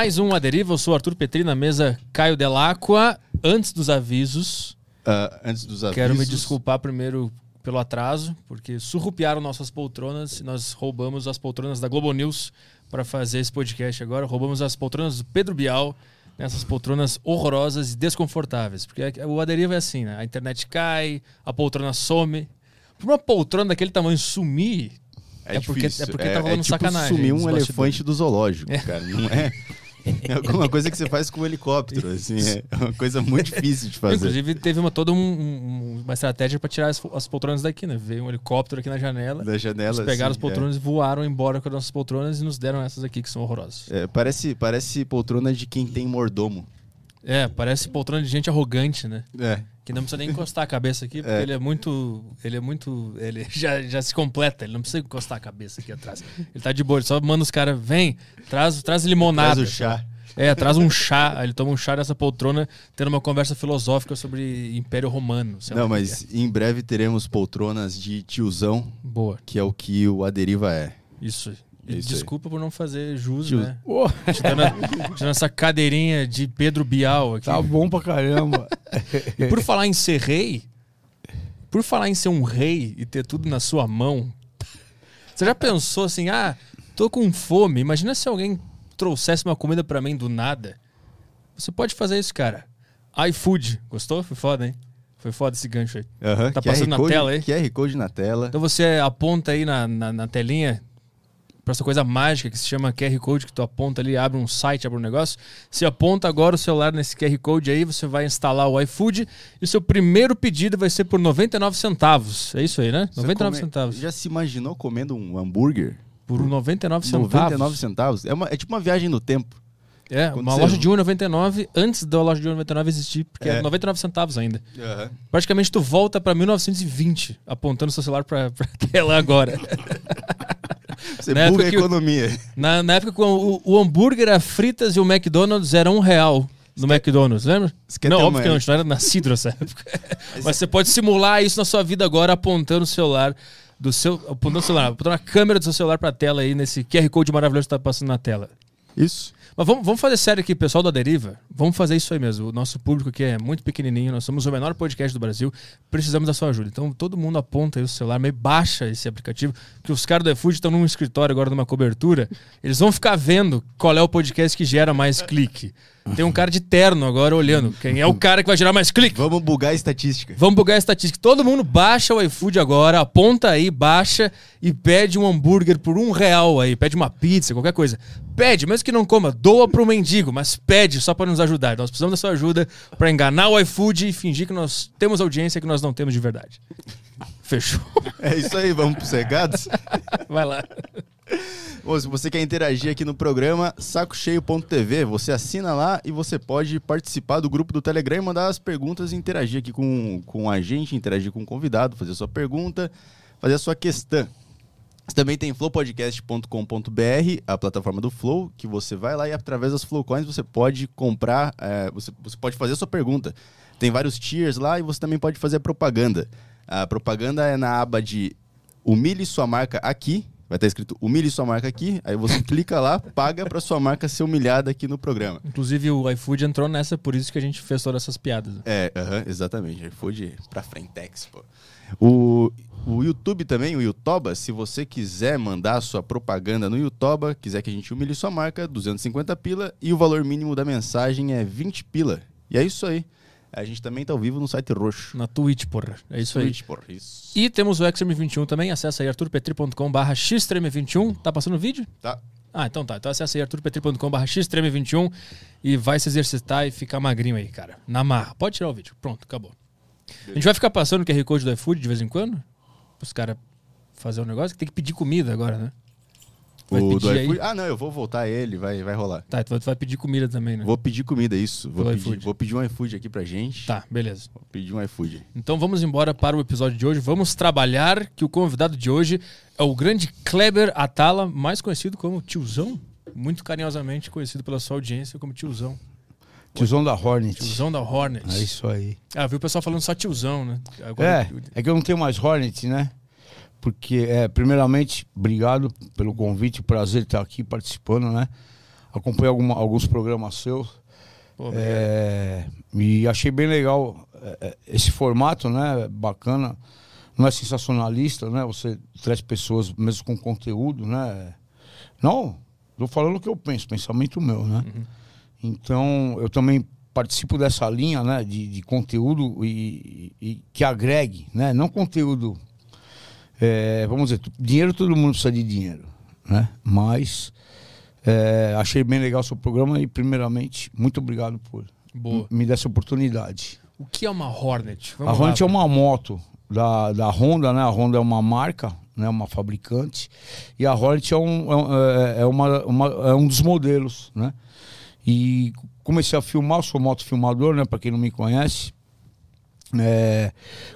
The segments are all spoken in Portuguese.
Mais um A Deriva, eu sou o Arthur Petri na mesa Caio Delacqua. Antes dos avisos, Ah, antes dos avisos. quero me desculpar primeiro pelo atraso, porque surrupiaram nossas poltronas e nós roubamos as poltronas da Globo News para fazer esse podcast agora. Roubamos as poltronas do Pedro Bial, essas poltronas horrorosas e desconfortáveis. Porque o A Deriva é assim, né? A internet cai, a poltrona some. Pra uma poltrona daquele tamanho sumir, É, É porque- difícil. é porque tá rolando tipo sacanagem sumir um elefante do zoológico, cara. Não é. É alguma coisa que você faz com um helicóptero, assim. É uma coisa muito difícil de fazer. Inclusive, teve uma, toda um- um- uma estratégia para tirar as, as poltronas daqui, né? Veio um helicóptero aqui na janela, Da janela. eles pegaram assim, as poltronas e voaram embora com as nossas poltronas e nos deram essas aqui que são horrorosas. É, É, parece, parece poltrona de quem tem mordomo. É, parece poltrona de gente arrogante, né? É. Que não precisa nem encostar a cabeça aqui, porque É. ele é muito. Ele é muito. Ele já, já se completa, ele não precisa encostar a cabeça aqui atrás. Ele tá de boa, ele só manda os caras, vem, traz, traz limonada. Traz o chá. É, traz um chá, ele toma um chá nessa poltrona, tendo uma conversa filosófica sobre Império Romano. Não, que mas em breve teremos poltronas de tiozão, é. Boa, que é o que o Aderiva é. isso. E Isso aí. desculpa por não fazer jus, Jus. né? Te dando essa cadeirinha de Pedro Bial aqui. Tá bom pra caramba. E por falar em ser rei, por falar em ser um rei e ter tudo na sua mão, você já pensou assim, ah, tô com fome, imagina se alguém trouxesse uma comida pra mim do nada. Você pode fazer isso, cara. iFood, gostou? Foi foda, hein? Foi foda esse gancho aí. Tá QR passando na Code- tela aí? QR Code na tela. Então você aponta aí na, na, na telinha pra essa coisa mágica que se chama QR Code, que tu aponta ali, abre um site, abre um negócio. Você aponta agora o celular nesse QR Code aí, você vai instalar o iFood e o seu primeiro pedido vai ser por 99 centavos. É isso aí, né? Você 99 come- centavos. Já se imaginou comendo um hambúrguer? Por 99 centavos. 99 centavos? É, uma, é tipo uma viagem no tempo. É, Quando uma você- loja de 1,99 antes da loja de 1,99 existir, porque é É. 99 centavos ainda. Praticamente tu volta pra 1920 apontando seu celular pra, pra tela agora. Você Na buga a o- economia. Na, na época, o, o hambúrguer, a fritas e o McDonald's era um real no McDonald's, lembra? Não, óbvio uma- que não, a gente não era nascido nessa época. Mas você pode simular isso na sua vida agora apontando o celular do seu. Apontando o celular, apontando a câmera do seu celular pra tela aí, nesse QR Code maravilhoso que tá passando na tela. Isso. Mas vamos, vamos fazer sério aqui, pessoal da Deriva. Vamos fazer isso aí mesmo. O nosso público aqui é muito pequenininho, nós somos o menor podcast do Brasil. Precisamos da sua ajuda. Então todo mundo aponta aí o celular, meio baixa esse aplicativo, que os caras do iFood estão num escritório agora, numa cobertura. Eles vão ficar vendo qual é o podcast que gera mais clique. Tem um cara de terno agora olhando. Quem é o cara que vai gerar mais clique? Vamos bugar a estatística. Vamos bugar a estatística. Todo mundo baixa o iFood agora, aponta aí, baixa e pede um hambúrguer por um real aí. Pede uma pizza, qualquer coisa. Pede, mesmo que não coma, doa pro mendigo, mas pede só para nos ajudar. Nós precisamos da sua ajuda para enganar o iFood e fingir que nós temos audiência que nós não temos de verdade. Fechou? É isso aí, vamos pros recados? Vai lá. Bom, se você quer interagir aqui no programa, sacocheio.tv, você assina lá e você pode participar do grupo do Telegram e mandar as perguntas e interagir aqui com, com a gente, interagir com o convidado, fazer a sua pergunta, fazer a sua questão. Você também tem flowpodcast.com.br, a plataforma do Flow, que você vai lá e através das Flowcoins você pode comprar, é, você, você pode fazer a sua pergunta. Tem vários tiers lá e você também pode fazer propaganda. A propaganda é na aba de humilhe sua marca aqui, vai estar escrito humilhe sua marca aqui, aí você clica lá, paga para sua marca ser humilhada aqui no programa. Inclusive o iFood entrou nessa, por isso que a gente fez todas essas piadas. É, aham, exatamente. Foi de pra frentex, pô. O, o YouTube também, o Youtoba, se você quiser mandar sua propaganda no Youtoba, quiser que a gente humilhe sua marca, 250 pila e o valor mínimo da mensagem é 20 pila. E é isso aí. A gente também tá ao vivo no site roxo. Na Twitch, porra. É isso aí. Twitch, porra, isso. E temos o Xtreme21 também. Acesse aí arturpetri.com.br xtreme21. Tá passando o vídeo? Tá. Ah, então tá. Então acesse aí arturpetri.com.br xtreme21 e vai se exercitar e ficar magrinho aí, cara. Na marra. Pode tirar o vídeo. Pronto, acabou. A gente vai ficar passando o QR Code do iFood de vez em quando? Os caras fazer um negócio que tem que pedir comida agora, né? Vai O do iFood- Ah, não, eu vou voltar ele, vai, vai rolar. Tá, tu vai- tu vai pedir comida também, né? Vou pedir comida, isso. Vou Pelo pedir, iFood. vou pedir um iFood aqui pra gente. Tá, beleza. Vou pedir um iFood. Então vamos embora para o episódio de hoje. Vamos trabalhar que o convidado de hoje é o grande Kleber Atala, mais conhecido como Tiozão. Muito carinhosamente conhecido pela sua audiência como Tiozão. Tiozão da Hornet. Tiozão da Hornet. É isso aí. Ah, viu o pessoal falando só Tiozão, né? Agora- É, é que eu não tenho mais Hornet, né? Porque, é, primeiramente, obrigado pelo convite, prazer estar aqui participando, né? acompanhei alguma- alguns programas seus. Pô. É, e achei bem legal é, é, esse formato, né? Bacana. Não é sensacionalista, né? Você traz pessoas mesmo com conteúdo, né? Não, tô falando o que eu penso, pensamento meu, né? Então, eu também participo dessa linha, né? De, de conteúdo e, e que agregue, né? Não conteúdo... é, vamos dizer, dinheiro todo mundo precisa de dinheiro, né? Mas... é, achei bem legal o seu programa e, primeiramente, muito obrigado por Boa. me dar essa oportunidade. O que é uma Hornet? a Hornet é uma moto da, da Honda, né? A Honda é uma marca, né? Uma fabricante. E a Hornet é um, é é- é uma, uma- é um dos modelos, né? E comecei a filmar, eu sou motofilmador, né? Para quem não me conhece. É,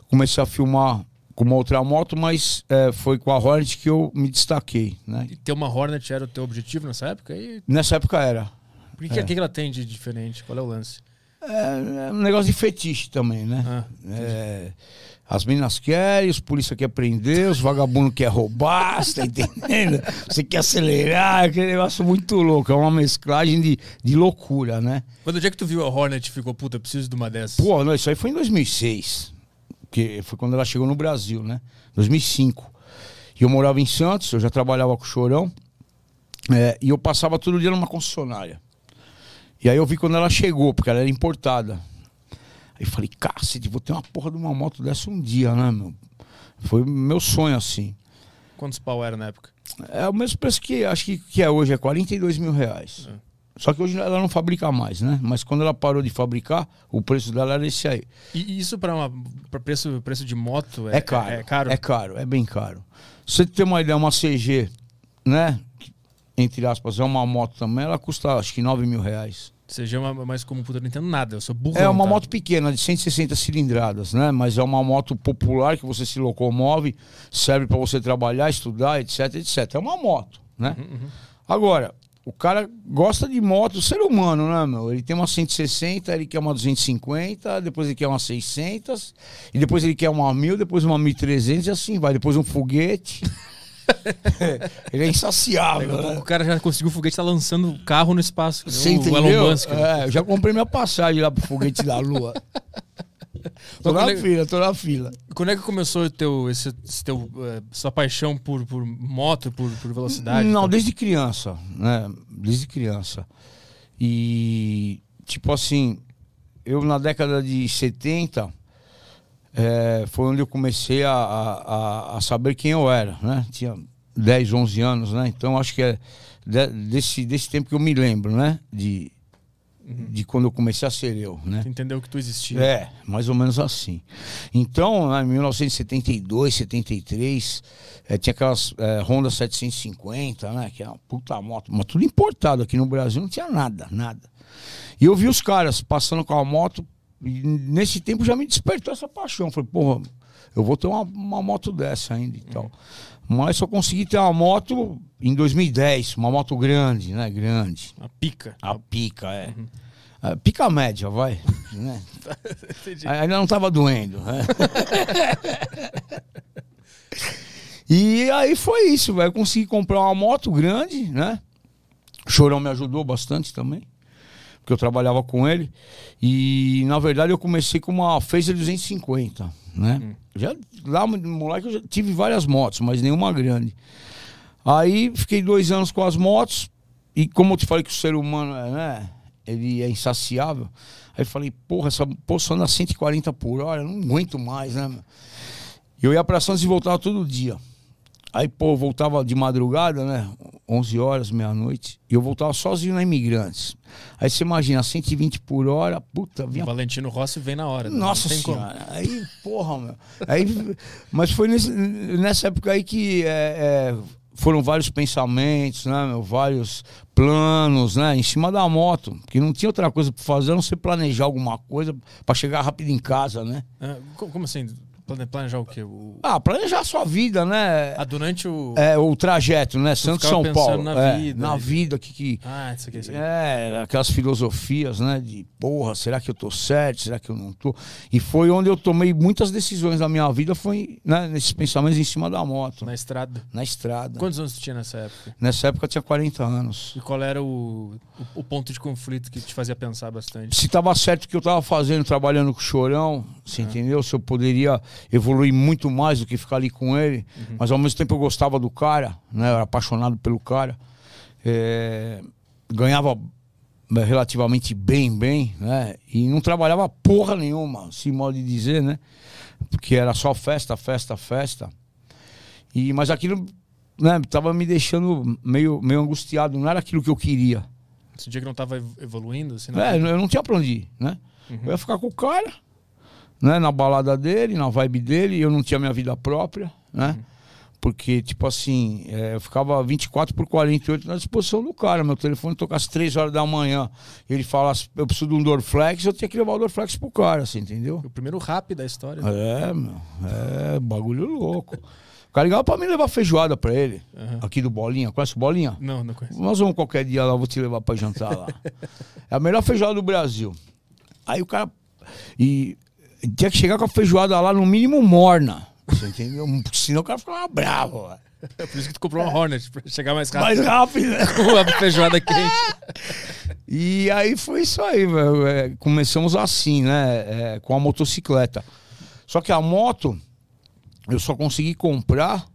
comecei a filmar com uma outra moto, mas é, foi com a Hornet que eu me destaquei, né? E ter uma Hornet era o teu objetivo nessa época? E Nessa época era. por que, que- que ela tem de diferente? Qual é o lance? É, é um negócio de fetiche também, né? Ah, É, as meninas querem, os polícia quer prender, os vagabundos quer roubar, você tá entendendo? Você quer acelerar, aquele negócio muito louco. É uma mesclagem de, de loucura, né? Quando o dia que tu viu a Hornet e ficou, puta, preciso de uma dessas? Pô, não, isso aí foi em 2006. Que foi quando ela chegou no Brasil, né? 2005. E eu morava em Santos, eu já trabalhava com o Chorão. é, e eu passava todo dia numa concessionária. E aí eu vi quando ela chegou, porque ela era importada. Aí eu falei, cacete, vou ter uma porra de uma moto dessa um dia, né, meu? Foi meu sonho, assim. Quantos pau era na época? É o mesmo preço que acho que, que é hoje, é 42 mil reais. Só que hoje ela não fabrica mais, né? Mas quando ela parou de fabricar, o preço dela era esse aí. E isso pra preço, preço de moto É, caro. É, caro? É caro, é bem caro. Você ter uma ideia, uma CG, né? Entre aspas, é uma moto também, ela custa acho que 9 mil reais. Seja é uma, mais como puta, eu não entendo nada. Eu sou burro. É uma moto pequena, de 160 cilindradas, né? Mas é uma moto popular que você se locomove, serve para você trabalhar, estudar, etc, etc. É uma moto, né? Agora, o cara gosta de moto, ser humano, né, meu? Ele tem uma 160, ele quer uma 250, depois ele quer uma 600, e depois ele quer uma 1000, depois uma 1300 e assim vai. Depois um foguete. ele é insaciável, né? O cara já conseguiu o foguete, tá lançando o carro no espaço. Você o entendeu? Elon Musk. né? É, eu já comprei minha passagem lá pro foguete da Lua. tô na é- fila, tô na fila. Quando é que começou teu, esse, esse teu, eh, sua paixão por, por moto, por, por velocidade? Não, desde criança, né? Desde criança. E, tipo assim, eu na década de 70 é, foi onde eu comecei a, a, a- saber quem eu era, né? Tinha 10, 11 anos, né? Então acho que é de- desse, desse tempo que eu me lembro, né? De, de quando eu comecei a ser eu, né? Tu entendeu que tu existia. É, mais ou menos assim. Então, em 1972, 73, eh, tinha aquelas eh, Honda 750, né? Que é uma puta moto, mas tudo importado aqui no Brasil, não tinha nada, nada. E eu vi os caras passando com a moto, e nesse tempo já me despertou essa paixão. Falei, porra, eu vou ter uma, uma moto dessa ainda e tal. Mas só consegui ter uma moto em 2010, uma moto grande, né? Grande. A pica. A pica, é. A pica média, vai. né? Ainda não tava doendo. né? e aí foi isso, velho. Eu consegui comprar uma moto grande, né? O Chorão me ajudou bastante também. Porque eu trabalhava com ele. E, na verdade, eu comecei com uma Phaser 250, né? Já, lá, moleque, eu já tive várias motos, mas nenhuma grande. Aí, fiquei dois anos com as motos. E como eu te falei que o ser humano é, né? Ele é insaciável. Aí falei, porra, essa porra anda 140 por hora, não aguento mais, né? meu? Eu ia pra Santos e voltava todo dia. Aí, pô, eu voltava de madrugada, né? 11 horas, meia-noite. E eu voltava sozinho na Imigrantes. Aí você imagina, 120 por hora, puta, O vinha Valentino Rossi vem na hora. né? nossa tem como. senhora. Aí, porra, meu. Aí, mas foi nesse- nessa época aí que é, é, foram vários pensamentos, né, meu? Vários planos, né? Em cima da moto. Que não tinha outra coisa pra fazer, a não ser planejar alguma coisa pra chegar rápido em casa, né? Ah, co- como assim? Plane- Planejar o quê? O... Ah, planejar a sua vida, né? Ah, durante o. É, o trajeto, né? Santos São Paulo. na é, vida, Na né? vida, que, que. Ah, isso aqui, isso aqui. É, aquelas filosofias, né? De porra, será que eu tô certo? Será que eu não tô? E foi onde eu tomei muitas decisões da minha vida, foi né, nesses pensamentos em cima da moto, Na estrada. na estrada. Quantos anos você tinha nessa época? Nessa época eu tinha 40 anos. E qual era o, o, o ponto de conflito que te fazia pensar bastante? Se tava certo o que eu tava fazendo, trabalhando com o Chorão, você entendeu? Se eu poderia evoluir muito mais do que ficar ali com ele, mas ao mesmo tempo eu gostava do cara, né? Eu era apaixonado pelo cara. É, ganhava é, relativamente bem, bem, né? E não trabalhava porra nenhuma, se modo de dizer, né? Porque era só festa, festa, festa. E, mas aquilo, né, tava me deixando meio, meio angustiado, não era aquilo que eu queria. Sentia que não estava evoluindo? Assim, na É, eu não tinha pra onde ir, né? Eu ia ficar com o cara, né? Na balada dele, na vibe dele, eu não tinha minha vida própria, né? Porque, tipo assim, é, eu ficava 24 por 48 na disposição do cara. Meu telefone tocasse 3 horas da manhã. Ele falasse, eu preciso de um Dorflex, eu tinha que levar o Dorflex pro cara, assim, entendeu? O primeiro rap da história. É, meu. É, bagulho louco. O cara ligava pra mim levar feijoada pra ele. Aham. Aqui do Bolinha. Conhece o Bolinha? Não, não conheço. Nós vamos qualquer dia lá, eu vou te levar pra jantar lá. é a melhor feijoada do Brasil. Aí o cara. E tinha que chegar com a feijoada lá, no mínimo morna. Você entendeu? Senão o cara ficava bravo. velho. É por isso que tu comprou uma Hornet, pra chegar mais rápido. Mais rápido, né? Com a feijoada quente. E aí foi isso aí, velho. É, começamos assim, né? É, com a motocicleta. Só que a moto, eu só consegui comprar,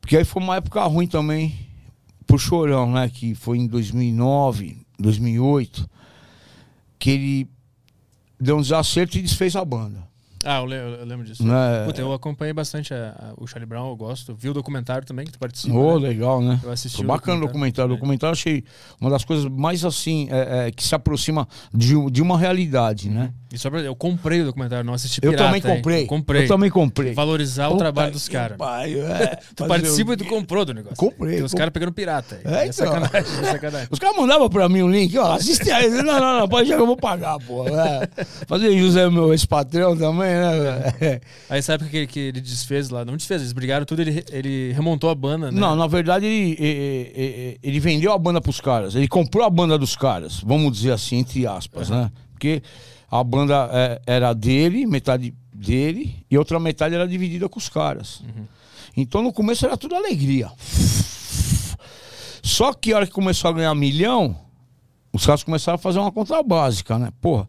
porque aí foi uma época ruim também pro Chorão, né? Que foi em 2009, 2008, que ele deu um desacerto e desfez a banda. Ah, eu, le- eu lembro disso. Né? Puta, eu acompanhei bastante a- a- o Charlie Brown, eu gosto. Vi o documentário também que tu participa. Ô, né? legal, né? Eu assisti Foi o bacana o documentário. O documentário. documentário eu achei uma das coisas mais assim, é, é, que se aproxima de, de uma realidade, né? E só pra, eu comprei o documentário, não assisti Eu pirata, também hein? comprei. Eu comprei. Eu também comprei. Valorizar o Puta trabalho dos caras. é. Tu participa o e tu comprou do negócio. Comprei, Tem os caras pegando pirata. aí. É, É, então. sacanagem, é sacanagem. Os caras mandavam pra mim um link, ó, assiste aí. Não, não, não, pode já que eu vou pagar, pô. É. Fazer José, meu ex-patrão também, né? Aí essa época que, que ele desfez lá, não desfez, eles brigaram tudo, ele, ele remontou a banda, né? Não, na verdade, ele, ele, ele- ele vendeu a banda pros caras. Ele comprou a banda dos caras, vamos dizer assim, entre aspas, né? Porque a banda é, era dele, metade dele, e outra metade era dividida com os caras. Então no começo era tudo alegria. Só que a hora que começou a ganhar milhão, os caras começaram a fazer uma conta básica, né? Porra,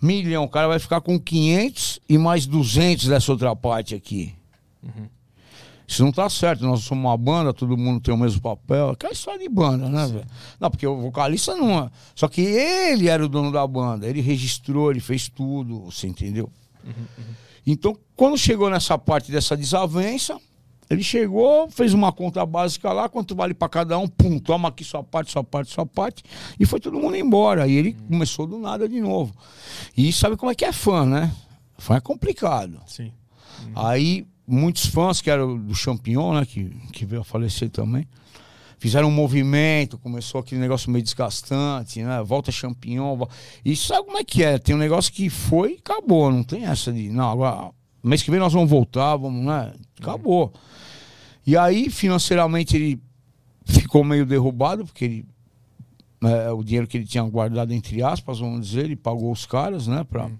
milhão, o cara vai ficar com 500 e mais 200 dessa outra parte aqui. Isso não tá certo, nós somos uma banda, todo mundo tem o mesmo papel. Aquela história de banda, né, velho? Não, porque o vocalista não é. Só que ele era o dono da banda, ele registrou, ele fez tudo, você entendeu? Então, quando chegou nessa parte dessa desavença, ele chegou, fez uma conta básica lá, quanto vale pra cada um, pum, toma aqui sua parte, sua parte, sua parte, e foi todo mundo embora. E ele começou do nada de novo. E sabe como é que é fã, né? Fã é complicado. Sim. Aí, muitos fãs, que eram do Champignon, né? Que, que veio a falecer também, fizeram um movimento, começou aquele negócio meio desgastante, né? Volta Champignon. vol- E sabe como é que é? Tem um negócio que foi e acabou. Não tem essa de. Não, agora, mês que vem nós vamos voltar, vamos, né? Acabou. E aí, financeiramente, ele ficou meio derrubado, porque ele. é, o dinheiro que ele tinha guardado, entre aspas, vamos dizer, ele pagou os caras, né? Pra,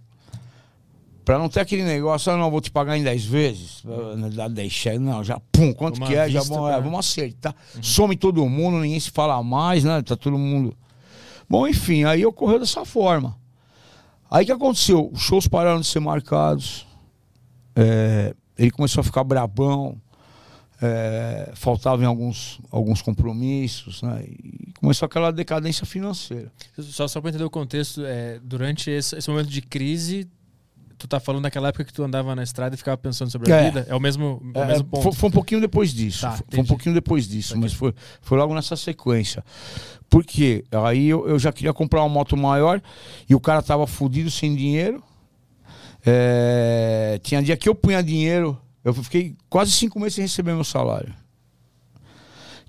Pra não ter aquele negócio, ah, não, vou te pagar em 10 vezes, dá 10 cheques, não, já, pum, quanto Uma que é, já vamos, é, vamos acertar. Some todo mundo, ninguém se fala mais, né, tá todo mundo... Bom, enfim, aí ocorreu dessa forma. Aí o que aconteceu? Os shows pararam de ser marcados, é, ele começou a ficar brabão, é, faltava em alguns, alguns compromissos, né, e começou aquela decadência financeira. Só, só pra entender o contexto, é, durante esse, esse momento de crise, tu tá falando daquela época que tu andava na estrada e ficava pensando sobre a É. vida? É o mesmo, é o mesmo foi, ponto. foi um pouquinho depois disso. Tá, foi, foi um pouquinho depois disso, Saquei. mas foi, foi logo nessa sequência. Porque aí eu, eu já queria comprar uma moto maior e o cara tava fudido sem dinheiro. É, tinha dia que eu punha dinheiro, eu fiquei quase cinco meses sem receber meu salário.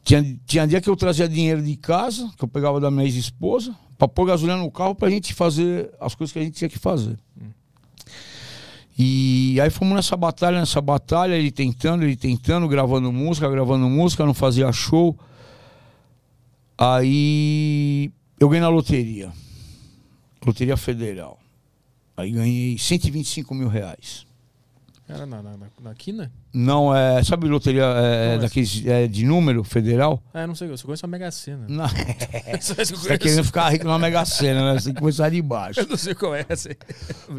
Tinha, tinha dia que eu trazia dinheiro de casa, que eu pegava da minha ex-esposa, pra pôr gasolina no carro pra gente fazer as coisas que a gente tinha que fazer. E aí fomos nessa batalha, nessa batalha, ele tentando, ele tentando, gravando música, gravando música, não fazia show. Aí eu ganhei na loteria. Loteria Federal. Aí ganhei 125 mil reais. Era na, na, na, na quina? Não, é. Sabe loteria é, Como daqueles é, de número federal? Ah, eu não sei, eu só conheço a Mega Sena. Não. Você tá querendo ficar rico na Mega Sena, né? Você tem que começar de baixo. Eu não sei qual é essa.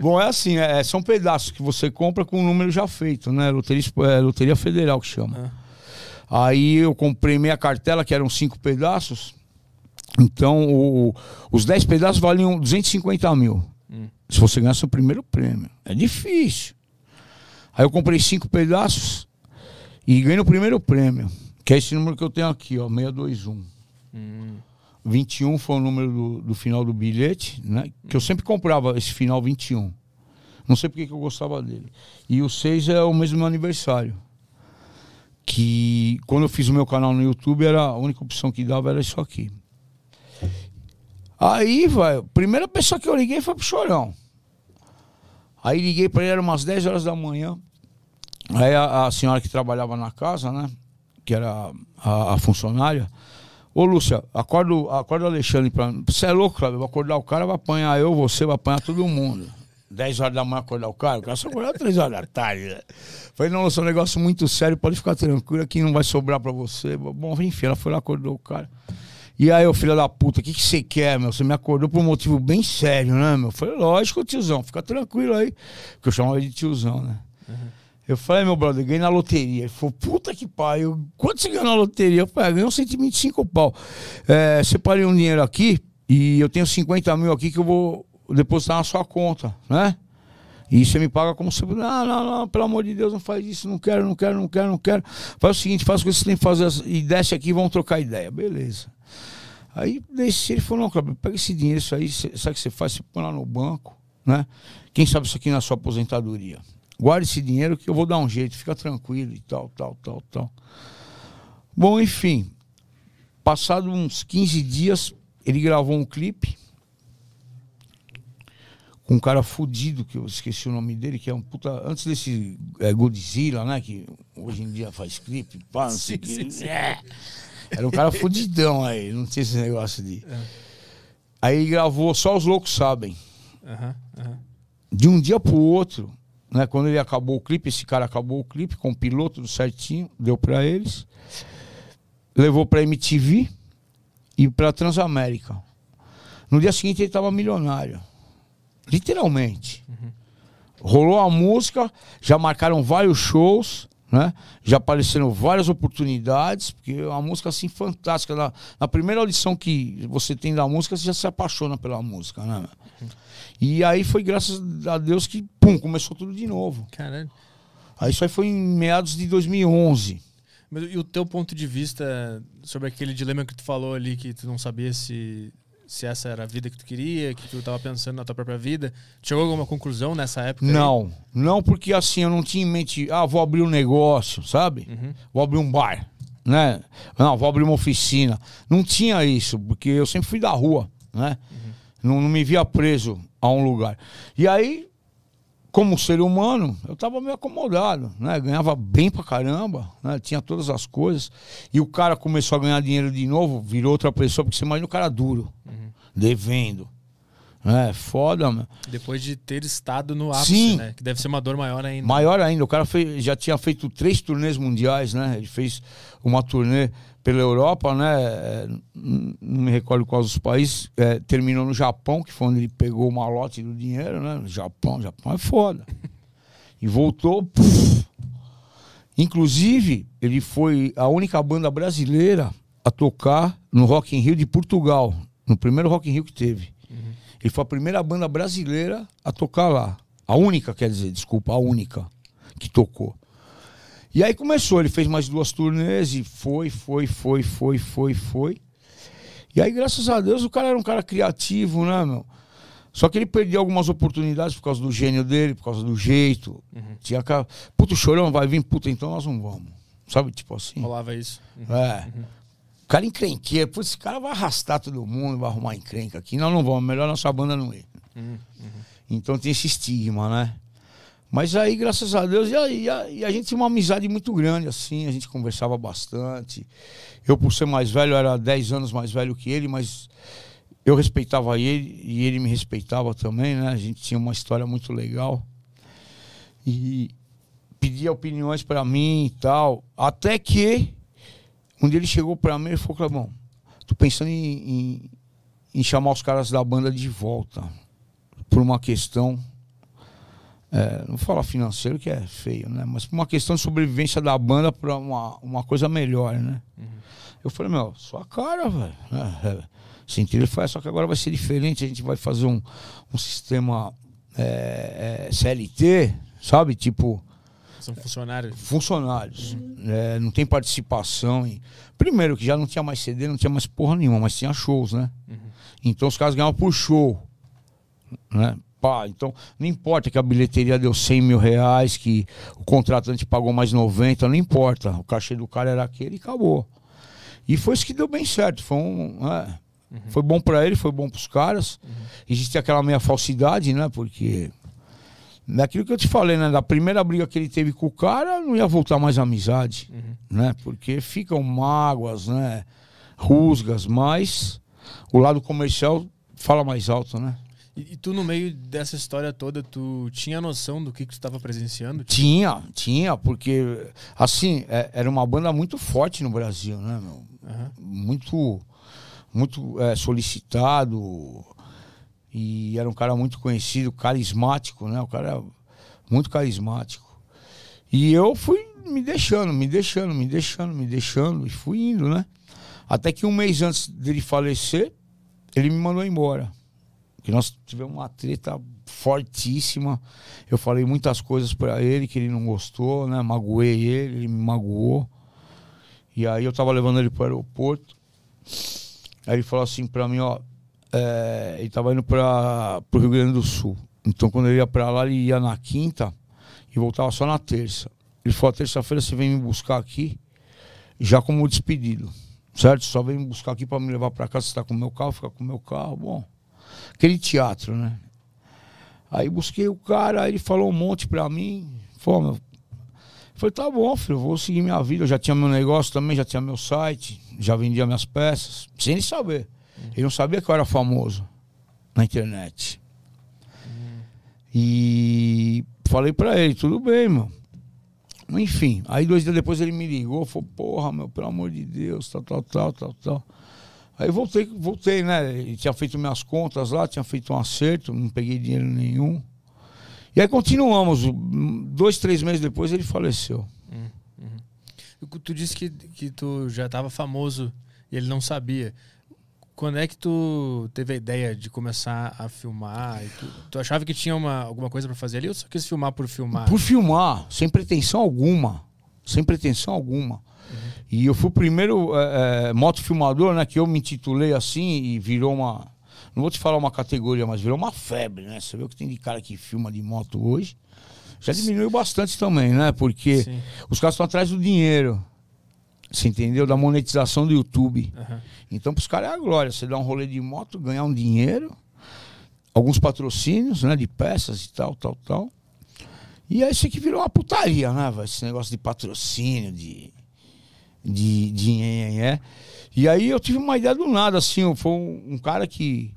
Bom, é assim, é, são pedaços que você compra com o número já feito, né? Loteria, é, loteria Federal que chama. Aí eu comprei meia cartela, que eram cinco pedaços. Então, o- os 10 pedaços valiam 250 mil. Se você ganhasse o primeiro prêmio. É difícil. Aí eu comprei cinco pedaços e ganhei o primeiro prêmio. Que é esse número que eu tenho aqui, ó, 621. Hum. 21 foi o número do, do final do bilhete, né? Que eu sempre comprava esse final 21. Não sei porque que eu gostava dele. E o 6 é o mesmo aniversário. Que quando eu fiz o meu canal no YouTube, era a única opção que dava era isso aqui. Aí, vai, a primeira pessoa que eu liguei foi pro Chorão. Aí liguei pra ele, era umas 10 horas da manhã. Aí a, a senhora que trabalhava na casa, né? Que era a, a funcionária. Ô, Lúcia, acorda, acorda o Alexandre pra mim. Você é louco, Cláudio? Vou acordar o cara, vai apanhar eu, você, vai apanhar todo mundo. 10 horas da manhã acordar o cara, o cara só acordar 3 horas da tarde. Né? Falei, não, Lúcia, é um negócio muito sério, pode ficar tranquilo, aqui não vai sobrar pra você. Bom, enfim, ela foi lá, acordou o cara. E aí, ô filho da puta, o que, que você quer, meu? Você me acordou por um motivo bem sério, né, meu? Eu falei, lógico, tiozão, fica tranquilo aí. Porque eu chamava ele de tiozão, né? Eu falei, meu brother, ganhei na loteria. Ele falou, puta que pariu, quanto você ganhou na loteria? Eu falei, ah, ganhei uns 125 pau. É, separei um dinheiro aqui e eu tenho 50 mil aqui que eu vou depositar na sua conta, né? E você me paga como se. Não, não, não, pelo amor de Deus, não faz isso, não quero, não quero, não quero, não quero. Faz o seguinte, faz o que você tem que fazer e desce aqui e vamos trocar ideia. Beleza. Aí desci, ele falou, não, Cláudio, pega esse dinheiro, isso aí, sabe o que você faz? Você põe lá no banco, né? Quem sabe isso aqui na sua aposentadoria. Guarde esse dinheiro que eu vou dar um jeito, fica tranquilo e tal, tal, tal, tal. Bom, enfim, passado uns 15 dias, ele gravou um clipe com um cara fudido, que eu esqueci o nome dele, que é um puta. Antes desse é, Godzilla, né? Que hoje em dia faz clipe, pá, não sei o que. É. Era um cara fudidão aí, não tinha esse negócio de. Aí ele gravou Só os Loucos Sabem. Aham, aham. De um dia pro outro, né? Quando ele acabou o clipe, esse cara acabou o clipe com o piloto tudo certinho, deu pra eles. Levou pra MTV e pra Transamérica. No dia seguinte ele tava milionário. Literalmente. Rolou a música, já marcaram vários shows, né? Já apareceram várias oportunidades, porque é uma música assim fantástica. Na, na primeira audição que você tem da música, você já se apaixona pela música, né? E aí foi graças a Deus que, pum, começou tudo de novo. Caralho. Aí isso aí foi em meados de 2011. Mas e o teu ponto de vista sobre aquele dilema que tu falou ali, que tu não sabia se, se essa era a vida que tu queria, que tu tava pensando na tua própria vida? Chegou a alguma conclusão nessa época? aí? Não, não porque assim eu não tinha em mente, ah, vou abrir um negócio, sabe? Uhum. Vou abrir um bar, né? Não, vou abrir uma oficina. Não tinha isso, porque eu sempre fui da rua, né? Não, não me via preso a um lugar. E aí, como ser humano, eu tava meio acomodado, né? Ganhava bem pra caramba, né? Tinha todas as coisas. E o cara começou a ganhar dinheiro de novo, virou outra pessoa, porque você imagina o cara duro, devendo. É, foda, mano. Depois de ter estado no ápice, Sim. né? Que deve ser uma dor maior ainda. Maior ainda, o cara fez- já tinha feito três turnês mundiais, né? Ele fez uma turnê pela Europa, né? É, Não me recordo quais os países. É, terminou no Japão, que foi onde ele pegou o malote do dinheiro, né? Japão, Japão é foda. E voltou. puf. Inclusive, ele foi a única banda brasileira a tocar no Rock in Rio de Portugal, no primeiro Rock in Rio que teve. Ele foi a primeira banda brasileira a tocar lá. A única, quer dizer, desculpa, a única que tocou. E aí começou, ele fez mais duas turnês e foi, foi, foi, foi, foi, foi. E aí, graças a Deus, o cara era um cara criativo, né, meu? Só que ele perdeu algumas oportunidades por causa do gênio dele, por causa do jeito. Tinha cara, puta, o chorão vai vir, puta, então nós não vamos. Sabe, tipo assim. Rolava isso. Uhum. É. O cara encrenqueiro. Putz, esse cara vai arrastar todo mundo, vai arrumar encrenca aqui. Nós não vamos, melhor nossa banda não ir. Uhum. Então tem esse estigma, né? Mas aí, graças a Deus, e a, e a- e a gente tinha uma amizade muito grande, assim, a gente conversava bastante. Eu, por ser mais velho, era 10 anos mais velho que ele, mas eu respeitava ele e ele me respeitava também, né? A gente tinha uma história muito legal. E pedia opiniões para mim e tal. Até que um dia ele chegou para mim e falou: Clebão, tô pensando em, em, em chamar os caras da banda de volta. Por uma questão. é, não vou falar financeiro que é feio, né? Mas por uma questão de sobrevivência da banda para uma, uma coisa melhor, né? Eu falei, meu, sua cara, velho. É, é. Senti ele "É, só que agora vai ser diferente, a gente vai fazer um, um sistema é, é, CLT, sabe? Tipo, São funcionários. funcionários. É, não tem participação. Em... Primeiro, que já não tinha mais CD, não tinha mais porra nenhuma, mas tinha shows, né? Então os caras ganhavam por show. Né? Pá, então, não importa que a bilheteria deu 100 mil reais, que o contratante pagou mais 90, não importa. O cachê do cara era aquele e acabou. E foi isso que deu bem certo. Foi, um, é, foi bom pra ele, foi bom pros caras. Existe aquela meia falsidade, né? Porque Daquilo que eu te falei, né? Da primeira briga que ele teve com o cara, não ia voltar mais amizade, né? Porque ficam mágoas, né? Rusgas, mas o lado comercial fala mais alto, né? E, e tu, no meio dessa história toda, tu tinha noção do que, que tu estava presenciando? Tinha, tinha, porque, assim, é- era uma banda muito forte no Brasil, né, meu? Aham. Muito, muito é, solicitado. E era um cara muito conhecido, carismático, né? O cara muito carismático. E eu fui me deixando, me deixando, me deixando, me deixando, e fui indo, né? Até que um mês antes dele falecer, ele me mandou embora. Que nós tivemos uma treta fortíssima. Eu falei muitas coisas pra ele que ele não gostou, né? Magoei ele, ele me magoou. E aí eu tava levando ele pro aeroporto. Aí ele falou assim pra mim, ó, é, ele tava indo para pro Rio Grande do Sul. Então quando ele ia pra lá, ele ia na quinta e voltava só na terça. Ele falou, terça-feira você vem me buscar aqui, já como despedido. Certo? Só vem me buscar aqui pra me levar pra casa, você tá com o meu carro, fica com o meu carro, bom. Aquele teatro, né? Aí busquei o cara, aí ele falou um monte pra mim. Falou, meu, Falei, tá bom, filho, vou seguir minha vida. Eu já tinha meu negócio também, já tinha meu site, já vendia minhas peças, sem ele saber. Ele não sabia que eu era famoso na internet. E falei pra ele, tudo bem, meu. Enfim, aí dois dias depois ele me ligou, falou, porra, meu, pelo amor de Deus, tal, tal, tal, tal, tal. Aí voltei, voltei, né? Ele tinha feito minhas contas lá, tinha feito um acerto, não peguei dinheiro nenhum. E aí continuamos. Dois, três meses depois ele faleceu. Tu- Tu disse que, que tu já estava famoso e ele não sabia. Quando é que tu teve a ideia de começar a filmar? Tu, tu achava que tinha uma, alguma coisa pra fazer ali ou só quis filmar por filmar? Por filmar, sem pretensão alguma. Sem pretensão alguma. E eu fui o primeiro é, é, motofilmador, né? Que eu me intitulei assim e virou uma. Não vou te falar uma categoria, mas virou uma febre, né? Você vê o que tem de cara que filma de moto hoje. Já diminuiu bastante também, né? Porque Sim. os caras estão atrás do dinheiro. Você entendeu? Da monetização do YouTube. Aham. Então, para os caras é a glória. Você dá um rolê de moto, ganhar um dinheiro, alguns patrocínios, né? De peças e tal, tal, tal. E aí isso aqui virou uma putaria, né? velho? Esse negócio de patrocínio, de. de. de nhenhenhé. E aí eu tive uma ideia do nada, assim. Foi um, um cara que.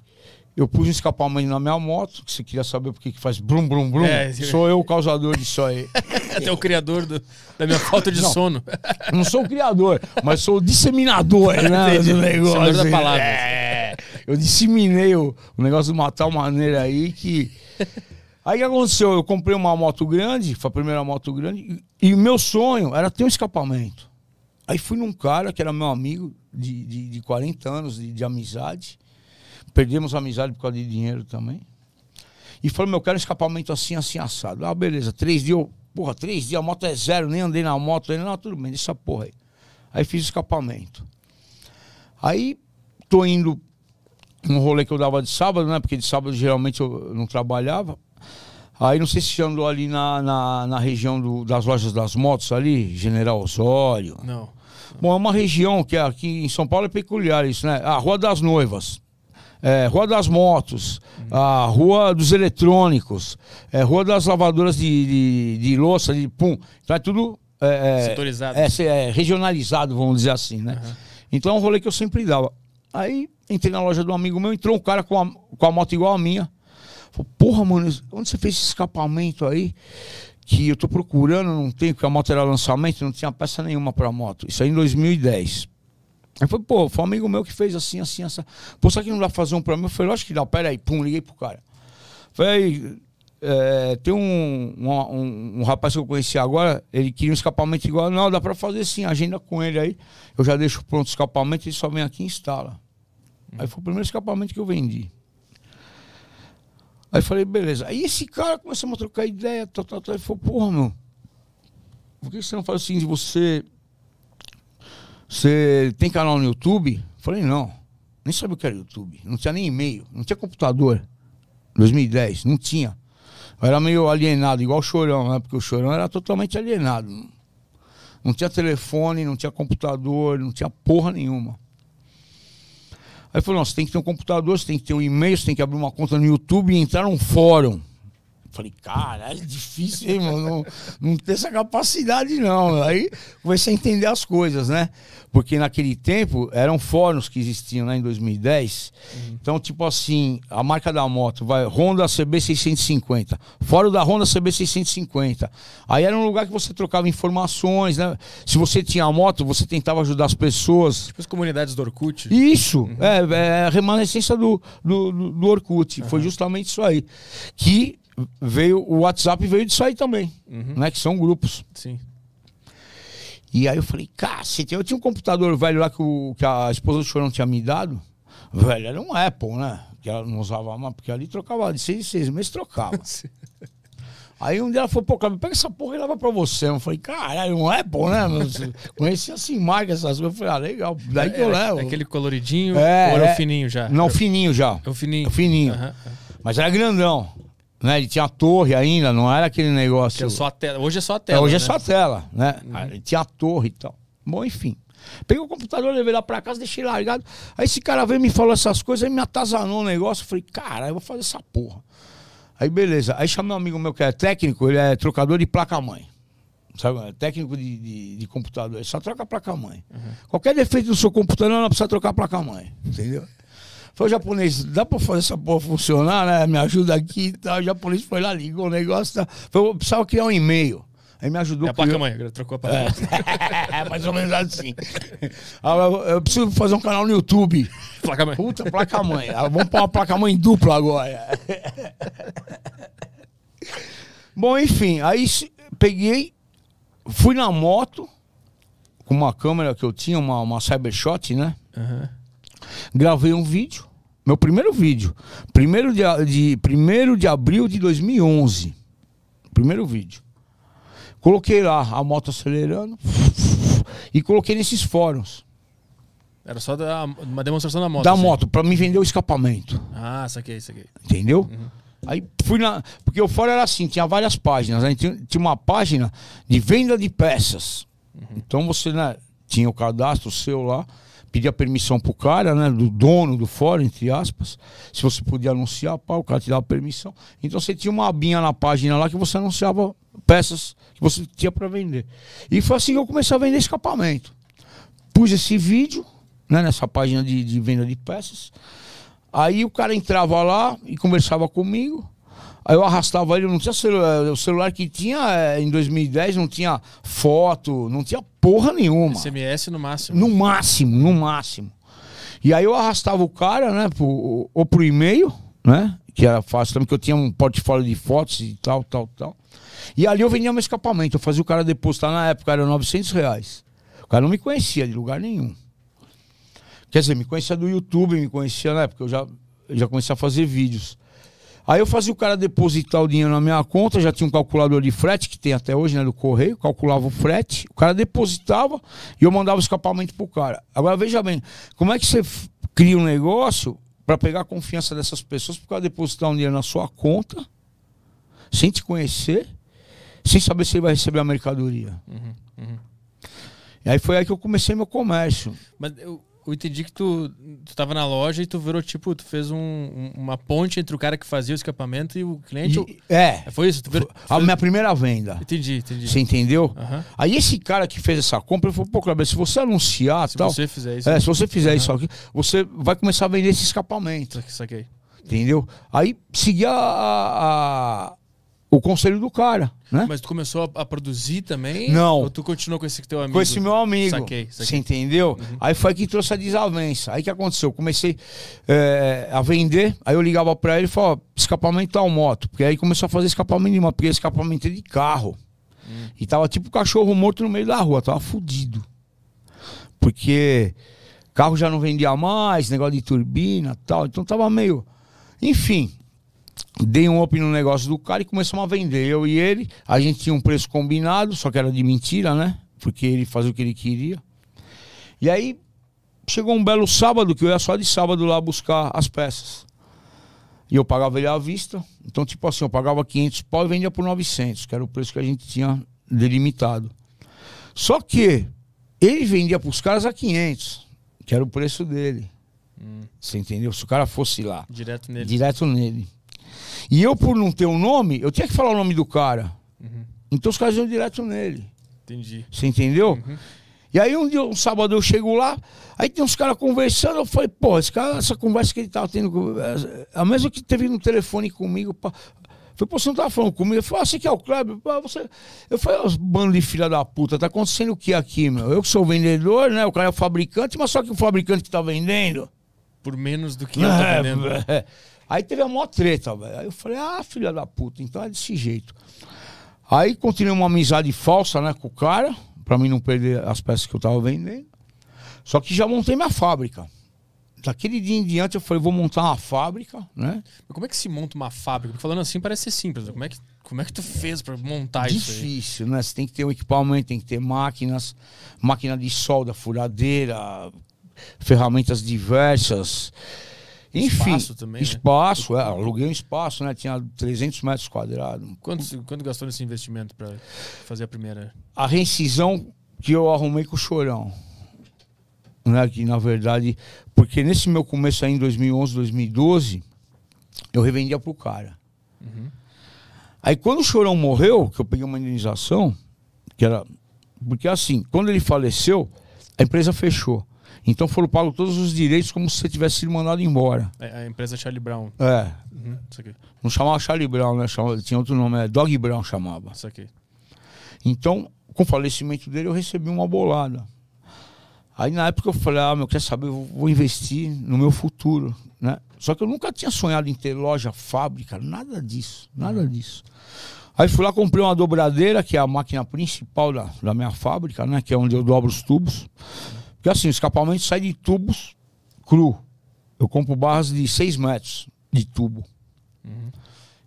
Eu pus um escapamento na minha moto, que você queria saber por que faz brum, brum, brum. É, Sou eu o causador disso aí. Até o criador do- da minha falta de Não. sono. Não sou o criador, mas sou o disseminador, né? Do negócio. Da palavra. É, eu disseminei o, o negócio de uma tal maneira aí que. Aí o que aconteceu? Eu comprei uma moto grande, foi a primeira moto grande, e o meu sonho era ter um escapamento. Aí fui num cara que era meu amigo de, de, de 40 anos de, de amizade. Perdemos a amizade por causa de dinheiro também. E falou, meu, eu quero um escapamento assim, assim, assado. Ah, beleza. Três dias, eu, porra, três dias, a moto é zero, nem andei na moto. Ele, não, tudo bem, deixa essa porra aí. Aí fiz o escapamento. Aí tô indo num rolê que eu dava de sábado, né? Porque de sábado geralmente eu não trabalhava. Aí não sei se andou ali na, na, na região do- das lojas das motos ali, General Osório. Não. Bom, é uma região que aqui em São Paulo é peculiar isso, né? A Rua das Noivas. É, Rua das Motos, a Rua dos Eletrônicos, é, Rua das Lavadoras de, de, de louça, de pum. Então é tudo é, é, Setorizado. é, é regionalizado, vamos dizer assim, né? Então é um rolê que eu sempre dava. Aí entrei na loja de um amigo meu, entrou um cara com a, com a moto igual a minha. Falou, porra, mano, onde você fez esse escapamento aí? Que eu tô procurando, não tem, porque a moto era lançamento, não tinha peça nenhuma pra moto. Isso aí em 2010. Aí foi, pô, foi um amigo meu que fez assim, assim, assim. Pô, será que não dá pra fazer um mim? Eu falei, lógico que dá, pera aí, pum, liguei pro cara. Falei, é, tem um, um, um- um rapaz que eu conheci agora, ele queria um escapamento igual. Não, dá pra fazer sim, agenda com ele aí. Eu já deixo pronto o escapamento, ele só vem aqui e instala. Aí foi o primeiro escapamento que eu vendi. Aí falei, beleza. Aí esse cara começou a trocar ideia, tal, tal, tal. Ele falou, porra, meu, por que você não faz assim de você. Você tem canal no YouTube? Falei, não. Nem sabia o que era YouTube. Não tinha nem e-mail, não tinha computador. 2010, não tinha. Eu era meio alienado, igual o Chorão, né? Porque o Chorão era totalmente alienado. Não tinha telefone, não tinha computador, não tinha porra nenhuma. Aí falou, não, você tem que ter um computador, você tem que ter um e-mail, você tem que abrir uma conta no YouTube e entrar num fórum. Falei, caralho, é difícil, hein, mano? Não, não ter essa capacidade, não. Aí comecei a entender as coisas, né? Porque naquele tempo eram fóruns que existiam, né, em 2010. Então, tipo assim, a marca da moto, vai, Honda CB 650. Fórum da Honda CB 650. Aí era um lugar que você trocava informações, né? Se você tinha moto, você tentava ajudar as pessoas. Tipo as comunidades do Orkut. Isso, é, é a remanescência do, do, do- do Orkut. Foi justamente isso aí. Que veio, o WhatsApp veio disso aí também, né? Que são grupos. Sim. E aí eu falei, cacete, eu tinha um computador velho lá que, o- que a esposa do Chorão tinha me dado. Velho, era um Apple, né? Que ela não usava mais, porque ali trocava de seis em seis meses, trocava. Aí um dia ela falou, pô, Cláudio, pega essa porra e leva pra você. Eu falei, caralho, um Apple, né? meu? Conhecia assim, marca essas coisas. Eu falei, ah, legal, daí que eu levo. É Aquele coloridinho É, ou era é. o fininho já? Não, fininho já. É o fininho. É o fininho. Aham. Mas era grandão. Né? Ele tinha torre ainda, não era aquele Que negócio. é só a tela. Hoje é só a É, tela. hoje é né? só tela, né? Aí Tinha a torre e tal. Bom, enfim. Peguei o computador, levei lá pra casa, deixei largado. Aí esse cara veio e me falou essas coisas, aí me atazanou o negócio. Eu falei, cara, eu vou fazer essa porra. Aí beleza. Aí chamei um amigo meu que é técnico, ele é trocador de placa-mãe. Sabe? É técnico de, de, de computador. Ele só troca a placa-mãe. Qualquer defeito do seu computador, não precisa trocar a placa-mãe. Entendeu? Foi o japonês, dá pra fazer essa porra funcionar, né? Me ajuda aqui e tal. O japonês foi lá, ligou o negócio. Tá. Foi, eu precisava criar um e-mail. Aí me ajudou. É a placa-mãe. agora Trocou a placa-mãe. é, mais ou menos assim. Eu, preciso fazer um canal no YouTube. Placa-mãe. Puta, placa-mãe. Ah, Vamos pôr uma placa-mãe dupla agora. Bom, enfim, aí peguei, fui na moto, com uma câmera que eu tinha, uma, uma Cybershot, né? Aham. Gravei um vídeo, meu primeiro vídeo, primeiro de, de, primeiro de abril de 2011. Primeiro vídeo. Coloquei lá a moto acelerando e coloquei nesses fóruns Era só da- uma demonstração da moto. da assim. moto para me vender o escapamento. Ah, saquei, saquei. Entendeu? Uhum. Aí fui na. Porque o fórum era assim, tinha várias páginas. Né? Tinha, tinha uma página de venda de peças. Uhum. Então você né, tinha o cadastro seu lá, pedia permissão pro cara, né? Do dono do fórum, entre aspas. Se você podia anunciar, pá, o cara te dava permissão. Então você tinha uma abinha na página lá que você anunciava peças que você tinha para vender. E foi assim que eu comecei a vender escapamento. Pus esse vídeo né, nessa página de, de venda de peças. Aí o cara entrava lá e conversava comigo. Aí eu arrastava ele, não tinha celular. O celular que tinha eh, em 2010 não tinha foto, não tinha porra nenhuma. SMS no máximo. No máximo, no máximo. E aí eu arrastava o cara, né, pro, ou pro e-mail, né? Que era fácil também, que eu tinha um portfólio de fotos e tal, tal, tal. E ali eu vendia meu escapamento. Eu fazia o cara depositar na época, era 900 reais. O cara não me conhecia de lugar nenhum. Quer dizer, me conhecia do YouTube, me conhecia na época, eu já, eu já comecei a fazer vídeos. Aí eu fazia o cara depositar o dinheiro na minha conta, já tinha um calculador de frete, que tem até hoje, né, do correio, calculava o frete, o cara depositava e eu mandava o escapamento pro cara. Agora veja bem, como é que você cria um negócio para pegar a confiança dessas pessoas pro cara depositar um dinheiro na sua conta, sem te conhecer, sem saber se ele vai receber a mercadoria. Uhum, uhum. E aí foi aí que eu comecei meu comércio. Mas eu- eu entendi que tu, tu tava na loja e tu virou tipo, tu fez um- um- uma ponte entre o cara que fazia o escapamento e o cliente. E- é, Foi isso? Virou, a minha primeira venda. Entendi, entendi. Você entendeu? Aham. Aí esse cara que fez essa compra, ele falou, pô, Kleber, se você anunciar Se tal. você fizer isso. É, se você fizer isso aqui, você vai começar a vender esse escapamento. Saquei. Entendeu? Aí seguir a, a- a- o conselho do cara, né? Mas tu começou a, a produzir também? Não. Ou tu continuou com esse teu amigo? Com esse meu amigo. Saquei, Você saquei. entendeu? Aí foi que trouxe a desavença. Aí que aconteceu? Eu comecei é, a vender, aí eu ligava pra ele e falava, escapamento tal moto. Porque aí começou a fazer escapamento de moto, porque escapamento é de carro. E tava tipo cachorro morto no meio da rua, tava fudido. Porque carro já não vendia mais, negócio de turbina tal. Então tava meio. Enfim. Dei um up no negócio do cara e começamos a vender. Eu e ele, a gente tinha um preço combinado, só que era de mentira, né? Porque ele fazia o que ele queria. E aí chegou um belo sábado, que eu ia só de sábado lá buscar as peças. E eu pagava ele à vista. Então, tipo assim, eu pagava 500 pau e vendia por 900, que era o preço que a gente tinha delimitado. Só que ele vendia para os caras a 500, que era o preço dele. Você entendeu? Se o cara fosse lá, Direto nele. direto nele. E eu, por não ter um nome, eu tinha que falar o nome do cara. Uhum. Então os caras iam direto nele. Entendi. Você entendeu? E aí um dia, um sábado eu chego lá, aí tem uns caras conversando, eu falei, pô, esse cara, essa conversa que ele tava tendo, é a mesma que teve no telefone comigo, pá. Falei, pô, você não tava falando comigo? Ele falou, ah, você que é o Kleber? Você... Eu falei, os bando de filha da puta, tá acontecendo o que aqui, meu? Eu que sou o vendedor, né? O cara é o fabricante, mas só que o fabricante que tá vendendo. Por menos do que eu tô É, vendendo. é. Aí teve a maior treta, velho. Aí eu falei, ah, filha da puta, então é desse jeito. Aí continuei uma amizade falsa, né, com o cara, pra mim não perder as peças que eu tava vendendo. Só que já montei minha fábrica. Daquele dia em diante eu falei, vou montar uma fábrica, né? Mas como é que se monta uma fábrica? Porque falando assim parece ser simples. Como é que, como é que tu fez pra montar isso aí? Difícil, né? Você tem que ter um equipamento, tem que ter máquinas, máquina de solda, furadeira, ferramentas diversas. Enfim, Espaço também, né? espaço, é, aluguei um espaço, né? Tinha 300 metros quadrados. Quanto, quanto gastou nesse investimento pra fazer a primeira? A rescisão que eu arrumei com o Chorão. Né? Que na verdade, porque nesse meu começo aí em 2011, 2012, eu revendia pro cara. Aí quando o Chorão morreu, que eu peguei uma indenização, que era. Porque assim, quando ele faleceu, a empresa fechou. Então foram pagos todos os direitos como se você tivesse sido mandado embora. É, A empresa Charlie Brown. É. Uhum, isso aqui. Não chamava Charlie Brown, né? Chamava, tinha outro nome, é Dog Brown chamava. Isso aqui. Então, com o falecimento dele, eu recebi uma bolada. Aí na época eu falei, ah, meu, quer saber, eu vou investir no meu futuro, né? Só que eu nunca tinha sonhado em ter loja, fábrica, nada disso, nada disso. Aí fui lá, comprei uma dobradeira, que é a máquina principal da, da minha fábrica, né? Que é onde eu dobro os tubos. Porque assim, o escapamento sai de tubos cru. Eu compro barras de 6 metros de tubo.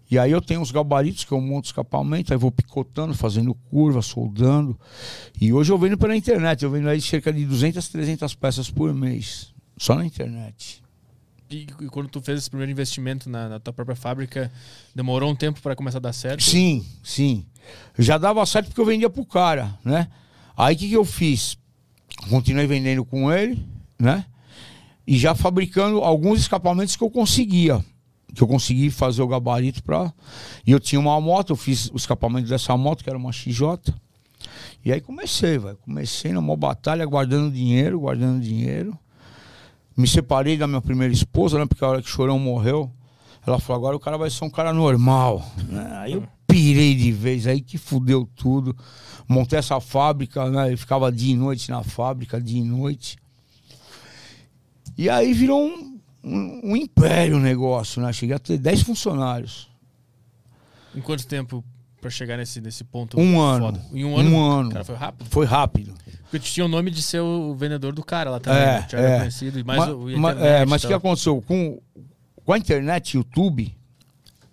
E aí eu tenho os gabaritos que eu monto o escapamento, aí vou picotando, fazendo curva, soldando. E hoje eu vendo pela internet, eu vendo aí cerca de 200, 300 peças por mês. Só na internet. E, e quando tu fez esse primeiro investimento na, na tua própria fábrica, demorou um tempo pra começar a dar certo? Sim, sim. Já dava certo porque eu vendia pro cara, né? Aí o que, que eu fiz? Continuei vendendo com ele, né? E já fabricando alguns escapamentos que eu conseguia. Que eu consegui fazer o gabarito pra. E eu tinha uma moto, eu fiz o escapamento dessa moto, que era uma XJ. E aí comecei, velho. Comecei numa batalha, guardando dinheiro, guardando dinheiro. Me separei da minha primeira esposa, né? Porque a hora que o Chorão morreu, ela falou, agora o cara vai ser um cara normal. Aí eu pirei de vez, aí que fudeu tudo. Montei essa fábrica, né? Eu ficava dia e noite na fábrica, dia e noite. E aí virou um, um, um império o negócio, né? Cheguei a ter 10 funcionários. Em quanto tempo pra chegar nesse, nesse ponto? Um ano. foda? Em um ano? Um ano. Cara, foi rápido. Foi rápido. Porque tinha o nome de ser o vendedor do cara lá também. É, né? Era é. conhecido. E mais Ma- o, internet é, mas o que aconteceu? Com, com a internet, YouTube,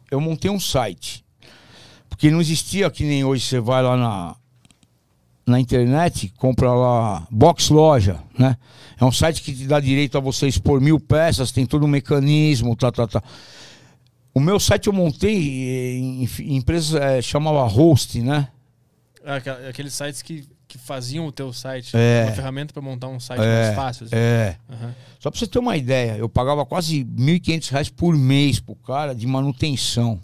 eu montei um site. Porque não existia que nem hoje você vai lá na, na internet, compra lá box loja, né? É um site que te dá direito a você expor mil peças, tem todo um mecanismo, tá, tá, tá. O meu site eu montei em, em empresa, é, chamava Host, né? Ah, aquela- Aqueles sites que que faziam o teu site. É. Uma ferramenta para montar um site É, mais fácil. assim. É. Aham. Só pra você ter uma ideia, eu pagava quase 1.500 reais por mês pro cara de manutenção.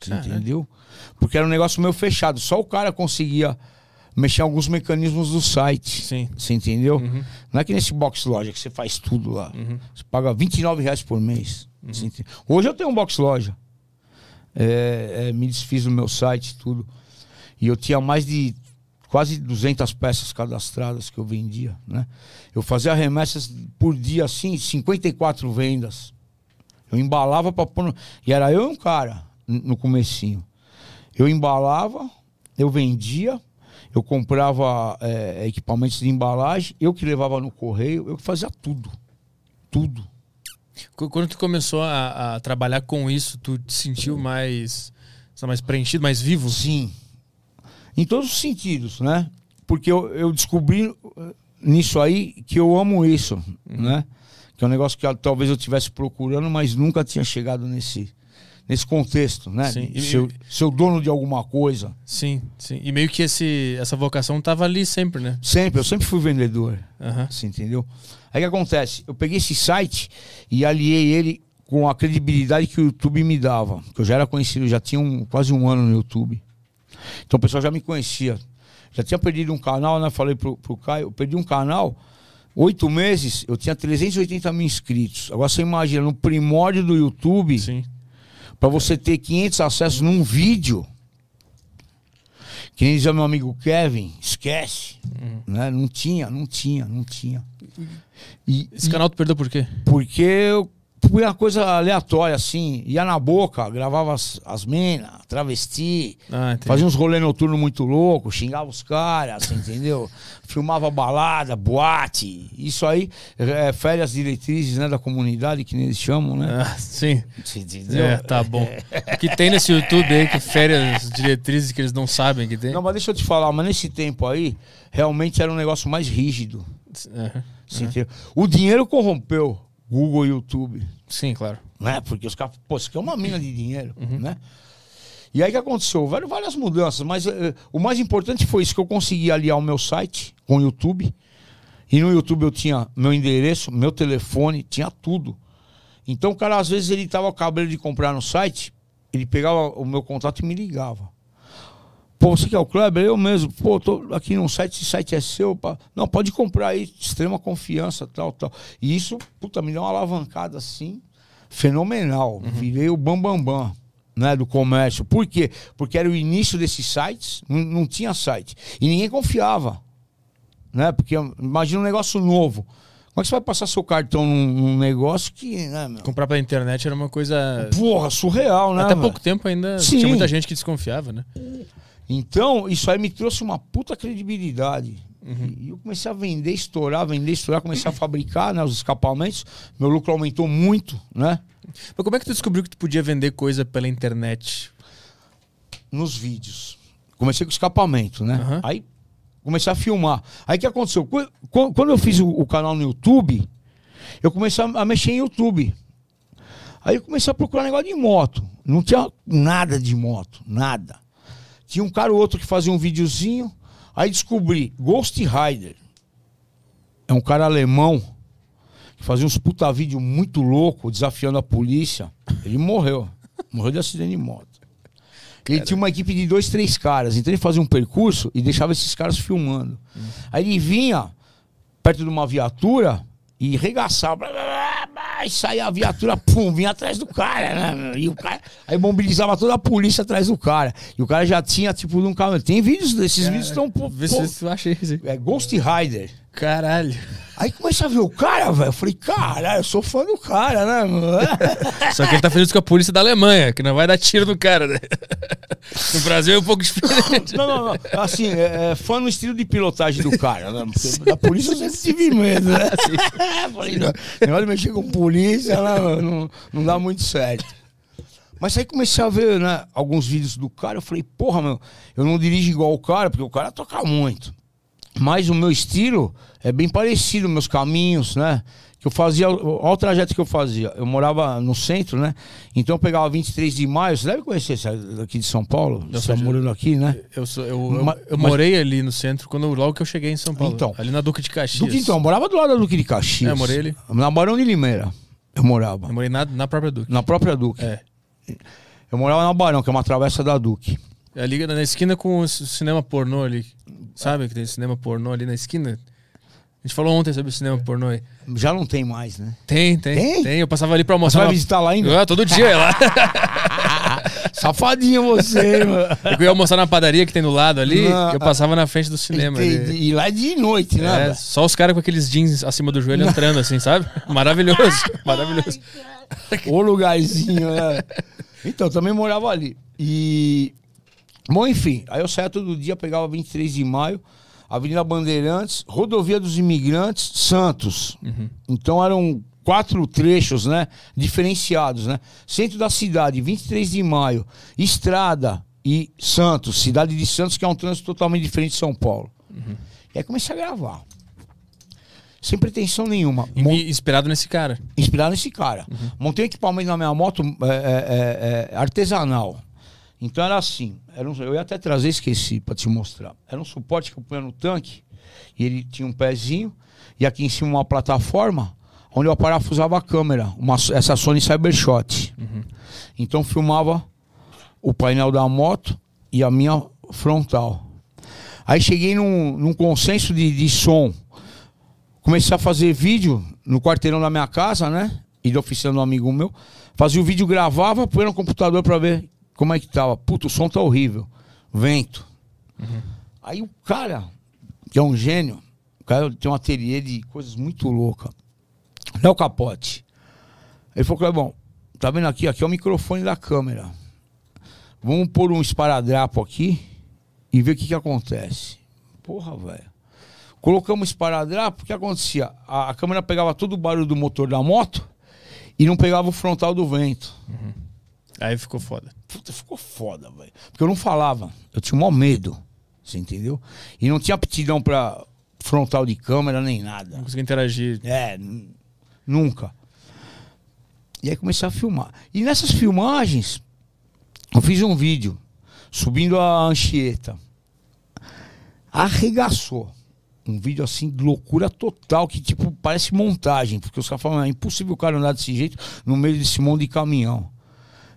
Caraca. entendeu? Porque era um negócio meio fechado. Só o cara conseguia mexer alguns mecanismos do site. Sim. Você entendeu? Uhum. Não é que nesse box loja que você faz tudo lá. Uhum. Você paga 29 reais por mês. Entende? Hoje eu tenho um box loja. É, é, me desfiz do meu site tudo. E eu tinha mais de quase 200 peças cadastradas que eu vendia, né? Eu fazia remessas por dia, assim, 54 vendas. Eu embalava para pôr... no- E era eu e um cara no comecinho. Eu embalava, eu vendia, eu comprava é, equipamentos de embalagem, eu que levava no correio, eu que fazia tudo. Tudo. Qu- Quando tu começou a, a trabalhar com isso, tu te sentiu mais, mais preenchido, mais vivo? Sim. Em todos os sentidos, né? Porque eu, eu descobri eh, nisso aí que eu amo isso, né? Que é um negócio que ah, talvez eu estivesse procurando, mas nunca tinha chegado nesse, nesse contexto, né? Sim. E- o dono de alguma coisa. Sim, sim. E meio que esse, essa vocação tava ali sempre, né? Sempre, eu sempre fui vendedor. Aham. Você entendeu? Aí o que acontece? Eu peguei esse site e aliei ele com a credibilidade que o YouTube me dava. Que eu já era conhecido, já tinha um- quase um ano no YouTube. Então o pessoal já me conhecia. Já tinha perdido um canal, né? Falei pro, pro Caio, eu perdi um canal. Oito meses, eu tinha 380 mil inscritos. Agora você imagina, no primórdio do YouTube, Sim. Para você ter 500 acessos num vídeo. Que nem dizia meu amigo Kevin, esquece. Né? Não tinha, não tinha, não tinha. E, Esse canal tu perdeu por quê? porque eu fui uma coisa aleatória, assim, ia na boca, gravava as, as minas, travesti, Ah, fazia uns rolê noturno muito louco, xingava os caras, entendeu? Filmava balada, boate, isso aí, é, férias diretrizes né, da comunidade, que eles chamam, né? Ah, sim. Entendeu? É, tá bom. O que tem nesse YouTube aí que férias diretrizes que eles não sabem que tem? Não, mas deixa eu te falar, mas nesse tempo aí, realmente era um negócio mais rígido. Você entendeu? O dinheiro corrompeu Google e YouTube. Sim, claro. né? Porque os caras, pô, isso aqui é uma mina de dinheiro, né? E aí o que aconteceu? Houveram várias mudanças, mas eh, o mais importante foi isso, que eu consegui aliar o meu site com o YouTube. E no YouTube eu tinha meu endereço, meu telefone, tinha tudo. Então o cara, às vezes, ele tava acabando de comprar no site, ele pegava o meu contato e me ligava. Pô, você que é o Kleber? Eu mesmo. Pô, tô aqui num site, esse site é seu. Pá. Não, pode comprar aí, extrema confiança, tal, tal. E isso, puta, me deu uma alavancada assim, fenomenal. Virei o bambambam, bam, bam, né, do comércio. Por quê? Porque era o início desses sites, não, não tinha site. E ninguém confiava. Né? Porque imagina um negócio novo. Como é que você vai passar seu cartão num, num negócio que, né? Comprar pela internet era uma coisa. Porra, surreal, né? Até velho? pouco tempo ainda Sim. tinha muita gente que desconfiava, né? Então, isso aí me trouxe uma puta credibilidade. E eu comecei a vender, estourar, vender, estourar, comecei a fabricar né, os escapamentos. Meu lucro aumentou muito, né? Mas como é que tu descobriu que tu podia vender coisa pela internet? Nos vídeos. Comecei com escapamento, né? Aham. Aí comecei a filmar. Aí o que aconteceu? Qu- qu- Quando eu fiz o, canal no YouTube, eu comecei a, a mexer em YouTube. Aí eu comecei a procurar negócio de moto. Não tinha nada de moto, nada. Tinha um cara ou outro que fazia um videozinho. Aí descobri Ghost Rider. É um cara alemão que fazia uns puta vídeo muito louco, desafiando a polícia. Ele morreu. Morreu de acidente de moto. Ele tinha uma equipe de dois, três caras. Então ele fazia um percurso e deixava esses caras filmando. Aí ele vinha perto de uma viatura e regaçava. e saía a viatura, pum, vinha atrás do cara, né? E o cara. Aí mobilizava toda a polícia atrás do cara. E o cara já tinha, tipo, num carro. Tem vídeos desses vídeos estão. Vê se isso. aí. É Ghost Rider. Caralho. Aí comecei a ver o cara, velho. Eu falei, caralho, eu sou fã do cara, né? mano? Só que ele tá fazendo isso com a polícia da Alemanha, que não vai dar tiro no cara, né? No Brasil é um pouco diferente. Não, não, não. Assim, é, é fã no estilo de pilotagem do cara, né? Porque da polícia eu sempre tive medo, né? Falei, não, negócio de mexer com polícia, né? não, não dá muito certo. Mas aí comecei a ver, né, alguns vídeos do cara, eu falei, porra, meu, eu não dirijo igual o cara, porque o cara toca muito. Mas o meu estilo é bem parecido, meus caminhos, né? Que eu fazia, olha o trajeto que eu fazia. Eu morava no centro, né? Então eu pegava 23 de maio. Você deve conhecer aqui de São Paulo. Eu Você tá morando aqui, né? Eu, sou, eu, eu, eu mas- morei ali no centro quando logo que eu cheguei em São Paulo. Então. ali na Duque de Caxias. Duque, então, eu morava do lado da Duque de Caxias. É, morei ali. Na Barão de Limeira. Eu morava. Eu morei na, na própria Duque. Na própria Duque. É. Eu morava na Barão, que é uma travessa da Duque. É ali na esquina com o cinema pornô ali. Sabe que tem cinema pornô ali na esquina? A gente falou ontem sobre o cinema pornô aí. Já não tem mais, né? Tem, tem. Tem? Tem, eu passava ali pra Você almoçar. vai uma- visitar lá ainda? Ah, todo dia lá. Safadinho você, mano. Eu ia almoçar na padaria que tem do lado ali, eu passava na frente do cinema. E, ali. e lá é de noite, né? É, só os caras com aqueles jeans acima do joelho entrando assim, sabe? Maravilhoso, maravilhoso. O lugarzinho, né? Então, também morava ali. E. Bom, enfim, aí eu saía todo dia, pegava 23 de maio, Avenida Bandeirantes, Rodovia dos Imigrantes, Santos. Então eram quatro trechos, né? Diferenciados, né? Centro da cidade, 23 de maio, Estrada e Santos, cidade de Santos, que é um trânsito totalmente diferente de São Paulo. E aí comecei a gravar. Sem pretensão nenhuma. Mon- inspirado nesse cara. inspirado nesse cara. Montei um equipamento na minha moto é, é, é, é, artesanal. Então era assim. Era um- eu ia até trazer, esqueci pra te mostrar. Era um suporte que eu punha no tanque. E ele tinha um pezinho. E aqui em cima uma plataforma onde eu parafusava a câmera. Uma, essa Sony Cybershot. Então filmava o painel da moto e a minha frontal. Aí cheguei num, num consenso de, de som comecei a fazer vídeo no quarteirão da minha casa, né? E da oficina do amigo meu. Fazia o vídeo, gravava, põe no computador pra ver como é que tava. Puta, o som tá horrível. Vento. Aí o cara, que é um gênio, o cara tem um ateliê de coisas muito loucas. Léo Capote. Ele falou, bom, tá vendo aqui? Aqui é o microfone da câmera. Vamos pôr um esparadrapo aqui e ver o que que acontece. Porra, velho. Colocamos esparadrapo, o que acontecia? A, a câmera pegava todo o barulho do motor da moto e não pegava o frontal do vento. Aí ficou foda. Puta, ficou foda, velho. Porque eu não falava. Eu tinha o maior medo. Você entendeu? E não tinha aptidão pra frontal de câmera nem nada. Não consegui interagir. É, nunca. E aí comecei a filmar. E nessas filmagens, eu fiz um vídeo subindo a Anchieta. Arregaçou. Um vídeo assim de loucura total, que tipo, parece montagem, porque os caras falam, é impossível o cara andar desse jeito no meio desse monte de caminhão.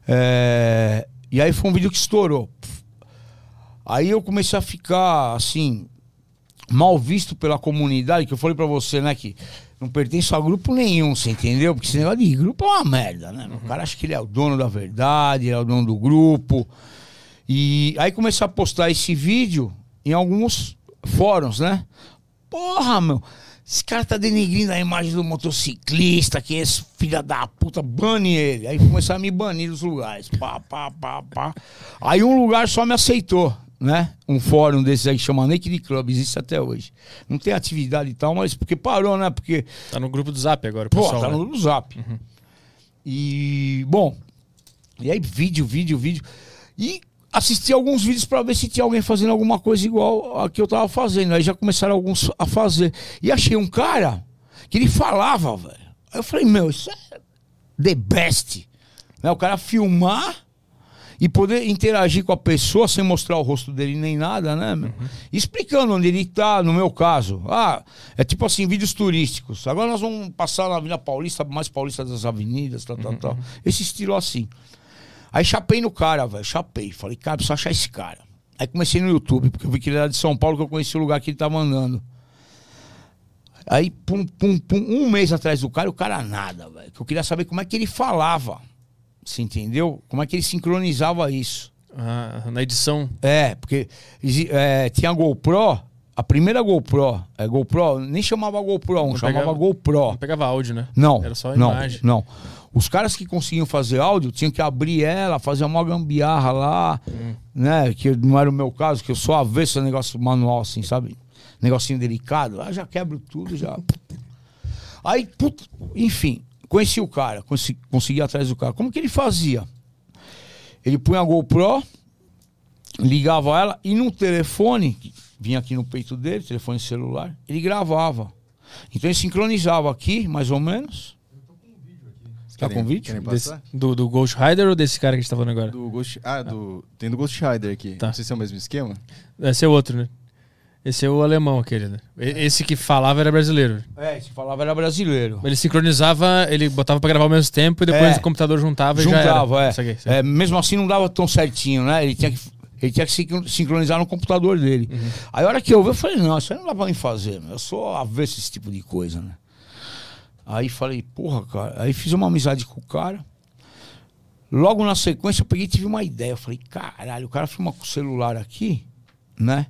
É, E aí foi um vídeo que estourou. Aí eu comecei a ficar assim, mal visto pela comunidade, que eu falei pra você, né, que não pertenço a grupo nenhum, você entendeu? Porque esse negócio de grupo é uma merda, né? O cara acha que ele é o dono da verdade, ele é o dono do grupo. E aí comecei a postar esse vídeo em alguns fóruns, né? Porra, meu, esse cara tá denegrindo a imagem do motociclista, que esse filho da puta, bane ele. Aí começaram a me banir dos lugares. Pá, pá, pá, pá. Aí um lugar só me aceitou, né? Um fórum desses aí que chama Naked Club, existe até hoje. Não tem atividade e tal, mas porque parou, né? Porque Tá no grupo do Zap agora, o Pô, pessoal. tá né? no Zap. E, bom, e aí vídeo, vídeo, vídeo. E assisti alguns vídeos pra ver se tinha alguém fazendo alguma coisa igual a que eu tava fazendo. Aí já começaram alguns a fazer. E achei um cara que ele falava, velho. Aí eu falei, meu, isso é the best. Né? O cara filmar e poder interagir com a pessoa sem mostrar o rosto dele nem nada, né, meu? Explicando onde ele tá, no meu caso. Ah, é tipo assim, vídeos turísticos. Agora nós vamos passar na Avenida Paulista, mais Paulista das Avenidas, tal, tal, tal. Esse estilo assim. Aí chapei no cara, velho, chapei. Falei, cara, preciso achar esse cara. Aí comecei no YouTube, porque eu vi que ele era de São Paulo, que eu conheci o lugar que ele tava andando. Aí, pum, pum, pum, um mês atrás do cara, o cara nada, velho. Que eu queria saber como é que ele falava. Você entendeu? Como é que ele sincronizava isso. Ah, na edição. É, porque é, tinha a GoPro, a primeira GoPro, é, GoPro, nem chamava GoPro 1, Não chamava pegava- GoPro. Não pegava áudio, né? Não, Era só não, imagem. não. Os caras que conseguiam fazer áudio tinham que abrir ela, fazer uma gambiarra lá, Hum. né? Que não era o meu caso, que eu só avesso esse negócio manual, assim, sabe? Negocinho delicado. Aí já quebro tudo, já. Aí, enfim, conheci o cara, consegui, consegui atrás do cara. Como que ele fazia? Ele punha a GoPro, ligava ela e num telefone, vinha aqui no peito dele, telefone celular, ele gravava. Então ele sincronizava aqui, mais ou menos. Tá Querem- com vídeo? Querem Desse- passar? do, do Ghost Rider ou desse cara que a gente tá falando agora? Do Ghost... Ah, do... tem do Ghost Rider aqui. Tá. Não sei se é o mesmo esquema. Esse é o outro, né? Esse é o alemão aquele, né? E- Esse que falava era brasileiro. É, se falava era brasileiro. Ele sincronizava, ele botava pra gravar ao mesmo tempo e depois É. o computador juntava e já Juntava, era. é. Saquei, saquei. É, Mesmo assim não dava tão certinho, né? Ele tinha que, ele tinha que sincro- sincronizar no computador dele. Aí a hora que eu vi, eu falei, não, isso aí não dá pra mim fazer, meu. eu sou avesso a esse tipo de coisa, né? Aí falei, porra, cara. Aí fiz uma amizade com o cara. Logo na sequência eu peguei e tive uma ideia. Eu falei, caralho, o cara filma com o celular aqui, né?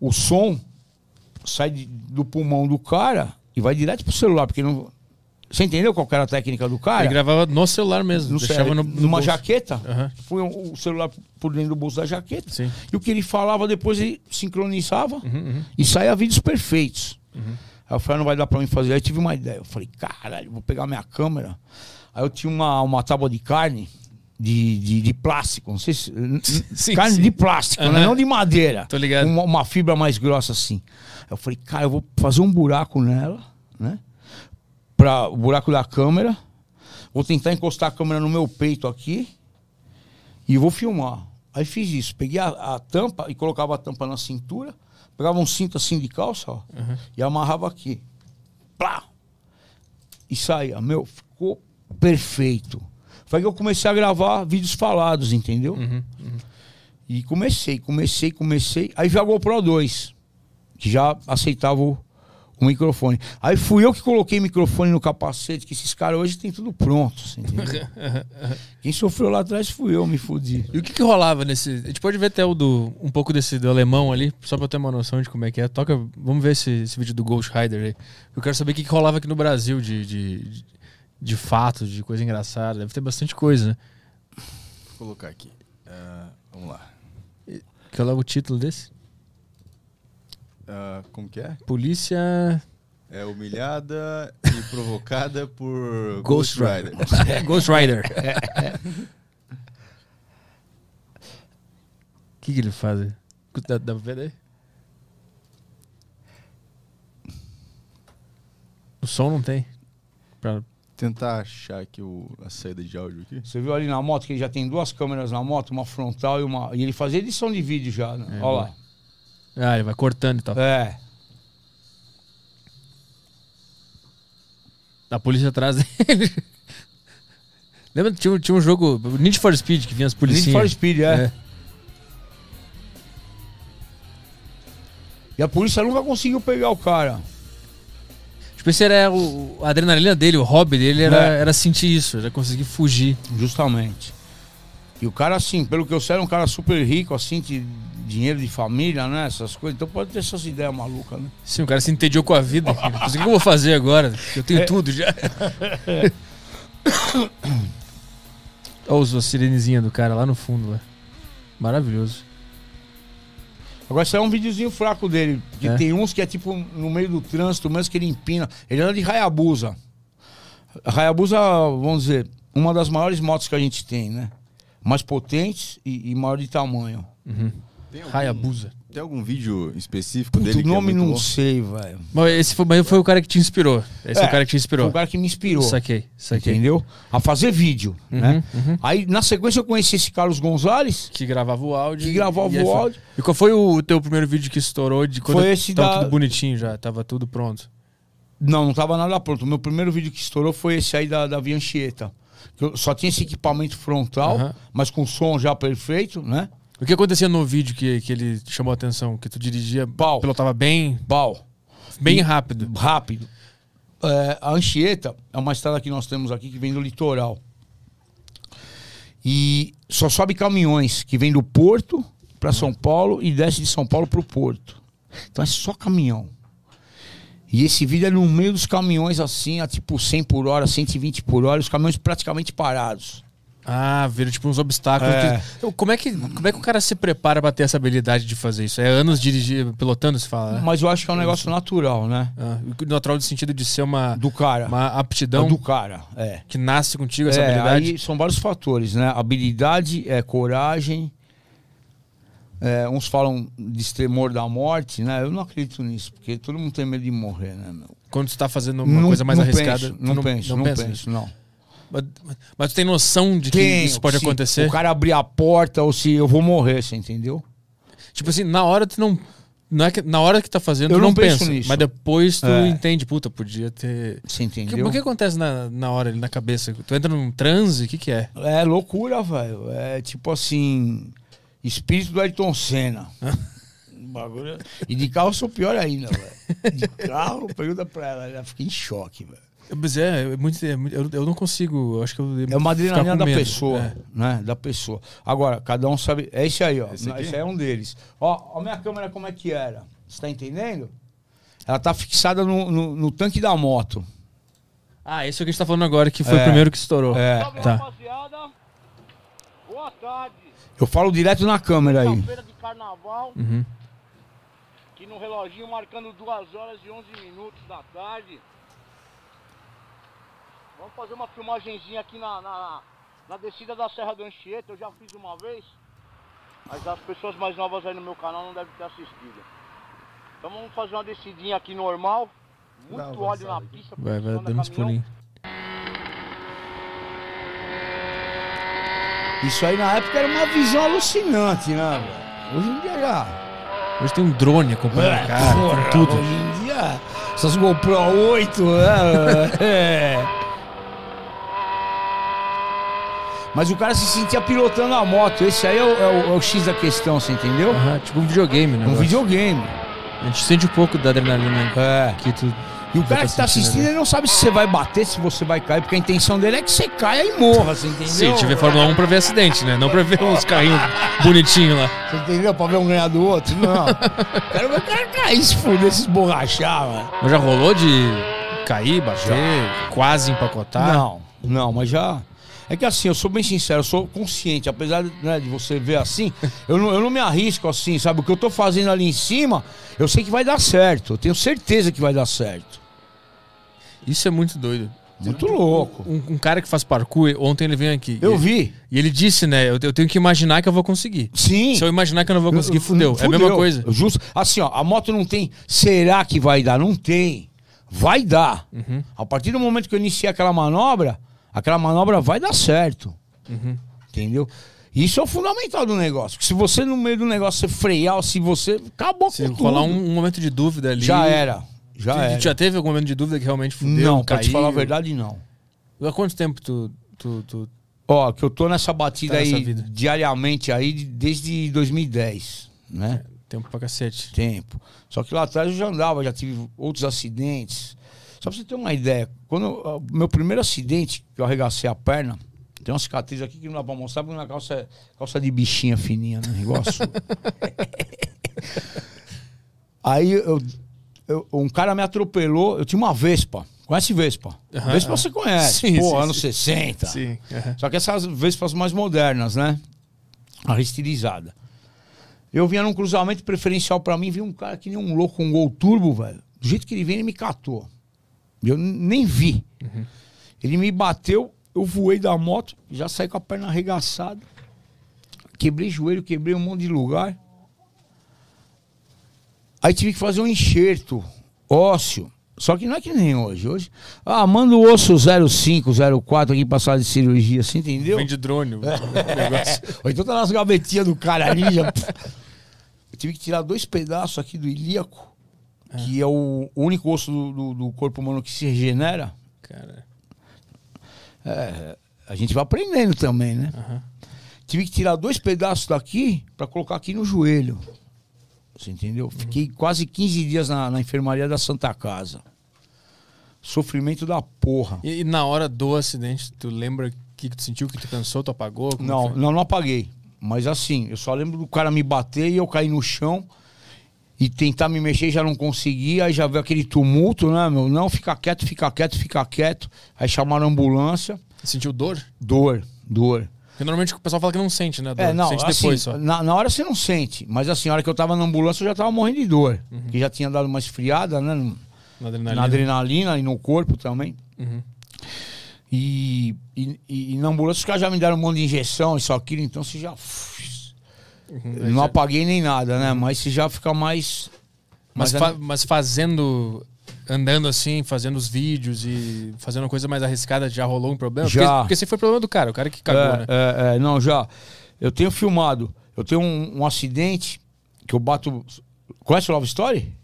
O som sai de- do pulmão do cara e vai direto pro celular, porque não. Você entendeu qual era a técnica do cara? Ele gravava no celular mesmo. no deixava no, numa bolso. jaqueta. Aham. Foi o celular por dentro do bolso da jaqueta. Sim. E o que ele falava depois ele sincronizava Uhum, uhum. e saía vídeos perfeitos. Aí eu falei, não vai dar pra mim fazer. Aí eu tive uma ideia. Eu falei, caralho, vou pegar minha câmera. Aí eu tinha uma, uma tábua de carne de, de, de plástico. Não sei se. Sim, carne sim. de plástico, né? Não de madeira. Tô ligado. Uma, uma fibra mais grossa assim. Aí eu falei, cara, eu vou fazer um buraco nela, né? Pra, o buraco da câmera. Vou tentar encostar a câmera no meu peito aqui e vou filmar. Aí fiz isso. Peguei a, a tampa e colocava a tampa na cintura. Pegava um cinto assim de calça, ó, e amarrava aqui. Plá! E saía. Meu, ficou perfeito. Foi que eu comecei a gravar vídeos falados, entendeu? Uhum, E comecei, comecei, comecei. Aí veio a GoPro 2, que já aceitava o, o microfone. Aí fui eu que coloquei microfone no capacete, que esses caras hoje tem tudo pronto, entendeu? Quem sofreu lá atrás fui eu, me fudi. E o que que rolava nesse... A gente pode ver até o do... Um pouco desse do alemão ali, só pra eu ter uma noção de como é que é. Toca... Vamos ver esse, esse vídeo do Ghost Rider aí. Eu quero saber o que que rolava aqui no Brasil de... de, de, de fatos, de coisa engraçada. Deve ter bastante coisa, né? Vou colocar aqui. Ah, vamos lá. Qual é o título desse? Ah, como que é? Polícia... É humilhada e provocada por Ghost Ghost Rider. Ghost Rider. O que, que ele faz? Dá, dá pra ver daí? O som não tem. Pra- Tentar achar aqui o, a saída de áudio aqui. Você viu ali na moto que ele já tem duas câmeras na moto, uma frontal e uma. E ele fazia edição de vídeo já, né? É, Olha lá. Ah, ele vai cortando e tal. É. A polícia atrás dele. Lembra que tinha, tinha um jogo, Need for Speed, que vinha as Need polícias. for Speed, é. E a polícia nunca conseguiu pegar o cara. Tipo, esse era o, a adrenalina dele, o hobby dele era, É. era sentir isso, era conseguir fugir. Justamente. E o cara, assim, pelo que eu sei, era um cara super rico, assim, de dinheiro de família, né? Essas coisas. Então pode ter essas ideias malucas, né? Sim, o cara se entediou com a vida. O que eu vou fazer agora? Eu tenho É. tudo já. Olha os- a sirenezinha do cara lá no fundo. Lá. Maravilhoso. Agora, isso é um videozinho fraco dele. Que É? tem uns que é tipo no meio do trânsito, mesmo que ele empina. Ele anda de Hayabusa. Hayabusa, vamos dizer, uma das maiores motos que a gente tem, né? Mais potentes e, e maior de tamanho. Tem Hayabusa. Tem algum vídeo específico Puta, dele o que é nome muito não bom? sei, velho. Mas esse foi, mas foi o cara que te inspirou. Esse é, É, o cara que te Foi inspirou. o cara que me inspirou. Saquei, saquei. Entendeu? A fazer vídeo, né? uhum. Aí, na sequência, eu conheci esse Carlos Gonzalez. Que gravava o áudio. Que gravava e o foi- áudio. E qual foi o teu primeiro vídeo que estourou de quando Foi esse tava da- tudo bonitinho já, tava tudo pronto? Não, não tava nada pronto. O meu primeiro vídeo que estourou foi esse aí da, da Vianchieta. Que eu só tinha esse equipamento frontal, Aham. mas com som já perfeito, né? O que acontecia no vídeo que, que ele chamou a atenção? Que tu dirigia, Pau. pilotava bem, Pau. bem E- rápido. Rápido. É, a Anchieta é uma estrada que nós temos aqui que vem do litoral. E só sobe caminhões que vem do Porto para São Paulo e desce de São Paulo para o Porto. Então é só caminhão. E esse vídeo é no meio dos caminhões assim, a tipo 100 por hora, 120 por hora, os caminhões praticamente parados. Ah, viram tipo uns obstáculos. É. que- como, é que, como é que o cara se prepara pra ter essa habilidade de fazer isso? É anos dirigir, pilotando, se fala, né? Mas eu acho que é um negócio natural, né? Ah, natural no sentido de ser uma, Do cara. uma aptidão do cara, é. que nasce contigo, essa É, habilidade. aí são vários fatores, né? Habilidade, é, coragem, É, uns falam de tremor da morte, né? Eu não acredito nisso, porque todo mundo tem medo de morrer, né, meu? Quando você tá fazendo uma coisa mais arriscada. Penso, tu não, penso, não, pensa penso, nisso? não. Mas, mas tu tem noção de que isso pode se acontecer? O cara abrir a porta ou se eu vou morrer, você entendeu? Tipo assim, na hora tu não. Não é que, na hora que tá fazendo, Eu tu não, não penso pensa. nisso. Mas depois tu É. entende, puta, podia ter. Você que, entendeu? o que acontece na, na hora ali, na cabeça? Tu entra num transe? O que, que é? É loucura, velho. É tipo assim. Espírito do Ayrton Senna. Bagulho. E de carro eu sou pior ainda, velho. De carro, pergunta pra ela, ela fica em choque, velho. Mas é, é muito, é muito- eu, eu não consigo. eu Acho que eu É uma adrenalina da medo. pessoa, É. né? Da pessoa. Agora, cada um sabe. É esse aí, ó. Esse? Esse aí é um deles. Ó, a minha câmera como é que era. Você tá entendendo? Ela tá fixada no, no, no tanque da moto. Ah, esse é o que a gente tá falando agora, que foi É. o primeiro que estourou. É. Salve, Tá. rapaziada. Boa tarde. Eu falo direto na câmera aí. Quinta-feira de carnaval. Uhum. Aqui no reloginho marcando 2 horas e 11 minutos da tarde. Vamos fazer uma filmagenzinha aqui na, na, na descida da Serra do Anchieta. Eu já fiz uma vez. Mas as pessoas mais novas aí no meu canal não devem ter assistido. Então vamos fazer uma descidinha aqui normal. Muito óleo na pista. Vai, vai caminhão. pulinhos. Isso aí na época era uma visão alucinante, né? Hoje em dia já. Hoje tem um drone acompanhando É, o cara, porra, com tudo. Hoje em dia, essas GoPro 8, né? é. Mas o cara se sentia pilotando a moto. Esse aí é o, é o- é o X da questão, você entendeu? Tipo um videogame, né? Um videogame. A gente sente um pouco da adrenalina É. que tu. E o já cara que tá assistindo, ali. ele não sabe se você vai bater, se você vai cair, porque a intenção dele é que você caia e morra, você entendeu? Sim, tiver Fórmula 1 pra ver acidente, né? Não pra ver uns carrinhos bonitinhos lá. Você entendeu? Pra ver um ganhar do outro? Não. Quero ver o cara cair, se fuder, se esborrachar, mano. Mas já rolou de cair, bater, quase empacotar? Não, não, mas já. É que assim, eu sou bem sincero, eu sou consciente, apesar né, de você ver assim, eu não, eu não me arrisco assim, sabe? O que eu tô fazendo ali em cima, eu sei que vai dar certo, eu tenho certeza que vai dar certo. Isso é muito doido. Muito louco. Um, um cara que faz parkour, ontem ele veio aqui. Eu e, vi. E ele disse, né? Eu, eu tenho que imaginar que eu vou conseguir. Sim. Se eu imaginar que eu não vou conseguir, Eu- fudeu. É a mesma coisa. Justo. Assim, ó, a moto não tem. Será que vai dar? Não tem. Vai dar. Uhum. A partir do momento que eu iniciei aquela manobra, aquela manobra vai dar certo. Uhum. Entendeu? Isso é o fundamental do negócio. Que se você, no meio do negócio, você frear, se você. Acabou Se com rolar um, um momento de dúvida ali. Já era. Já Tu- era. já teve algum momento de dúvida que realmente fudeu? não, pra te caiu? falar a verdade, não. Há quanto tempo tu. tu, tu... Ó, que eu tô nessa batida Tá nessa aí vida. diariamente aí de- desde 2010, né? Tempo pra cacete. tempo. Só que lá atrás eu já andava, já tive outros acidentes. Só pra você ter uma ideia, quando meu primeiro acidente, que eu arregacei a perna, tem uma cicatriz aqui que não dá pra mostrar, porque minha calça calça de bichinha fininha, né? Igual. Aí eu, eu- um cara me atropelou, eu tinha uma Vespa. Conhece Vespa? Aham, Vespa você conhece. Sim, Pô, sim, anos sim. 60. Sim. aham. Só que essas Vespas mais modernas, né? A restilizada. Eu vinha num cruzamento preferencial pra mim, vi um cara que nem um louco, um gol turbo, velho. Do jeito que ele veio, ele me catou. Eu nem vi. Ele me bateu, eu voei da moto, já saí com a perna arregaçada. Quebrei joelho, quebrei um monte de lugar. Aí tive que fazer um enxerto ósseo. Só que não é que nem hoje. Hoje, ah, manda o osso 05, 04 aqui pra sala de cirurgia, assim, entendeu? Vem de drone negócio. Ou então tá nas gavetinhas do cara ali. Já... Eu tive que tirar dois pedaços aqui do ilíaco, que é o único osso do, do- do corpo humano que se regenera. Cara. É, a gente vai aprendendo também, né? Aham. Tive que tirar dois pedaços daqui pra colocar aqui no joelho. Você entendeu? Fiquei quase 15 dias na, na enfermaria da Santa Casa. Sofrimento da porra. E, e na hora do acidente, tu lembra o que, que tu sentiu, que tu cansou, tu apagou? Não, foi? não, não apaguei. Mas assim, eu só lembro do cara me bater e eu cair no chão e tentar me mexer já não conseguia. Aí já veio aquele tumulto, né, meu? Não, fica quieto, fica quieto, fica quieto. Aí chamaram a ambulância. Sentiu dor? Dor, dor. Porque normalmente o pessoal fala que não sente, né? Dor. É, não, sente assim, depois só. Na, na hora você não sente. Mas assim, na hora que eu tava na ambulância eu já tava morrendo de dor. Uhum. Que já tinha dado uma esfriada, né? no- Na adrenalina. Na adrenalina e no corpo também. Uhum. E, e, e- e na ambulância os caras já me deram um monte de injeção, isso, aquilo, então você já. Não apaguei nem nada, né? Mas se já fica mais. Mas, Mas fa- é- mas fazendo. Andando assim, fazendo os vídeos e fazendo coisa mais arriscada, já rolou um problema? Já. Porque, porque esse foi o problema do cara, o cara que cagou, é, né? é, é, não, já. Eu tenho filmado. Eu tenho um, um acidente que eu bato. Conhece o Love Story?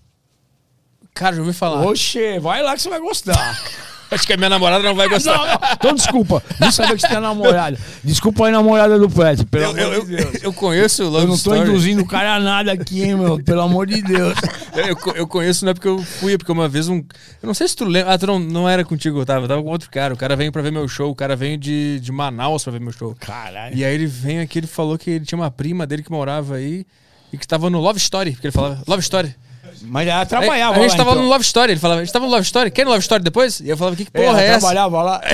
Cara, já ouvi falar. Oxê, vai lá que você vai gostar. Acho que a minha namorada não vai gostar. Não, não. Então desculpa. Não sabia que você tem namorada. Desculpa aí, namorada do Pet, pelo Eu, amor de eu, Deus. eu conheço o Love Eu não tô Story. induzindo o cara a nada aqui, hein, meu? Pelo amor de Deus. Eu, eu conheço, não é porque eu fui, é porque uma vez um. Eu não sei se tu lembra. Ah, tu não, não era contigo, eu tava, eu tava com outro cara. O cara veio pra ver meu show, o cara veio de, de Manaus pra ver meu show. Caralho. E aí ele vem aqui, ele falou que ele tinha uma prima dele que morava aí e que tava no Love Story, porque ele falava Love Story. Mas ela trabalhava a gente lá, tava então. no Love Story, ele falava, a gente tava no Love Story, quer no Love Story depois? E eu falava, que, que É, porra é, ela essa? trabalhava lá.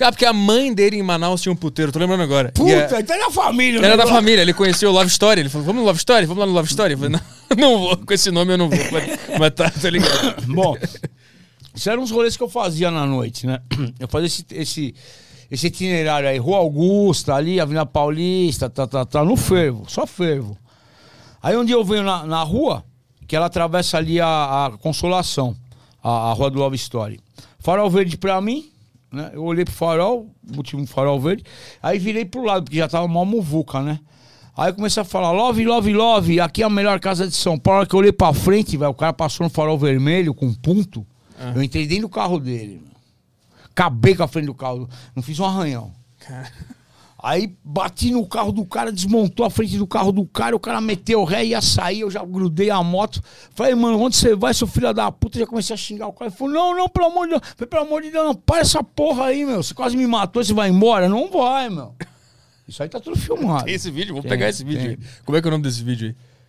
Ah, porque a mãe dele em Manaus tinha um puteiro, tô lembrando agora. A- Puta, então é da família. Era né? da família, ele conhecia o Love Story. Ele falou, vamos no Love Story? Vamos lá no Love Story? Eu falei, não, não vou, com esse nome eu não vou. Mas, tá, tá ligado. Bom, isso eram uns rolês que eu fazia na noite, né? Eu fazia esse, esse, esse itinerário aí, Rua Augusta, ali, Avenida Paulista, tá, tá, tá, no fervo, só fervo. Aí um dia eu venho na, na rua, que ela atravessa ali a, a Consolação, a, a Rua do Love Story. Farol verde pra mim, né? Eu olhei pro farol, um farol verde, aí virei pro lado, porque já tava mó muvuca, né? Aí comecei a falar, love, love, love, aqui é a melhor casa de São Paulo. Que eu olhei pra frente, velho, o cara passou no farol vermelho com ponto. Eu entrei dentro do carro dele. Acabei com a frente do carro. Não fiz um arranhão. Aí bati no carro do cara, desmontou a frente do carro do cara, o cara meteu o ré, ia sair, eu já grudei a moto. Falei, mano, onde você vai, seu filho da puta? Já comecei a xingar o cara. Ele falou, não, não, pelo amor de Deus. Falei, pelo amor de Deus, não, para essa porra aí, meu. Você quase me matou, você vai embora? Não vai, meu. Isso aí tá tudo filmado. Tem esse vídeo? Vou Tem, pegar esse vídeo tem. aí. Como é que é o nome desse vídeo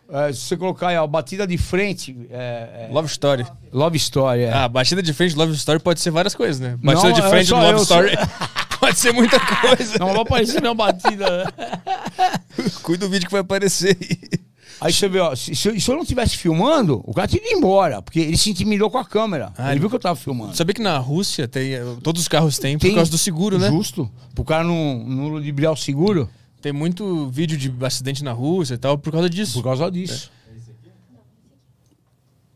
aí? É, se você colocar aí, ó, batida de frente, é, é, Love Story. Love Story, é. Ah, batida de frente Love Story pode ser várias coisas, né? Batida Não, de é frente só Love Story pode ser muita coisa. Não vai aparecer minha batida. né? Cuida do vídeo que vai aparecer aí. Aí você vê, ó, se, se eu- se eu não tivesse filmando, o cara tinha ido embora, porque ele se intimidou com a câmera. Ah, ele viu que eu tava filmando. Sabia que na Rússia tem, eh, todos os carros têm por Tem- causa do seguro, né? Justo. Pro cara não, não ludibriar o seguro, Tem muito vídeo de acidente na Rússia e tal por causa disso. por causa disso.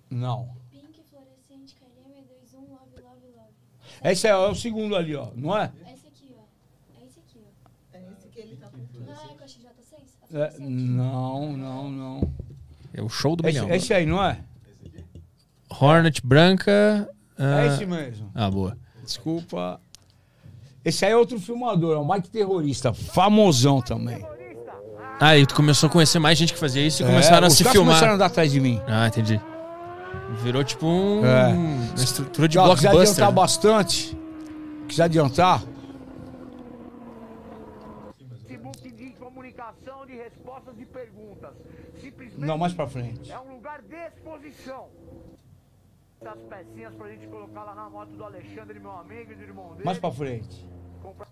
Não. Pink fluorescente KLM21 Love Love Love. Esse é, é o segundo ali, ó. Não é? Esse aqui, ó. É esse aqui, ó. É esse que ele tá com Não é com a XJ6? A É, não, não, não. É o show do Esse, milhão. esse aí, não é? Hornet branca. ah, É esse mesmo. Ah, boa. Desculpa. Esse aí é outro filmador, é um Mike Terrorista, famosão também. Ah, e tu começou a conhecer mais gente que fazia isso e começaram É, a os se filmar. começaram a andar atrás de mim. Ah, entendi. Virou tipo um, É. uma estrutura de quiser blockbuster. adiantar né? bastante, quiser adiantar, Facebook de comunicação de respostas de perguntas. Simplesmente não, mais pra frente. é um lugar de exposição. Das pecinhas pra gente colocar lá na moto do Alexandre, meu amigo e do irmão dele. Mais pra frente. Comprar-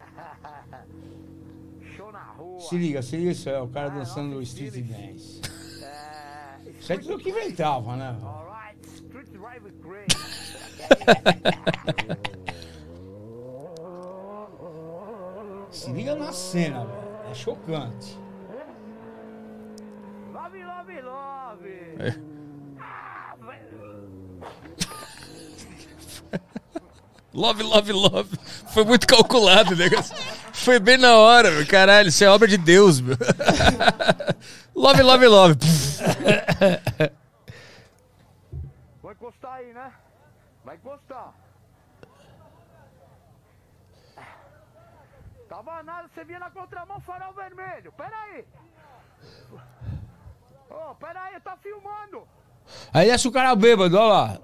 Show na rua. Se liga, se liga isso aí, o cara dançando street dance. É, Isso aí tudo que inventava, né? Alright, Street Drive Crazy. Se liga na cena, velho. É chocante. Love, love, love. É. Love, love, love. Foi muito calculado o negócio. Foi bem na hora, meu. Caralho, isso é obra de Deus, meu. love, love, love. Vai encostar aí, né? Vai encostar. Tava nada, você vinha na contramão, farol vermelho. Pera aí. Ô, pera aí, tá filmando. Aí desce o cara bêbado, olha lá.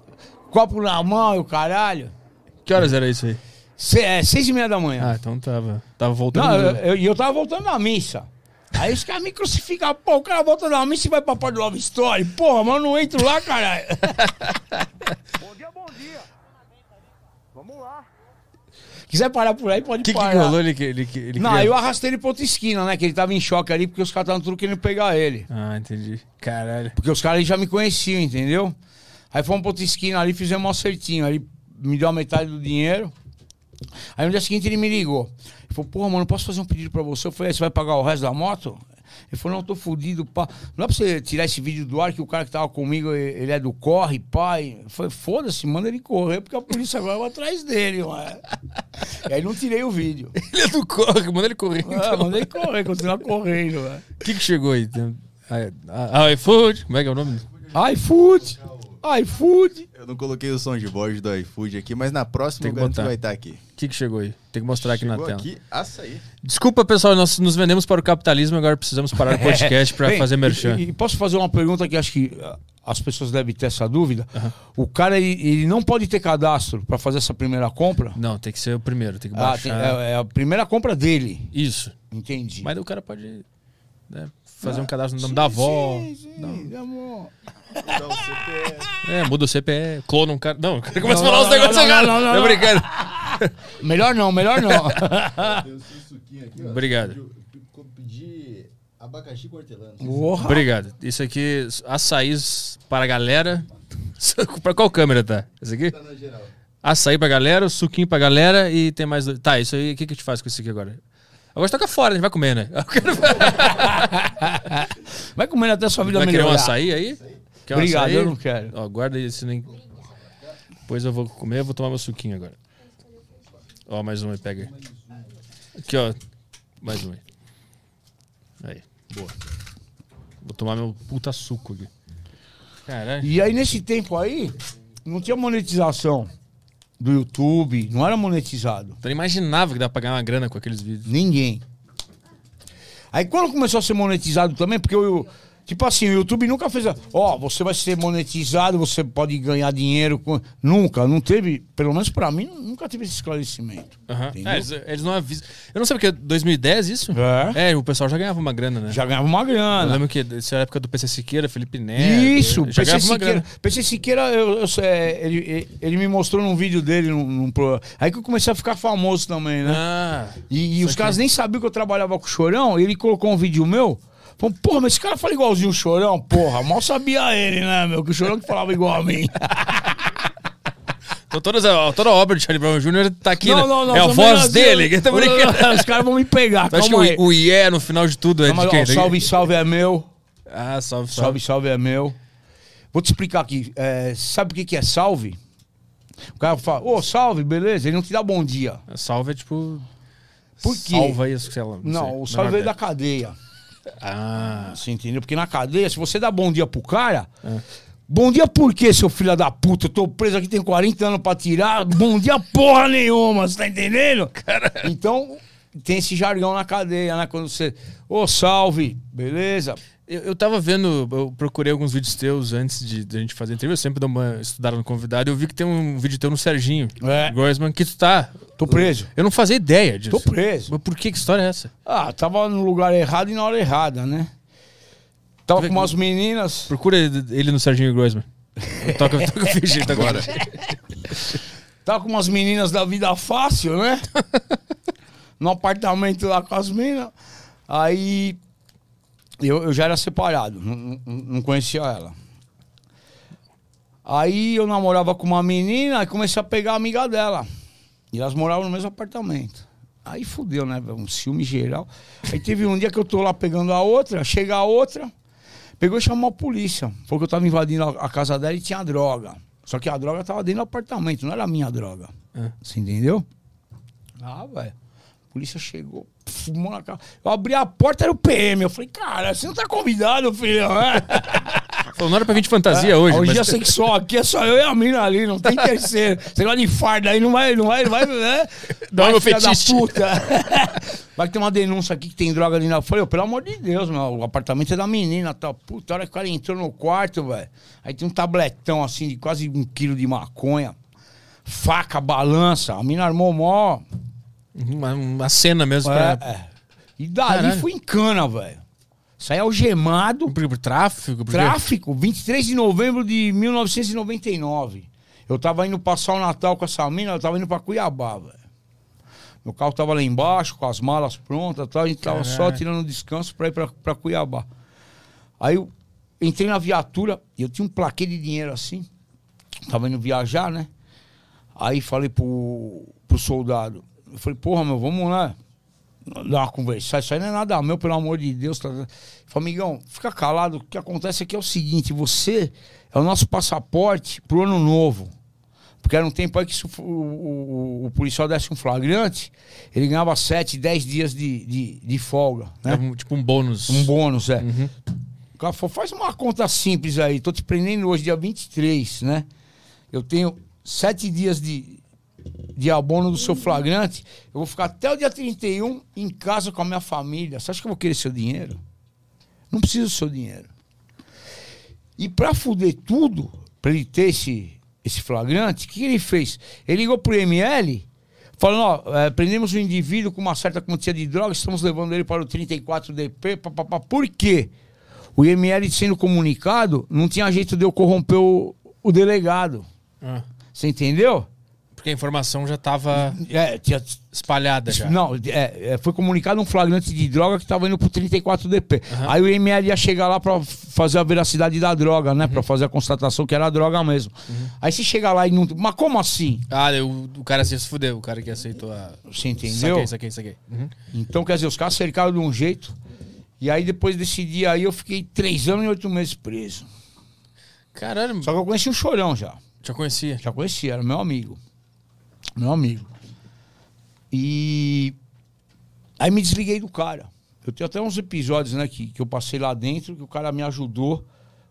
Copo na mão e o caralho. Que horas era isso aí? Se- é seis e meia da manhã. Ah, então tava. Tava voltando. Não, eu, eu, e eu tava voltando da missa. Aí os caras me crucificam. Pô, o cara volta da missa e vai pra do Love Story. Porra, mas eu não entro lá, caralho. Bom dia, bom dia. Quiser parar por aí, pode O que, que parar. que rolou? Ele, que- ele, ele Não, queria- eu arrastei ele pra outra esquina, né? Que ele tava em choque ali, porque os caras estavam tudo querendo pegar ele. Ah, entendi. Caralho. Porque os caras já me conheciam, entendeu? Aí fomos pra outra esquina ali, fizemos um acertinho. Aí me deu a metade do dinheiro. Aí no dia seguinte ele me ligou. Ele falou, porra, mano, posso fazer um pedido pra você? Eu falei, "É, você vai pagar o resto da moto? Ele falou, não, tô fudido, pá. Não é pra você tirar esse vídeo do ar que o cara que tava comigo, ele é do corre, pai. Eu falei, foda-se, manda ele correr, porque a polícia agora vai atrás dele, mano. E aí não tirei o vídeo. Ele é do corre, manda ele correr. Ah, mandei ele correr, continuar correndo, velho. O que, que chegou aí? Tem- Ah, ah, iFood? Como é que é o nome? iFood, iFood. Eu não coloquei o som de voz do iFood aqui, mas na próxima que botar. vai estar aqui. O que, que chegou aí? Tem que mostrar aqui na Chegou tela. aqui, açaí. Desculpa, pessoal, nós nos vendemos para o capitalismo, agora precisamos parar o podcast para fazer merchan. E, e posso fazer uma pergunta que acho que ah, as pessoas devem ter essa dúvida. O cara, ele, ele não pode ter cadastro para fazer essa primeira compra? Não, tem que ser o primeiro, tem que Ah, tem- baixar. é, é a primeira compra dele. Isso. Entendi. Mas o cara pode né, fazer um cadastro no nome da avó. Sim, sim, amor. Dá o CPF. É, muda o CPE, clona um cara. Não, o cara começa Não, a falar não, uns negócios não, não, errados. não, não, Tô não. brincando. Melhor não, melhor não. Tem seu suquinho aqui, ó. Obrigado. Pedi abacaxi com hortelã. Obrigado. Isso aqui, açaís para a galera. pra qual câmera tá? Esse aqui? Tá na geral. Açaí pra galera, suquinho pra galera e tem mais. dois- Tá, isso aí, o que, que a gente faz com isso aqui agora? Agora toca fora, a gente vai comer, né? Eu quero- Vai comendo até a sua vida Vai querer um melhorar. açaí aí? Quer um Obrigado, açaí? eu não quero. Ó, guarda isso nem. Depois eu vou comer, eu vou tomar meu suquinho agora. Ó, mais um aí, pega aí. Aqui, ó. Mais um aí. Aí, boa. Vou tomar meu puta suco aqui. Caralho. E aí, nesse tempo aí, não tinha monetização do YouTube, não era monetizado. Eu nem imaginava que dá pra ganhar uma grana com aqueles vídeos. Ninguém. Aí quando começou a ser monetizado também, porque o. Tipo assim, o YouTube nunca fez. Ó, você vai ser monetizado, você pode ganhar dinheiro. Com... Nunca, não teve. Pelo menos pra mim, nunca teve esse esclarecimento. Entendeu? É, eles, eles não avisam. Eu não sei porque 2010 isso? É. É, o pessoal já ganhava uma grana, né? Já ganhava uma Eu grana. lembro que isso era a época do PC Siqueira, Felipe Neto. Isso, já PC Siqueira. PC Siqueira, eu, eu é, ele, ele, me mostrou num vídeo dele, num, num aí que eu comecei a ficar famoso também, né? Ah, E, e os caras nem sabiam que eu trabalhava com o Chorão, ele colocou um vídeo meu. Falou, porra, mas esse cara fala igualzinho o Chorão, porra. Mal sabia ele, né, meu? Que o Chorão que falava igual a mim. então todas toda a obra de Charlie Brown Jr. tá aqui, né? é a voz dele. que tá brincando. Os caras vão me pegar, Tu acha que o, o IE no final de tudo é Calma de quem? ó, salve, salve é meu. Ah, salve, Salve, salve. salve é meu. Vou te explicar aqui. É, sabe o que, que é salve? O cara fala, ô, salve, beleza? Ele não te dá bom dia. Salve é tipo. Por quê? Salva aí, sei lá. Não, sei, o salve veio da ideia. cadeia. Ah, Você entendeu? Porque na cadeia, se você dá bom dia pro cara. É. Bom dia por quê, seu filho da puta? Eu tô preso aqui, tem 40 anos pra tirar. Bom dia porra nenhuma, você tá entendendo? Então, tem esse jargão na cadeia, né? Quando você. Ô, salve, beleza? Eu, eu tava vendo, eu procurei alguns vídeos teus antes de, de a gente fazer a entrevista. Eu sempre dou uma estudada no convidado. Eu vi que tem um vídeo teu no Serginho. É. Groisman, que tu tá. Tô preso. Eu não fazia ideia disso. Tô preso. Mas por que? Que história é essa? Ah, tava no lugar errado e na hora errada, né? Tava com umas meninas. Procura ele no Serginho Groisman. Toca, toca o vídeo agora. Tava com umas meninas da vida fácil, né? no apartamento lá com as meninas. Aí eu, eu já era separado, não, não- conhecia ela. Aí eu namorava com uma menina e comecei a pegar a amiga dela. E elas moravam no mesmo apartamento. Aí fudeu, né? Um ciúme geral. Aí teve um dia que eu tô lá pegando a outra, chega a outra, pegou e chamou a polícia. Falou que eu tava invadindo a, casa dela e tinha droga. Só que a droga tava dentro do apartamento, não era a minha droga. É. Você entendeu? Ah, velho. Polícia chegou, fumou na cara. Eu abri a porta, era o PM. Eu falei, cara, você não tá convidado, filho. né? Falou, não era pra vir de fantasia hoje. A mas- orgia sexual aqui é só eu e a mina ali, não tem terceiro. Você gosta de farda aí, não vai, não vai, não vai, né? Dá meu filha da fetiche. puta. Vai ter uma denúncia aqui que tem droga ali na. Eu falei, ô, pelo amor de Deus, meu, o apartamento é da menina, tá? Puta, a hora que o cara entrou no quarto, velho. Aí tem um tabletão assim, de quase um quilo de maconha. Faca, balança. A mina armou mó. Uma, uma cena mesmo É, pra. é. E dali Caralho. fui em cana, velho. Saí algemado. Por, por tráfico? Por? Tráfico, 23 de novembro de 1999. Eu tava indo passar o Natal com essa mina, eu tava indo pra Cuiabá, velho. Meu carro tava lá embaixo, com as malas prontas, tal, a gente tava só Caralho. tirando descanso pra ir pra, pra Cuiabá. Aí eu entrei na viatura e eu tinha um plaquê de dinheiro assim. Tava indo viajar, né? Aí falei pro, pro soldado, eu falei, porra, meu, vamos lá. dar uma conversa. Isso aí não é nada meu, pelo amor de Deus. Tá... Falei, amigão, fica calado. O que acontece aqui é o seguinte: você é o nosso passaporte pro ano novo. Porque era um tempo aí que se o, o, o, policial desse um flagrante, ele ganhava 7, 10 dias de, de, de folga. Né? É um- tipo um bônus. Um bônus, é. Uhum. O cara falou, faz uma conta simples aí. Tô te prendendo hoje, dia 23, né? Eu tenho sete dias de, de abono do seu flagrante. Eu vou ficar até o dia 31 em casa com a minha família. Você acha que eu vou querer seu dinheiro? Não preciso do seu dinheiro. E pra fuder tudo, pra ele ter esse, esse flagrante, o que, que ele fez? Ele ligou pro ML, falando, ó, é, prendemos um indivíduo com uma certa quantia de droga, estamos levando ele para o 34DP, papapá. Por quê? O IML sendo comunicado, não tinha jeito de eu corromper o, o delegado. Ah, Você entendeu? Porque a informação já tava É, tinha, espalhada já. não, é, é, foi comunicado um flagrante de droga que estava indo pro 34DP. Aí o IML ia chegar lá pra fazer a veracidade da droga, né? Pra fazer a constatação que era droga mesmo. Aí se chegar lá e não. Mas como assim? Ah, o, o cara se fudeu, o cara que aceitou a. Você entendeu? Saquei, saquei, saquei. Uhum. Então, quer dizer, os caras cercaram de um jeito. E aí, depois desse dia aí, eu fiquei três anos e oito meses preso. Caralho, Só que eu conheci o Chorão já. já conhecia. Já conheci, era meu amigo. Meu amigo. E aí me desliguei do cara. Eu tenho até uns episódios, né, que, que eu passei lá dentro, que o cara me ajudou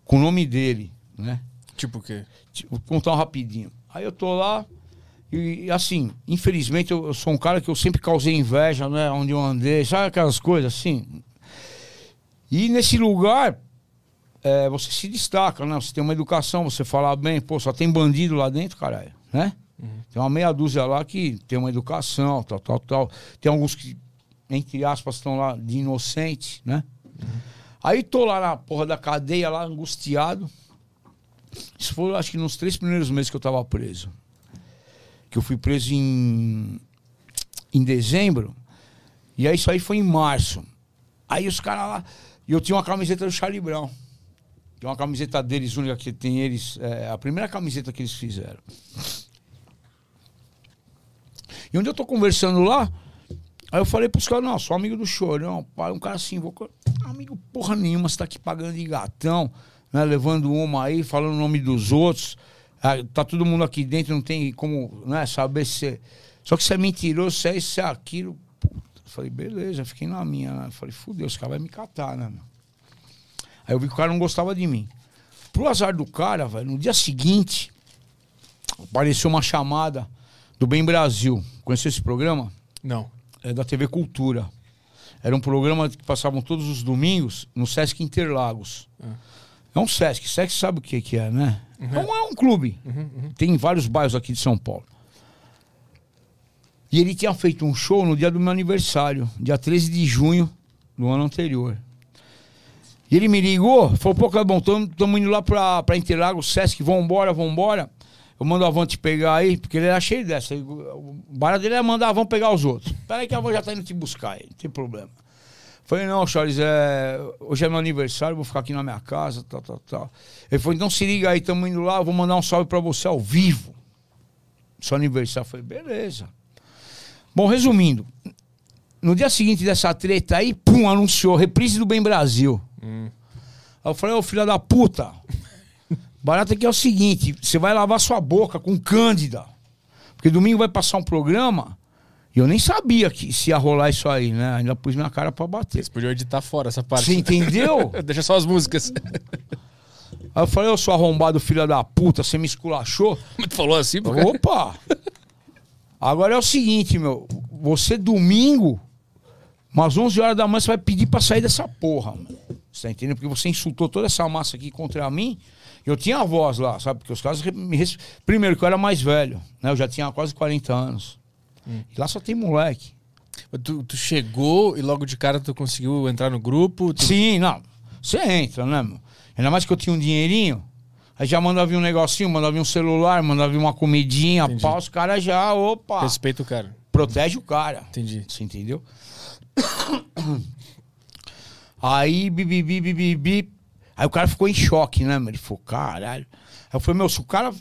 com o nome dele, né? Tipo o quê? Tipo, Vou contar um rapidinho. Aí eu tô lá e, assim, infelizmente eu, eu sou um cara que eu sempre causei inveja, né? Onde eu andei, sabe aquelas coisas assim? E nesse lugar, é, você se destaca, né? Você tem uma educação, você fala bem, pô, só tem bandido lá dentro, caralho, né? Tem uma meia dúzia lá que tem uma educação, tal, tal, tal. Tem alguns que, entre aspas, estão lá de inocente, né? Aí tô lá na porra da cadeia, lá angustiado. Isso foi, acho que nos três primeiros meses que eu tava preso. Que eu fui preso em, em dezembro. E aí isso aí foi em março. Aí os caras lá. E eu tinha uma camiseta do Charlie Brown. É uma camiseta deles, única que tem eles. É a primeira camiseta que eles fizeram. E onde eu tô conversando lá, aí eu falei pros caras, não, sou amigo do Chorão, pai. Um cara assim, vou. Amigo porra nenhuma, você tá aqui pagando de gatão, né? Levando uma aí, falando o nome dos outros. Ah, tá todo mundo aqui dentro, não tem como né, saber se. Só que você é mentiroso, se é isso, se é aquilo. Puta. Falei, beleza, fiquei na minha, né? Falei, fudeu, esse cara vai me catar, né? Aí eu vi que o cara não gostava de mim. Pro azar do cara, velho, no dia seguinte, apareceu uma chamada do Bem Brasil. Conheceu esse programa? Não. É da TV Cultura. Era um programa que passavam todos os domingos no Sesc Interlagos. É um Sesc. Sesc sabe o que, que é, né? É, um, é um clube. Tem em vários bairros aqui de São Paulo. E ele tinha feito um show no dia do meu aniversário, dia 13 de junho do ano anterior. E ele me ligou, falou, pô, Clebão, estamos indo lá pra, pra Interlagos, Sesc, vambora, vambora. Eu mando a van te pegar aí, porque ele era cheio dessa. O barato dele era mandar a van pegar os outros. Peraí que a van já tá indo te buscar aí, não tem problema. Falei, não, Charles, é... hoje é meu aniversário, vou ficar aqui na minha casa, tal, tal, tal. Ele falou, então se liga aí, estamos indo lá, eu vou mandar um salve pra você ao vivo. Seu aniversário. Eu falei, beleza. Bom, resumindo, no dia seguinte dessa treta aí, pum, anunciou, reprise do Bem Brasil. Aí eu falei, ô filha da puta, barato aqui é o seguinte, você vai lavar sua boca com Cândida. Porque domingo vai passar um programa, e eu nem sabia que se ia rolar isso aí, né? Ainda pus minha cara pra bater. Eles podiam editar fora essa parte. Você entendeu? Deixa só as músicas. Aí eu falei, eu sou arrombado, filha da puta, você me esculachou? Mas tu falou assim, pô? Opa! Agora é o seguinte, meu. Você domingo, umas 11 horas da manhã, você vai pedir pra sair dessa porra, meu. Você tá entendendo? Porque você insultou toda essa massa aqui contra mim. Eu tinha a voz lá, sabe? Porque os caras me. Primeiro, que eu era mais velho, né? Eu já tinha quase 40 anos. E lá só tem moleque. Tu, tu chegou e logo de cara tu conseguiu entrar no grupo. tu- Sim, não. Você entra, né, meu? Ainda mais que eu tinha um dinheirinho. Aí já mandava vir um negocinho, mandava vir um celular, mandava vir uma comidinha, Entendi. pá, os caras já, opa, Respeita o cara. protege o cara. Entendi. Você entendeu? Aí, bibibi, bibibi. Aí o cara ficou em choque, né? Ele falou, caralho. Aí eu falei, meu, se o cara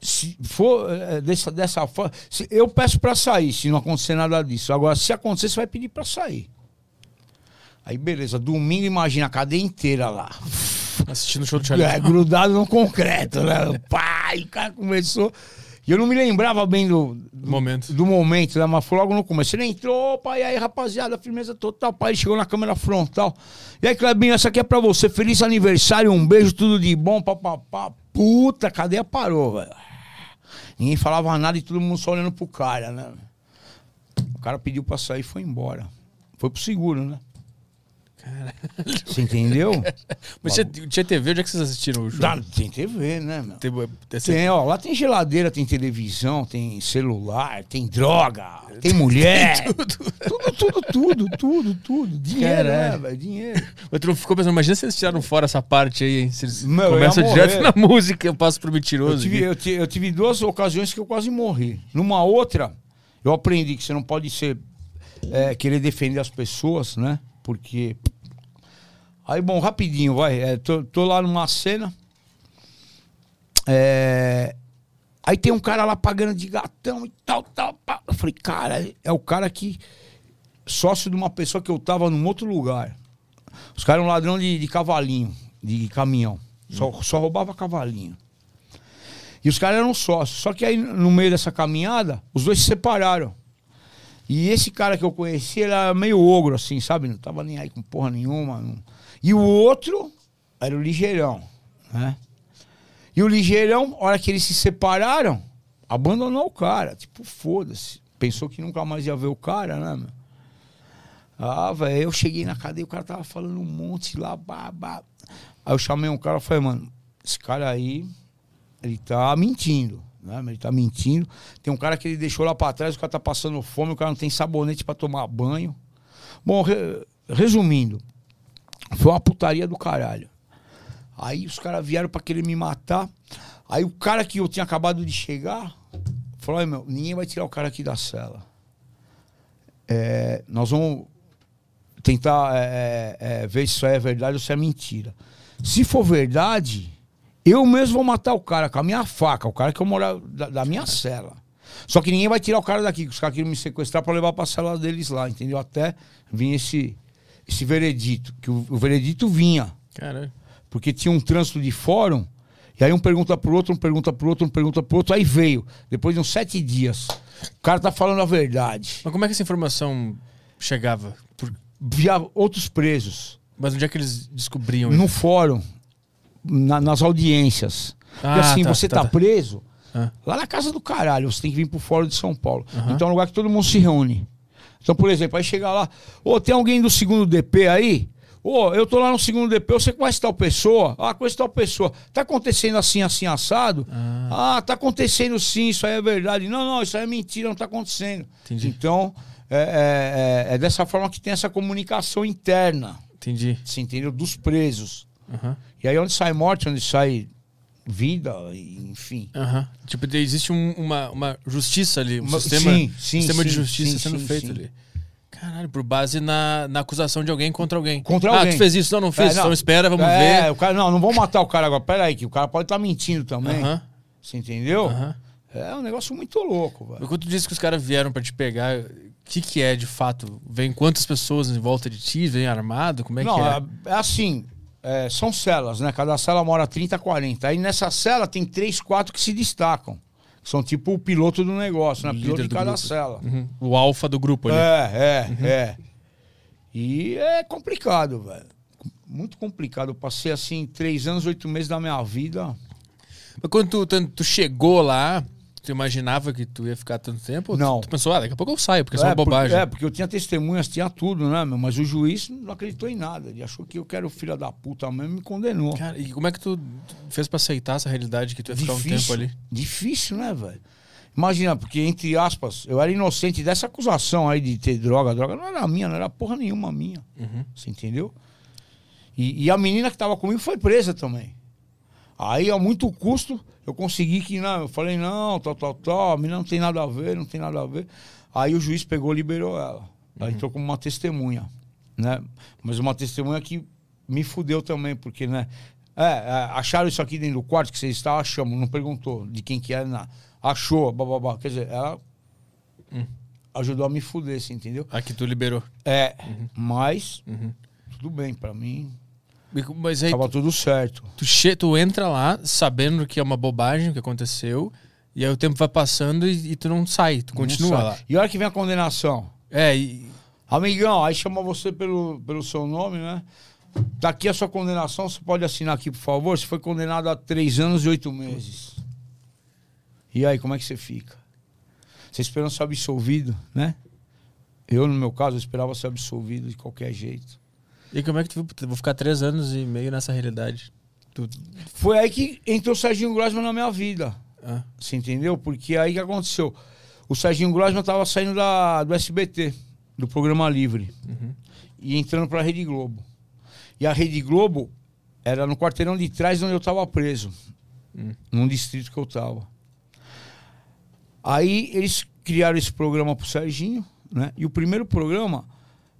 se for é, dessa, dessa forma, se- eu peço pra sair, se não acontecer nada disso. Agora, se acontecer, você vai pedir pra sair. Aí, beleza, domingo, imagina a cadeia inteira lá. Assistindo o show do Charlie É, grudado no concreto, né? E o cara começou. E eu não me lembrava bem do, Brown. Momento. do momento, né? Mas foi logo no começo. Ele entrou, opa, e aí, rapaziada, firmeza total. Pai, ele chegou na câmera frontal. E aí, Clebinho, essa aqui é pra você. Feliz aniversário, um beijo, tudo de bom, papapá. Puta, a cadeia parou, velho. Ninguém falava nada e todo mundo só olhando pro cara, né? O cara pediu pra sair e foi embora. Foi pro seguro, né? Você entendeu? Mas tinha, tinha TV, onde é que vocês assistiram o jogo? Tem TV, né, meu? Tem, esse- Tem, ó, lá tem geladeira, tem televisão, tem celular, tem droga, tem mulher. tudo. tudo, tudo, tudo, tudo, Dinheiro, né, Caralho. velho? Dinheiro. Mas tu não ficou pensando, imagina se eles tiraram fora essa parte aí, hein? Se eles Meu, eu começam direto na música, eu passo pro Eu mentiroso. tive, aqui. eu, ti- eu tive duas ocasiões que eu quase morri. Numa outra, eu aprendi que você não pode ser é, querer defender as pessoas, né? Porque. Aí, bom, rapidinho, vai. É, tô, tô lá numa cena. É, Aí tem um cara lá pagando de gatão e tal, tal. pá. Eu falei, cara, é o cara que. Sócio de uma pessoa que eu tava num outro lugar. Os caras eram ladrão de, de cavalinho, de caminhão. Só, só roubava cavalinho. E os caras eram sócios. Só que aí, no meio dessa caminhada, os dois se separaram. E esse cara que eu conheci, ele era meio ogro, assim, sabe? Não tava nem aí com porra nenhuma. não- E o outro era o ligeirão, né? E o ligeirão, hora que eles se separaram, abandonou o cara. Tipo, foda-se. Pensou que nunca mais ia ver o cara, né, meu? Ah, velho, eu cheguei na cadeia, o cara tava falando um monte lá, babá. Aí eu chamei um cara e falei, mano, esse cara aí, ele tá mentindo, né? Ele tá mentindo. Tem um cara que ele deixou lá pra trás, o cara tá passando fome, o cara não tem sabonete pra tomar banho. Bom, re- resumindo, foi uma putaria do caralho. Aí os caras vieram pra querer me matar. Aí o cara que eu tinha acabado de chegar falou: "Ai, meu, ninguém vai tirar o cara aqui da cela. É, nós vamos tentar é, é, ver se isso é verdade ou se é mentira. Se for verdade, eu mesmo vou matar o cara com a minha faca, o cara que eu moro da, da minha cela. Só que ninguém vai tirar o cara daqui, que os caras queriam me sequestrar pra levar pra cela deles lá, entendeu? Até vir esse, esse veredito, que o, o veredito vinha. Porque tinha um trânsito de fórum, e aí um pergunta pro outro, um pergunta pro outro, um pergunta pro outro, aí veio. Depois de uns sete dias. O cara tá falando a verdade. Mas como é que essa informação chegava? Por- Via outros presos. Mas onde é que eles descobriam No isso? fórum, na- nas audiências. e Ah, assim, tá, você tá, tá, tá. preso Ah. lá na casa do caralho, você tem que vir pro fórum de São Paulo. Aham. Então é um lugar que todo mundo se reúne. Então, por exemplo, aí chega lá, ô, tem alguém do segundo DP aí? Ô, eu tô lá no segundo DP, que conhece tal pessoa. Ah, conhece tal pessoa. Tá acontecendo assim, assim, assado? Ah, tá acontecendo sim, isso aí é verdade. Não, não, isso aí é mentira, não tá acontecendo. Entendi. Então, é, é- é- é dessa forma que tem essa comunicação interna, Entendi. você entendeu? Dos presos. Aham. E aí onde sai morte, onde sai vida, enfim. Aham. Tipo, de- existe um- uma, uma justiça ali, um Uma- sistema, sim, sim, sistema de sim, justiça sim, sendo feito ali. Caralho, por base na, na acusação de alguém contra alguém. Contra ah, alguém. tu fez isso? Não, não fez. É, não. Então espera, vamos é, ver. O cara, não, não vamos matar o cara agora. Pera aí, que o cara pode estar mentindo também. Você entendeu? É um negócio muito louco, velho. Quando tu disse que os caras vieram pra te pegar, o que que é de fato? Vem quantas pessoas em volta de ti? Vem armado? Como é não, que é? é, é assim. É, são celas, né? Cada cela mora 30, 40. Aí nessa cela tem três, quatro que se destacam. Que são tipo o piloto do negócio, né? Piloto de cada grupo. cela. Uhum. O alfa do grupo ali. É, é, é. E é complicado, velho. Muito complicado. Eu passei assim três anos, oito meses da minha vida. Mas quando tu, tu chegou lá, tu imaginava que tu ia ficar tanto tempo? Não. Tu, pensou, ah, daqui a pouco eu saio, porque é só uma porque- bobagem. é, porque eu tinha testemunhas, tinha tudo, né, meu? Mas o juiz não acreditou em nada. Ele achou que eu quero filho da puta mesmo e me condenou. Cara, e como é que tu fez pra aceitar essa realidade que tu ia ficar um tempo ali? Difícil, né, velho? Imagina, porque, entre aspas, eu era inocente dessa acusação aí de ter droga. Droga não era minha, não era porra nenhuma minha. Uhum. Você entendeu? E, e a menina que tava comigo foi presa também. Aí, a muito custo, eu consegui que, não, eu falei, não, tal, tal, tal, a menina não tem nada a ver, não tem nada a ver. Aí o juiz pegou e liberou ela. Ela entrou como uma testemunha, né? Mas uma testemunha que me fudeu também, porque, né, É, é, acharam isso aqui dentro do quarto que você está, achamos, não perguntou de quem que era, nada. Achou, bababá. Quer dizer, ela ajudou a me fuder, você entendeu? Aqui tu liberou. É, mas Uhum. tudo bem, pra mim Mas aí tava tudo certo. tu, che tu entra lá sabendo que é uma bobagem o que aconteceu, e aí o tempo vai passando e, e tu não sai, tu continua sabe. lá. E a hora que vem a condenação? É, e, Amigão, aí chama você pelo, pelo seu nome, né? Daqui a sua condenação, você pode assinar aqui, por favor. Você foi condenado a três anos e oito meses. E aí, como é que você fica? Você esperando ser absolvido, né? Eu, no meu caso, eu esperava ser absolvido de qualquer jeito. E como é que tu vou ficar três anos e meio nessa realidade? Tu, Foi aí que entrou o Serginho Grossman na minha vida. ah, Você entendeu? Porque aí que aconteceu? O Serginho Grossman tava saindo da, do SBT, do programa Livre, e entrando pra Rede Globo. E a Rede Globo era no quarteirão de trás onde eu tava preso, num distrito que eu tava. Aí eles criaram esse programa pro Serginho, né? E o primeiro programa,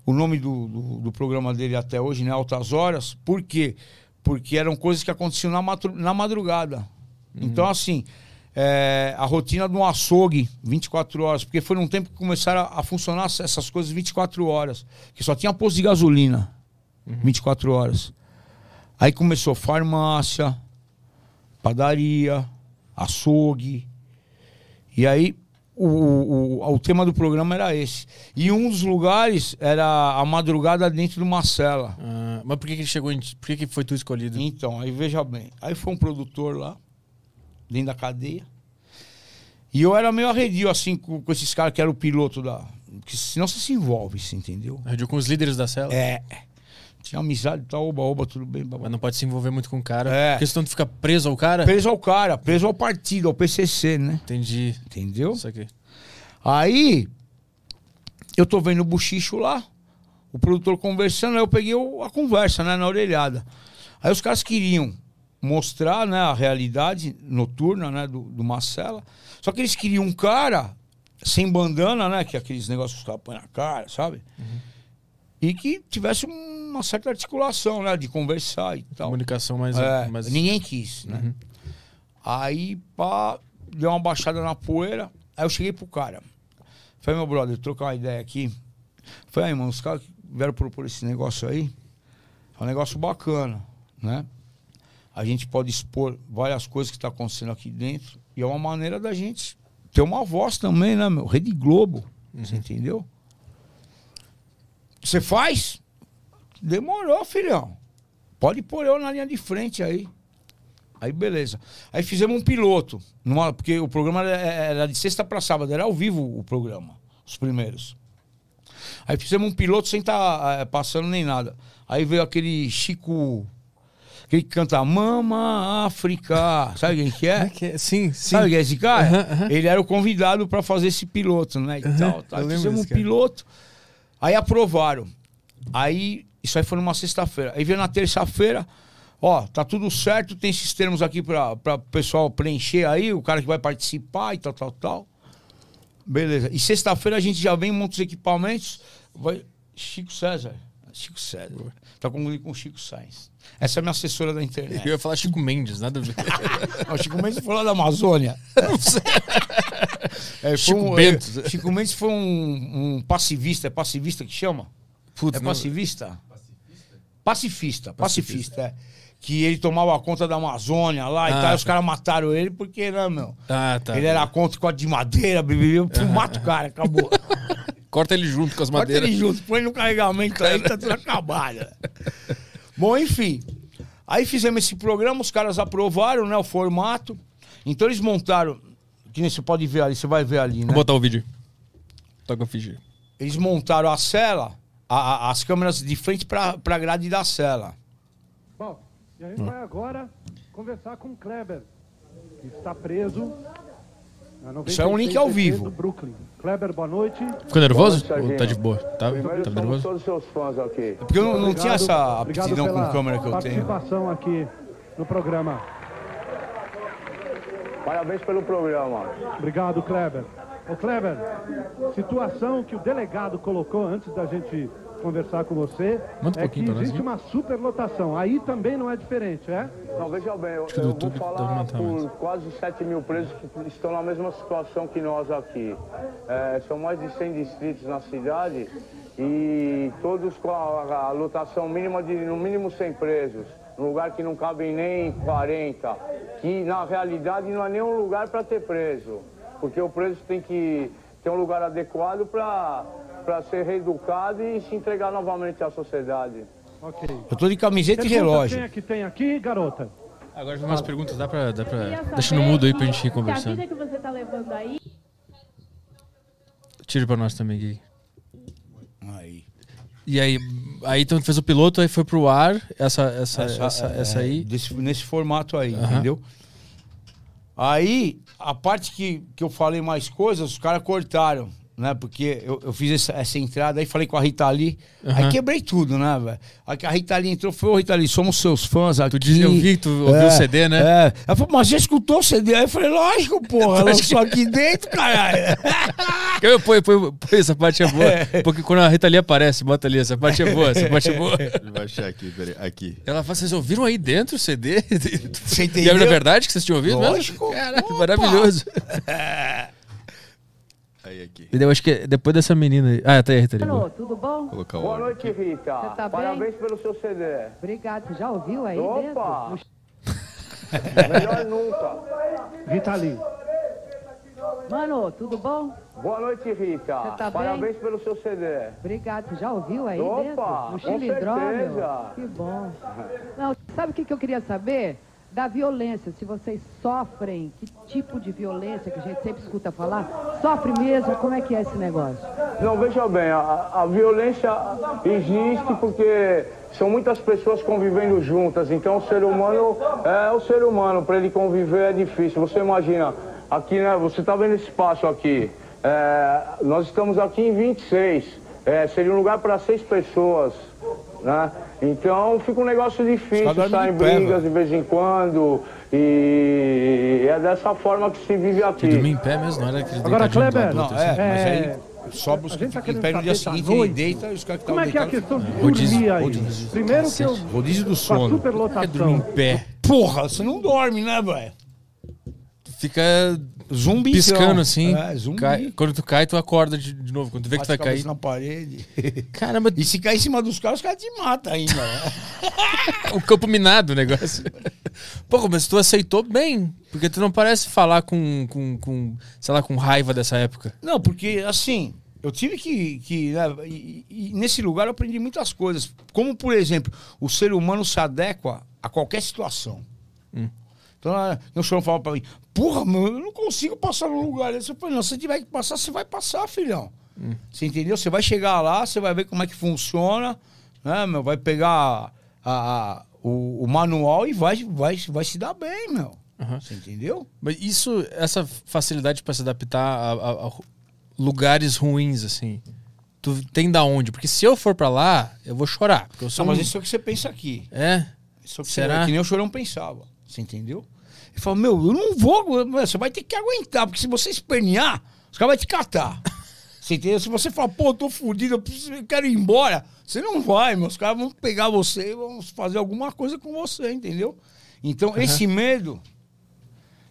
o nome do, do, do programa dele até hoje, né? Altas Horas, por quê? Porque eram coisas que aconteciam na, na madrugada. Então, assim, é, a rotina de um açougue, 24 horas, porque foi num tempo que começaram a, a funcionar essas coisas 24 horas, que só tinha posto de gasolina, 24 horas. Aí começou farmácia, padaria, açougue. E aí o, o, o tema do programa era esse. E um dos lugares era a madrugada dentro de uma cela. ah, mas por que, que ele chegou em? Por que, que foi tu escolhido? Então, aí veja bem. Aí foi um produtor lá, dentro da cadeia. E eu era meio arredio, assim, com, com esses caras que eram o piloto da. Que senão você se envolve, você entendeu? Arredio com os líderes da cela? É. Tinha amizade e tal, oba, oba, tudo bem. babá. Mas não pode se envolver muito com o cara. É. Porque senão tu fica preso ao cara. Preso ao cara, preso ao partido, ao PCC, né? Entendi. Entendeu? Isso aqui. Aí, eu tô vendo o buchicho lá, o produtor conversando, aí eu peguei a conversa, né, na orelhada. Aí os caras queriam mostrar, né, a realidade noturna, né, do, do Marcela. Só que eles queriam um cara sem bandana, né, que é aqueles negócios que os caras põem na cara, sabe? E que tivesse uma certa articulação, né, de conversar e tal. Comunicação mais. É, mais... Ninguém quis, né? Aí, pá, deu uma baixada na poeira. Aí eu cheguei pro cara. Falei, meu brother, trocar uma ideia aqui. Falei, aí, mano, os caras vieram propor esse negócio aí, é um negócio bacana, né? A gente pode expor várias coisas que tá acontecendo aqui dentro. E é uma maneira da gente ter uma voz também, né, meu? Rede Globo. Você entendeu? Você faz? Demorou, filhão. Pode pôr eu na linha de frente aí. Aí beleza. Aí fizemos um piloto. Numa, porque o programa era, de sexta para sábado, era ao vivo o programa. Os primeiros. Aí fizemos um piloto sem estar passando nem nada. Aí veio aquele Chico. Aquele que canta Mama África. Sabe quem que é? que é? Sim, sim. Sabe quem é esse cara? Ele era o convidado para fazer esse piloto, né? E tal, tal. eu lembro Fizemos um cara. Aí aprovaram. Aí, isso aí foi numa sexta-feira. Aí veio na terça-feira, ó, tá tudo certo, tem esses termos aqui para o pessoal preencher aí, o cara que vai participar e tal, tal, tal. Beleza. E sexta-feira a gente já vem, monta os equipamentos. Vai... Chico César. Chico César. Tá confundindo com Chico Sainz. Essa é a minha assessora da internet. Eu ia falar Chico Mendes, nada a ver. O Chico Mendes foi lá da Amazônia. É, foi Chico um- Bento. é, Chico Mendes foi um, um passivista. É passivista que chama? Putz, é não- passivista? Pacifista. Pacifista, é. Que ele tomava conta da Amazônia lá e Ah, tal. e Os tá. caras mataram ele porque, né, meu? Ah, tá. Ele era contra código de madeira, bebê, mata o cara, acabou. Corta ele junto com as Bota madeiras. ele junto, põe no carregamento aí, tá tudo acabado. Bom, enfim. Aí fizemos esse programa, os caras aprovaram, né, o formato. Então eles montaram, que nem você pode ver ali, você vai ver ali, né? Vou botar o vídeo. Toca o vídeo. Eles montaram a cela, a- a- as câmeras de frente pra, pra grade da cela. Bom, e a gente vai agora conversar com o Kleber, que está preso. Isso é um link ao 96 vivo. Kleber, boa noite. Ficou nervoso? Ou tá de boa? Tá, Primeiro, tá nervoso? todos seus fãs aqui. Porque eu não, não tinha essa aptidão com câmera que eu tenho. participação aqui no programa. Parabéns pelo programa. Obrigado, Kleber. Ô, Kleber, situação que o delegado colocou antes da gente conversar com você Manda um é que existe uma superlotação. Aí também não é diferente, é? Não, veja bem, eu, eu vou deve falar por quase 7 mil presos que estão na mesma situação que nós aqui. É, são mais de 100 distritos na cidade e todos com a, a lotação mínima de no mínimo 100 presos, num lugar que não cabem nem 40, que na realidade não é nem um lugar para ter preso, porque o preso tem que ter um lugar adequado para ser reeducado e se entregar novamente à sociedade. Ok. Eu tô de camiseta e relógio. Quem é que tem aqui, garota? Agora vem umas perguntas, dá pra. Dá pra... Deixa no mudo aí pra gente ir A conversando. vida que você tá levando aí, Tira pra nós também, Gui. Aí. E aí, aí então tu fez o piloto, aí foi pro ar, essa, essa, essa, é, essa aí. desse- nesse formato aí, entendeu? Aí, a parte que, que eu falei mais coisas, os caras cortaram, né? Porque eu, eu fiz essa, essa entrada aí, falei com a Rita Lee, Aham. aí quebrei tudo, né, velho? Aí que a Rita Lee entrou, foi, ô Rita Lee, somos seus fãs aqui. Tu disse, eu vi tu ouviu o CD, né? É. Ela falou, mas já escutou o CD? Aí eu falei, lógico, porra, ela lançou aqui dentro, caralho. Eu, põe, põe, põe, essa parte é boa. Porque quando a Rita Lee aparece, bota ali, essa parte é boa, essa parte é boa. Ele vai achar aqui, peraí. Aqui. Ela fala, vocês ouviram aí dentro o CD? Você E entendeu? é verdade que vocês tinham ouvido? mesmo? Lógico. Caraca, Opa. maravilhoso. Aí, aqui. E eu acho que depois dessa menina aí. Ah, tá aí, Rita. Alô, tudo bom? Vou colocar Boa noite, Rita. Você tá bem? Parabéns pelo seu CD. Obrigado. Já ouviu aí Opa! dentro? Melhor nunca. Lee. Mano, tudo bom? Boa noite, Rita. Você tá bem? Parabéns pelo seu CD. Obrigado. Já ouviu aí Opa, dentro? No com Chilindró, certeza. meu? Que bom. Não, sabe o que, que eu queria saber? Da violência, se vocês sofrem, que tipo de violência que a gente sempre escuta falar, sofre mesmo, como é que é esse negócio? Não, veja bem, a, a violência existe porque são muitas pessoas convivendo juntas, então o ser humano é o ser humano, para ele conviver é difícil. Você imagina, aqui, né, você está vendo esse espaço aqui, é, nós estamos aqui em 26, é, seria um lugar para seis pessoas, né? Então fica um negócio difícil, Só saem brigas de vez em quando, e é dessa forma que se vive aqui. Que dormia em pé mesmo, não era aquele Agora, Kleber, Não, outro, é, assim. mas É. aí sobra os A que tá ficam em pé no dia seguinte, ele noite. deita e os caras que Como é que é a questão de Rodízio, dormir aí? rodízio. Primeiro que eu... Rodízio do sono. É dormir superlotação. em pé. Porra, você não dorme, né, velho? Fica Zumbi. piscando assim. É, zumbi. cai- quando tu cai, tu acorda de, de novo. Quando tu vê que tu vai Bate cair. na parede. Caramba, E se cair em cima dos caras, os caras te matam ainda. né? o campo minado o negócio. Pô, mas tu aceitou bem. Porque tu não parece falar com, com, com sei lá, com raiva dessa época. Não, porque assim, eu tive que. que né, e, e nesse lugar eu aprendi muitas coisas. Como, por exemplo, o ser humano se adequa a qualquer situação. Então, ah, o senhor falava pra mim, porra, mano, eu não consigo passar num lugar desse. Eu falei, não, se você tiver que passar, você vai passar, filhão. Você entendeu? Você vai chegar lá, você vai ver como é que funciona, né, meu? Vai pegar a- a- o, o manual e vai, vai, vai se dar bem, meu. Você entendeu? Mas isso, essa facilidade pra se adaptar a, a- a lugares ruins, assim, tu tem da onde? Porque se eu for pra lá, eu vou chorar. Porque eu sou Não, mas um- isso é o que você pensa aqui. É? Isso que Será? Você, que nem o Chorão pensava. Você entendeu? Ele falou, meu, eu não vou, você vai ter que aguentar, porque se você espernear, os caras vão te catar. Você entendeu? Se você falar, pô, eu tô fudido, eu, preciso- eu quero ir embora, você não vai, meus caras vão pegar você e vão fazer alguma coisa com você, entendeu? Então, esse medo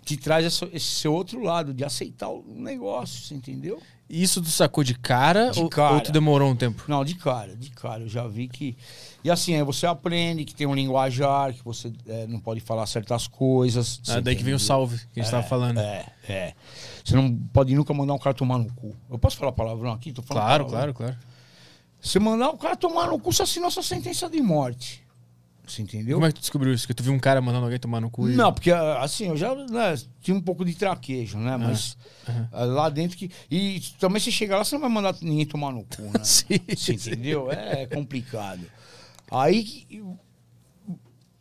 te traz esse seu outro lado, de aceitar o negócio, você entendeu? Isso tu sacou de cara, De ou, cara. ou tu demorou um tempo? Não, de cara, de cara. Eu já vi que. E assim, aí você aprende que tem um linguajar, que você é, não pode falar certas coisas. Você daí que vem o salve que a gente tava falando. É, é. Você não pode nunca mandar um cara tomar no cu. Eu posso falar palavrão aqui? Tô falando Claro, palavrão. claro, claro. Você mandar o cara tomar no cu, você assinou sua sentença de morte. Você entendeu? Como é que tu descobriu isso? Que tu viu um cara mandando alguém tomar no cu? e- Não, porque assim, eu já né, tinha um pouco de traquejo, né? Mas ah, lá dentro que. E também se chegar lá, você não vai mandar ninguém tomar no cu, né? Sim, Você sim. entendeu? É complicado. Aí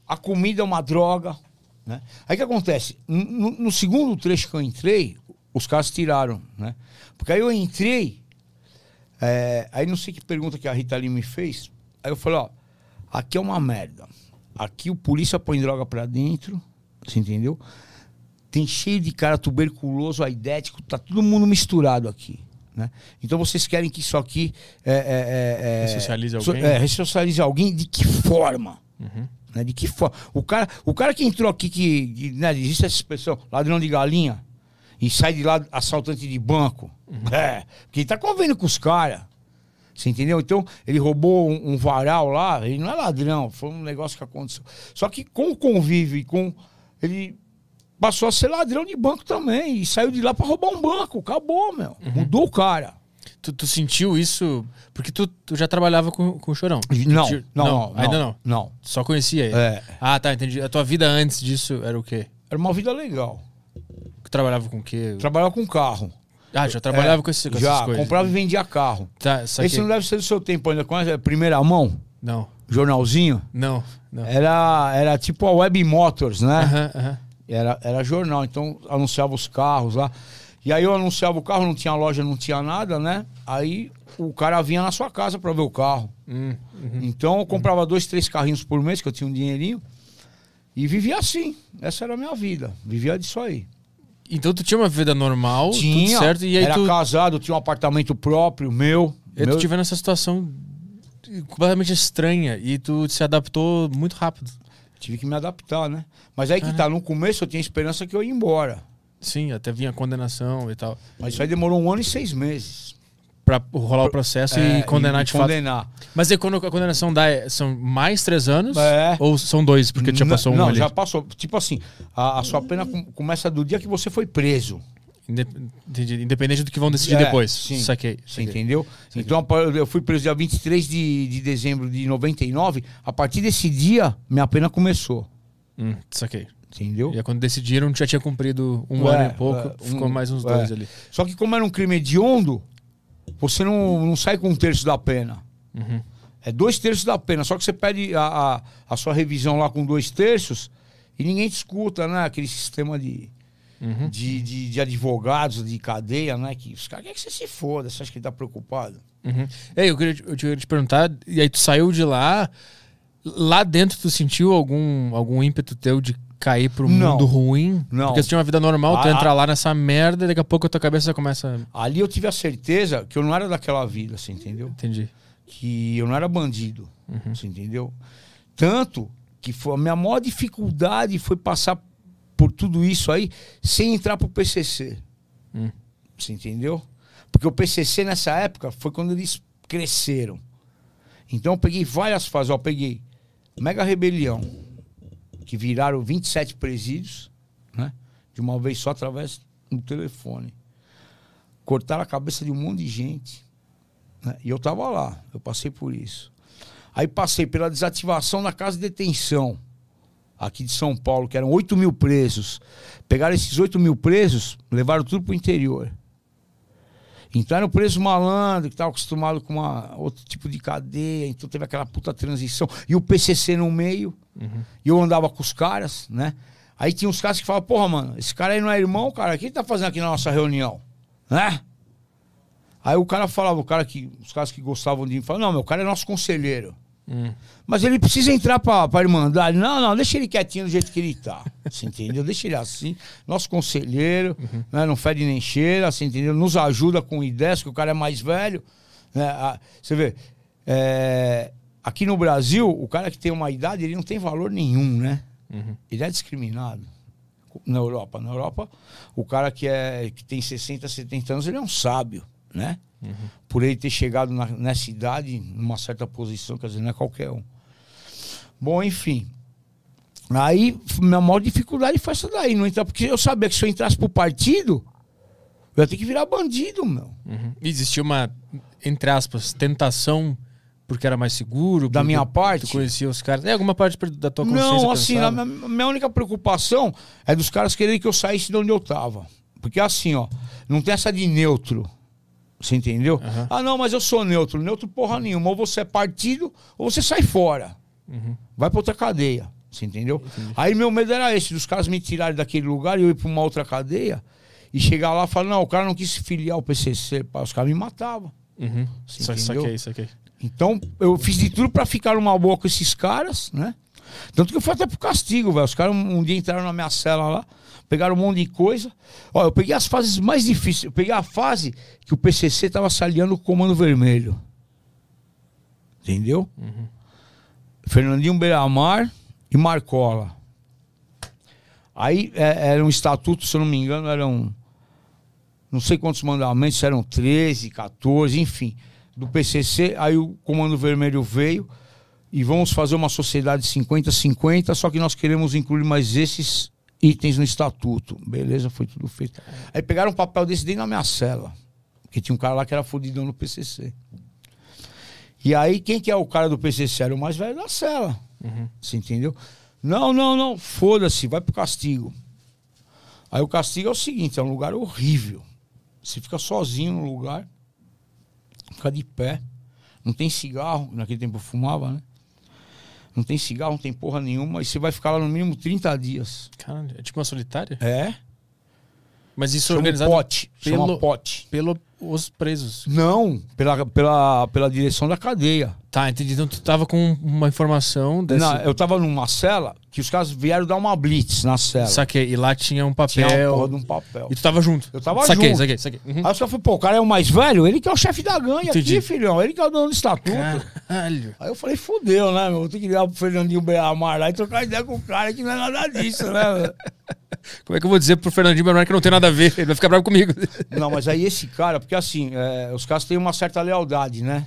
a comida é uma droga. Né? Aí o que acontece? No, no segundo trecho que eu entrei, os caras tiraram, né? Porque aí eu entrei, é, aí não sei que pergunta que a Rita Lee me fez. Aí eu falei, ó, aqui é uma merda. Aqui o polícia põe droga pra dentro, você entendeu? Tem cheio de cara tuberculoso, aidético, tá todo mundo misturado aqui. Né? Então vocês querem que isso aqui é, é, é, é, Ressocialize so- alguém? É, ressocialize alguém de que forma? Uhum. Né? De que forma? O cara, o cara que entrou aqui, que, que, né, existe essa expressão, ladrão de galinha, e sai de lá assaltante de banco. Uhum. É, porque ele tá convendo com os caras. Você entendeu? Então, ele roubou um, um varal lá, ele não é ladrão, foi um negócio que aconteceu. Só que com o convívio e com. Ele passou a ser ladrão de banco também. E saiu de lá pra roubar um banco. Acabou, meu. Uhum. Mudou o cara. Tu, tu sentiu isso? Porque tu, tu já trabalhava com, com o Chorão. Não, Tu- não, não, ainda não. Não. Só conhecia ele. É. Ah, tá, entendi. A tua vida antes disso era o quê? Era uma vida legal. Trabalhava com o quê? Trabalhava com carro. Ah, já trabalhava É, com, esse, com já, essas coisas. comprava e vendia carro. Tá. Esse não deve ser do seu tempo ainda. Conhece? É Primeira mão? Não, Jornalzinho? não, não. Era, era tipo a Web Motors, né? Aham, aham. Era, era jornal, então anunciava os carros lá. E aí eu anunciava o carro, não tinha loja, não tinha nada, né? Aí o cara vinha na sua casa pra ver o carro. Hum, uhum. Então eu comprava dois, três carrinhos por mês, que eu tinha um dinheirinho. E vivia assim. Essa era a minha vida. Vivia disso aí. Então tu tinha uma vida normal, tinha. tudo certo, e aí era tu, casado, tinha um apartamento próprio, meu. e tu meu tive nessa situação completamente estranha e tu se adaptou muito rápido. Tive que me adaptar, né? Mas aí que tá, no começo eu tinha esperança que eu ia embora. Sim, até vinha a condenação e tal. Mas isso aí demorou um ano e seis meses. Pra rolar o processo É, e condenar e de fato. condenar. Mas aí quando a condenação dá, é- são mais três anos? É. Ou são dois, porque já passou um Não, ali? já passou. Tipo assim, a, a sua pena com- começa do dia que você foi preso. Independente do que vão decidir É, depois. sim. Saquei. Você saquei. entendeu? Então apa- eu fui preso dia 23 de, de dezembro de 99. A partir desse dia, minha pena começou. Hum, saquei. Entendeu? E aí quando decidiram, já tinha cumprido um É, ano e pouco, é, ficou um- mais uns é. dois ali. Só que como era um crime hediondo, você não, não sai com um terço da pena. Uhum. É dois terços da pena. Só que você pede a, a, a sua revisão lá com dois terços e ninguém te escuta, né? Aquele sistema de, Uhum. de, de, de advogados, de cadeia, né? Que os caras querem que você se foda. Você acha que ele tá preocupado? Uhum. Ei, eu queria, te- eu queria te perguntar, e aí tu saiu de lá, lá dentro tu sentiu algum, algum ímpeto teu de cair pro Não. mundo ruim? Não. Porque tu tinha uma vida normal, tu Ah, entra lá nessa merda e daqui a pouco a tua cabeça começa... Ali eu tive a certeza que eu não era daquela vida, você entendeu? Entendi. Que eu não era bandido, Uhum. você entendeu? Tanto que foi, a minha maior dificuldade foi passar por tudo isso aí sem entrar pro PCC. Hum. Você entendeu? Porque o PCC nessa época foi quando eles cresceram. Então eu peguei várias fases. Ó, peguei Mega Rebelião, que viraram 27 presídios, né? De uma vez só através do telefone. Cortaram a cabeça de um monte de gente. né? E eu tava lá, eu passei por isso. Aí passei pela desativação da casa de detenção, aqui de São Paulo, que eram 8 mil presos. Pegaram esses 8 mil presos, levaram tudo pro interior. Então era um preso malandro, que estava acostumado com uma, outro tipo de cadeia, então teve aquela puta transição. E o PCC no meio, e eu andava com os caras, né? Aí tinha uns caras que falavam, porra, mano, esse cara aí não é irmão, cara, o que ele tá fazendo aqui na nossa reunião? Né? Aí o cara falava, o cara que, os caras que gostavam de mim, falavam, não, meu, o cara é nosso conselheiro. Hum. Mas ele precisa entrar pra, pra Irmandade. Não, não, deixa ele quietinho do jeito que ele tá. Você entendeu? Deixa ele assim. Nosso conselheiro, né, não fede nem cheira, você entendeu? Nos ajuda com ideias, que o cara é mais velho. né? Ah, Você vê, é, aqui no Brasil, o cara que tem uma idade, ele não tem valor nenhum, né? Ele é discriminado. Na Europa. Na Europa, o cara que, é, que tem 60, 70 anos, ele é um sábio, né? Por ele ter chegado na, nessa idade, numa certa posição, quer dizer, não é qualquer um. Bom, enfim. Aí, minha maior dificuldade foi essa daí, não entrar, porque eu sabia que se eu entrasse pro partido, eu ia ter que virar bandido, meu. Uhum. Existia uma, entre aspas, tentação porque era mais seguro? Da minha parte? Tu conhecia os caras? É alguma parte da tua consciência Não, assim, a minha, minha única preocupação é dos caras quererem que eu saísse de onde eu tava. Porque assim, ó, não tem essa de neutro. Você entendeu? Aham. Ah, não, mas eu sou neutro. Neutro porra nenhuma. Ou você é partido, ou você sai fora. Uhum. Vai pra outra cadeia. Você entendeu? Aí meu medo era esse, dos caras me tirarem daquele lugar e eu ir pra uma outra cadeia e chegar lá e falar, não, o cara não quis se filiar ao PCC. pá, Os caras me matavam. Uhum. Você Sa- entendeu? Saquei, saquei. Então, eu fiz de tudo pra ficar numa boa com esses caras, né? Tanto que eu fui até pro castigo, velho. Os caras um, um dia entraram na minha cela lá, pegaram um monte de coisa. Ó, eu peguei as fases mais difíceis. Eu peguei a fase que o PCC tava se aliando com o Comando Vermelho. Entendeu? Fernandinho Beiramar e Marcola. Aí é, era um estatuto, se eu não me engano, eram não sei quantos mandamentos, eram 13, 14, enfim, do PCC. Aí o Comando Vermelho veio e vamos fazer uma sociedade 50-50, só que nós queremos incluir mais esses itens no estatuto. Beleza, foi tudo feito. Aí pegaram um papel desse dentro da minha cela, que tinha um cara lá que era fodidão no PCC. E aí, quem que é o cara do PCC? Era o mais velho da cela. Você entendeu? Não, não, não, foda-se, vai pro castigo. Aí o castigo é o seguinte, é um lugar horrível. Você fica sozinho no lugar, fica de pé, não tem cigarro, naquele tempo eu fumava, né? Não tem cigarro, não tem porra nenhuma, e você vai ficar lá no mínimo 30 dias. Caralho, é tipo uma solitária? É? Mas isso é Chama organizado pote, chama pelo, pote. pelo os presos. Não, pela, pela, pela direção da cadeia. Tá, entendi. Então tu tava com uma informação desse... Não, eu tava numa cela que os caras vieram dar uma blitz na cela. Saquei. E lá tinha um Tinha papel. uma porra de um papel. E tu tava junto. Eu tava saquei, junto. Saquei, saquei, Uhum. Aí os caras falaram, pô, o cara é o mais velho? Ele que é o chefe da gangue Entendi. aqui, filhão. Ele que é o dono do estatuto. Caralho. Aí eu falei, fudeu, né, meu? Vou ter que ligar pro Fernandinho Beamar lá e trocar ideia com o cara que não é nada disso, né? Como é que eu vou dizer pro Fernandinho Bernardo que não tem nada a ver? Ele vai ficar bravo comigo. Não, mas aí esse cara, porque assim, é, os caras têm uma certa lealdade, né?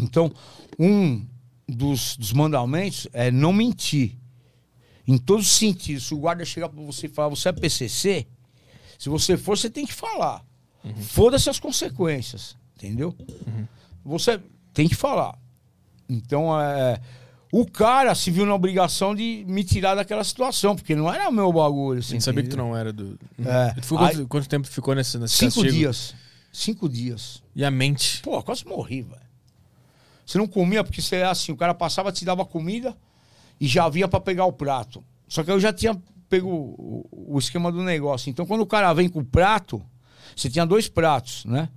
Então, um dos, dos mandamentos é não mentir. Em todos os sentidos. Se o guarda chegar pra você e falar, você é PCC, se você for, você tem que falar. Foda-se as consequências, entendeu? Você tem que falar. Então, é, o cara se viu na obrigação de me tirar daquela situação, porque não era meu bagulho. Assim, sabia que tu não era do. É. Tu ficou quanto, Aí- quanto tempo ficou nesse, nesse Cinco castigo? dias. Cinco dias. E a mente. Pô, quase morri, velho. Você não comia porque você é assim, o cara passava, te dava comida e já vinha pra pegar o prato. Só que eu já tinha pego o, o esquema do negócio. Então, quando o cara vem com o prato, você tinha dois pratos, né?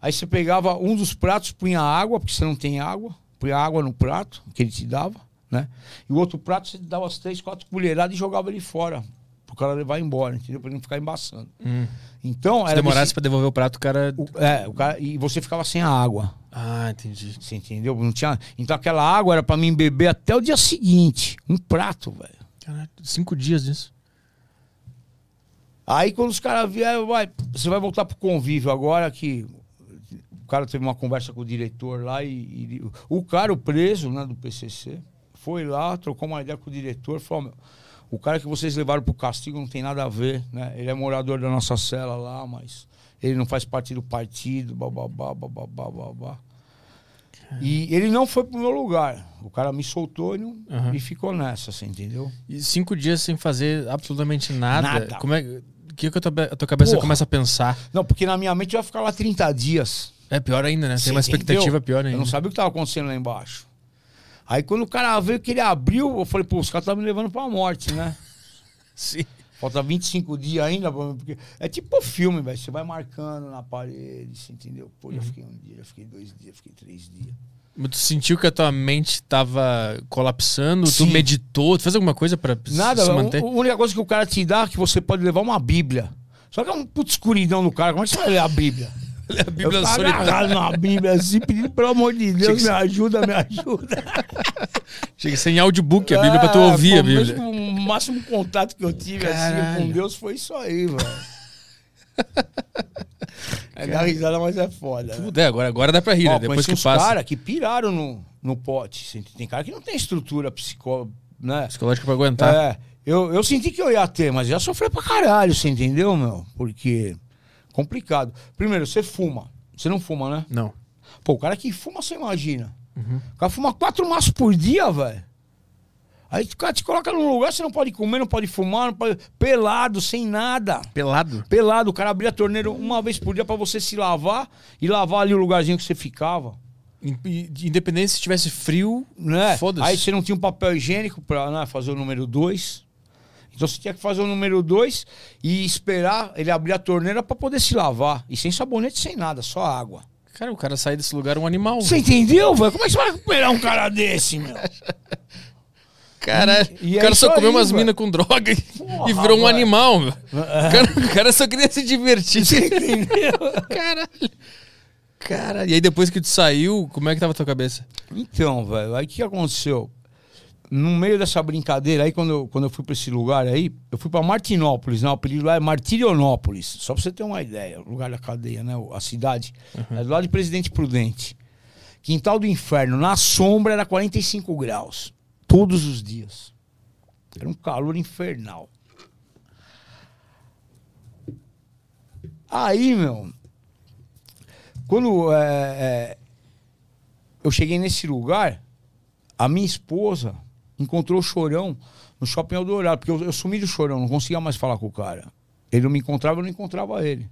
Aí você pegava um dos pratos, punha água, porque você não tem água, punha água no prato que ele te dava, né? E o outro prato você dava as três, quatro colheradas e jogava ele fora. Pro cara levar embora, entendeu? Pra ele não ficar embaçando. Então, Se era demorasse desse- pra devolver o prato, o cara. o- é, o cara, e você ficava sem a água. Ah, entendi. Você entendeu? Não tinha... Então aquela água era pra mim beber até o dia seguinte. Um prato, velho. Caralho, cinco dias disso. Aí quando os caras vieram, vai, você vai voltar pro convívio agora que o cara teve uma conversa com o diretor lá e, e- o cara, o preso, né, do PCC, foi lá, trocou uma ideia com o diretor, falou, meu, o cara que vocês levaram pro castigo não tem nada a ver, né? Ele é morador da nossa cela lá, mas ele não faz parte do partido, bababá, bababá, babá. E ele não foi pro meu lugar. O cara me soltou e, Aham. e ficou nessa, você entendeu? E cinco dias sem fazer absolutamente nada. Nada. Como é o que, que a tua, a tua cabeça Porra. começa a pensar? Não, porque na minha mente vai ficar lá 30 dias. É pior ainda, né? Tem Você uma expectativa entendeu? pior Eu ainda. não sabia o que estava acontecendo lá embaixo. Aí quando o cara veio que ele abriu, eu falei, pô, os caras estão me levando pra morte, né? Sim. Falta 25 dias ainda, porque é tipo filme, velho. Você vai marcando na parede, você entendeu? Pô, Uhum. já fiquei um dia, já fiquei dois dias, fiquei três dias. Mas tu sentiu que a tua mente tava colapsando? Tu Sim. meditou? Tu fez alguma coisa pra Nada, se manter? a única coisa que o cara te dá é que você pode levar uma Bíblia. Só que é um puto escuridão no cara, como é que você vai ler a Bíblia? A Bíblia eu tava solitária. agarrado na Bíblia assim, pedindo, pelo amor de Deus, me ajuda, me ajuda. Chega sem audiobook a Bíblia pra tu Ah, ouvir a Bíblia. mesmo- O máximo contato que eu tive assim, com Deus foi isso aí, velho. É dar risada, mas é foda. né? É, agora, agora dá pra rir, Ó, né? Depois que passa. caras que piraram no, no pote. assim, Tem cara que não tem estrutura psicó, né? Psicológico pra aguentar. É, eu, eu senti que eu ia ter, mas já sofri pra caralho, você entendeu, meu? Porque complicado. Primeiro, você fuma. Você não fuma, né? Não. Pô, o cara que fuma, você imagina. Uhum. O cara fuma quatro maços por dia, velho. Aí o cara te coloca num lugar, você não pode comer, não pode fumar, não pode... pelado, sem nada. Pelado? Pelado, o cara abria a torneira uma vez por dia pra você se lavar e lavar ali o lugarzinho que você ficava. Independente se tivesse frio, Né? Foda-se. Aí você não tinha um papel higiênico pra né, fazer o número dois. Então você tinha que fazer o número dois e esperar ele abrir a torneira pra poder se lavar. E sem sabonete, sem nada, só água. Cara, o cara sai desse lugar um animal. Você entendeu, velho? Como é que você vai recuperar um cara desse, meu? Caralho, E- e o é cara só isso comeu aí, umas minas com droga e, Porra, e virou um velho. animal, meu. O cara, o cara só queria se divertir. Entendeu? Caralho. Caralho. E aí depois que tu saiu, como é que tava a tua cabeça? Então, velho, aí o que aconteceu? No meio dessa brincadeira aí, quando eu, quando eu fui pra esse lugar aí, eu fui pra Martinópolis, né? O apelido lá é Martirionópolis. Só pra você ter uma ideia, o lugar da cadeia, né? A cidade. É do lado de Presidente Prudente. Quintal do Inferno, na sombra era 45 graus. Todos os dias. Era um calor infernal. Aí, meu, quando é, é, eu cheguei nesse lugar, a minha esposa encontrou o Chorão no Shopping Eldorado, porque eu, eu sumi do Chorão, não conseguia mais falar com o cara. Ele não me encontrava, eu não encontrava ele.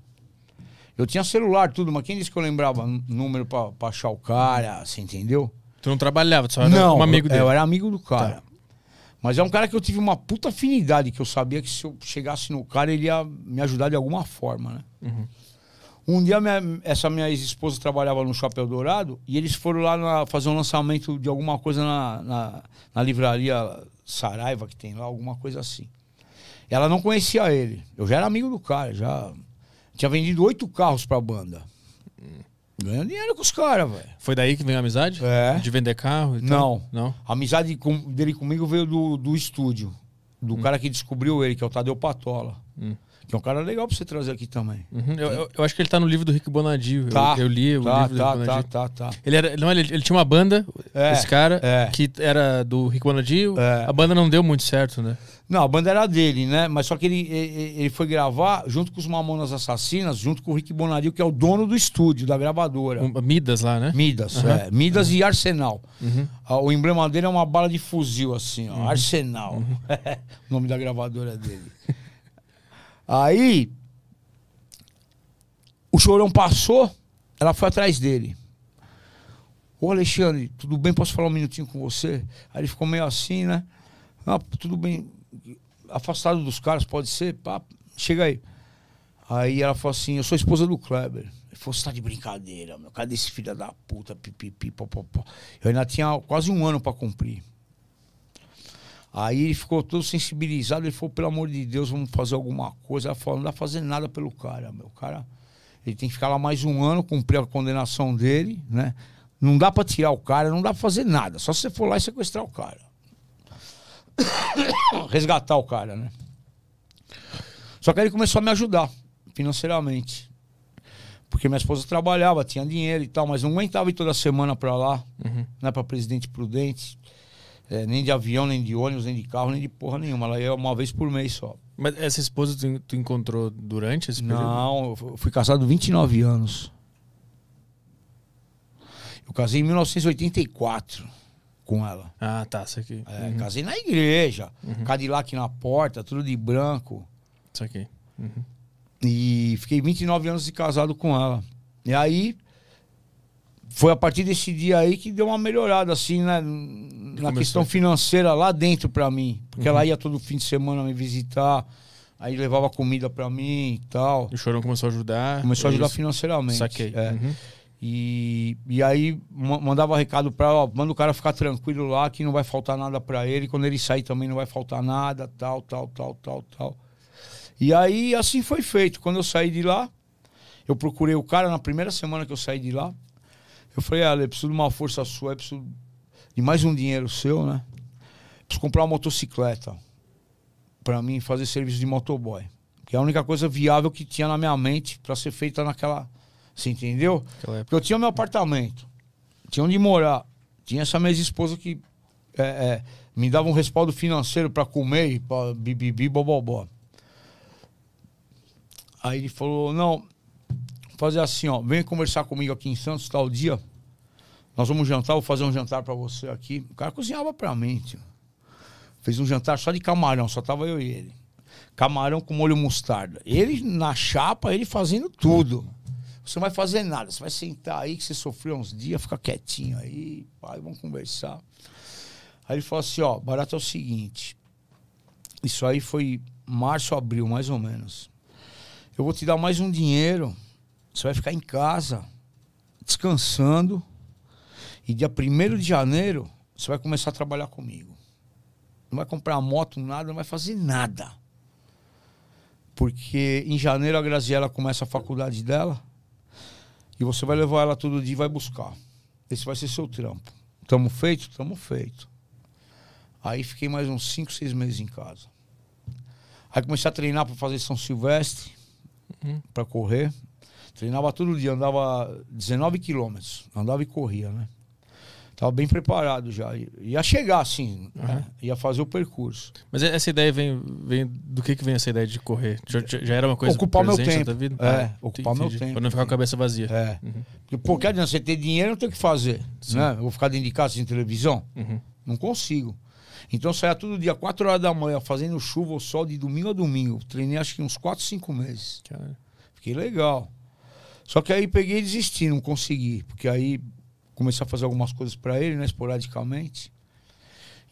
Eu tinha celular, tudo, mas quem disse que eu lembrava número pra, pra achar o cara, você entendeu? Tu não trabalhava, tu só era não, um amigo dele. eu era amigo do cara. Tá. Mas é um cara que eu tive uma puta afinidade, que eu sabia que se eu chegasse no cara, ele ia me ajudar de alguma forma, né? Uhum. Um dia minha- essa minha ex-esposa trabalhava no Shopping Dourado e eles foram lá na- fazer um lançamento de alguma coisa na, na, na livraria Saraiva que tem lá, alguma coisa assim. Ela não conhecia ele. Eu já era amigo do cara, já tinha vendido oito carros pra banda. Ganhando dinheiro com os caras, velho. Foi daí que veio a amizade? É. De vender carro Não. Não. A amizade com- dele comigo veio do, do estúdio. Do cara que descobriu ele, que é o Tadeu Patola. Hum. Que é um cara legal pra você trazer aqui também. Uhum. Eu, eu- eu acho que ele tá no livro do Rick Bonadio. Eu- Tá. Eu, li o tá, livro do tá, Rick tá, Bonadio. tá, tá. Ele, era, não, ele, ele tinha uma banda, É, esse cara, é. que era do Rick Bonadio. É. A banda não deu muito certo, né? Não, a banda era dele, né? Mas só que ele, ele, ele foi gravar junto com os Mamonas Assassinas, junto com o Rick Bonadio, que é o dono do estúdio, da gravadora. Um- Midas lá, né? Midas, Aham. é. Midas e Arsenal. Uhum. O emblema dele é uma bala de fuzil, assim, ó. Arsenal. Uhum. o nome da gravadora dele. Aí, o chorão passou, ela foi atrás dele. Ô Alexandre, tudo bem? Posso falar um minutinho com você? Aí ele ficou meio assim, né? Ah, tudo bem. Afastado dos caras, pode ser? Pá, chega aí. Aí ela falou assim: Eu sou esposa do Kleber. Ele falou: Você tá de brincadeira, meu. Cadê esse filho da puta? Pipipi, popopó. Eu ainda tinha quase um ano pra cumprir. Aí ele ficou todo sensibilizado. Ele falou: Pelo amor de Deus, vamos fazer alguma coisa. Ela falou: Não dá pra fazer nada pelo cara, meu. O cara, ele tem que ficar lá mais um ano, cumprir a condenação dele, né? Não dá pra tirar o cara, não dá pra fazer nada. Só se você for lá e sequestrar o cara. Resgatar o cara, né? Só que aí ele começou a me ajudar financeiramente. Porque minha esposa trabalhava, tinha dinheiro e tal, mas não aguentava ir toda semana pra lá, Uhum. né, pra Presidente Prudente. É, nem de avião, nem de ônibus, nem de carro, nem de porra nenhuma. Ela ia uma vez por mês só. Mas essa esposa tu, tu encontrou durante esse período? Não, eu fu- fui casado 29 anos. Eu casei em 1984 com ela. Ah, tá, isso aqui. É, Uhum. Casei na igreja, Uhum. Cadillac na porta, tudo de branco. Isso aqui. Uhum. E fiquei 29 anos de casado com ela. E aí, foi a partir desse dia aí que deu uma melhorada, assim, né? Na começou. questão financeira lá dentro pra mim. Porque Uhum. ela ia todo fim de semana me visitar, aí levava comida pra mim e tal. E o Chorão começou a ajudar. Começou a ajudar isso? financeiramente. Saquei. É. Uhum. E, e aí ma- mandava recado pra ela, ó, manda o cara ficar tranquilo lá, que não vai faltar nada pra ele. Quando ele sair também não vai faltar nada, tal, tal, tal, tal, tal. E aí assim foi feito. Quando eu saí de lá, eu procurei o cara na primeira semana que eu saí de lá. Eu falei, olha, eu preciso de uma força sua, eu preciso de mais um dinheiro seu, né? Preciso comprar uma motocicleta pra mim fazer serviço de motoboy. Que é a única coisa viável que tinha na minha mente pra ser feita naquela. Você entendeu? Porque eu tinha meu apartamento, tinha onde morar, tinha essa minha esposa que é, é, me dava um respaldo financeiro pra comer e pra bibibi, bobobó. Aí ele falou: não, fazer assim, ó, vem conversar comigo aqui em Santos tal dia. Nós vamos jantar, vou fazer um jantar pra você aqui. O cara cozinhava pra mim, tio. Fez um jantar só de camarão, só tava eu e ele. Camarão com molho mostarda. Ele na chapa, ele fazendo tudo. Você não vai fazer nada, você vai sentar aí que você sofreu uns dias, fica quietinho aí, pai, vamos conversar. Aí ele falou assim, ó, barato é o seguinte. Isso aí foi março, abril, mais ou menos. Eu vou te dar mais um dinheiro. Você vai ficar em casa, descansando. E dia 1 de janeiro, você vai começar a trabalhar comigo. não vai comprar moto, nada, não vai fazer nada. Porque em janeiro a Graziella começa a faculdade dela e você vai levar ela todo dia e vai buscar. Esse vai ser seu trampo. Tamo feito? Tamo feito. Aí fiquei mais uns 5, 6 meses em casa. Aí comecei a treinar para fazer São Silvestre, para correr. Treinava todo dia, andava 19 quilômetros. Andava e corria, né? Tava bem preparado já. Ia chegar, assim, né? ia fazer o percurso. Mas essa ideia vem, vem do que que vem essa ideia de correr? Já, já- era uma coisa Ocupar meu tempo. tua vida? É, Ah, ocupar meu tempo. Pra não ficar com a cabeça vazia. É. Uhum. Porque, pô, que adianta você ter dinheiro, não tem o que fazer. Né? Eu vou ficar dentro de casa sem televisão? Uhum. Não consigo. Então saía todo dia, 4 horas da manhã, fazendo chuva ou sol de domingo a domingo. Treinei acho que uns 4, 5 meses. Cara, Fiquei legal. Só que aí peguei e desisti, não consegui. Porque aí comecei a fazer algumas coisas pra ele, né, esporadicamente.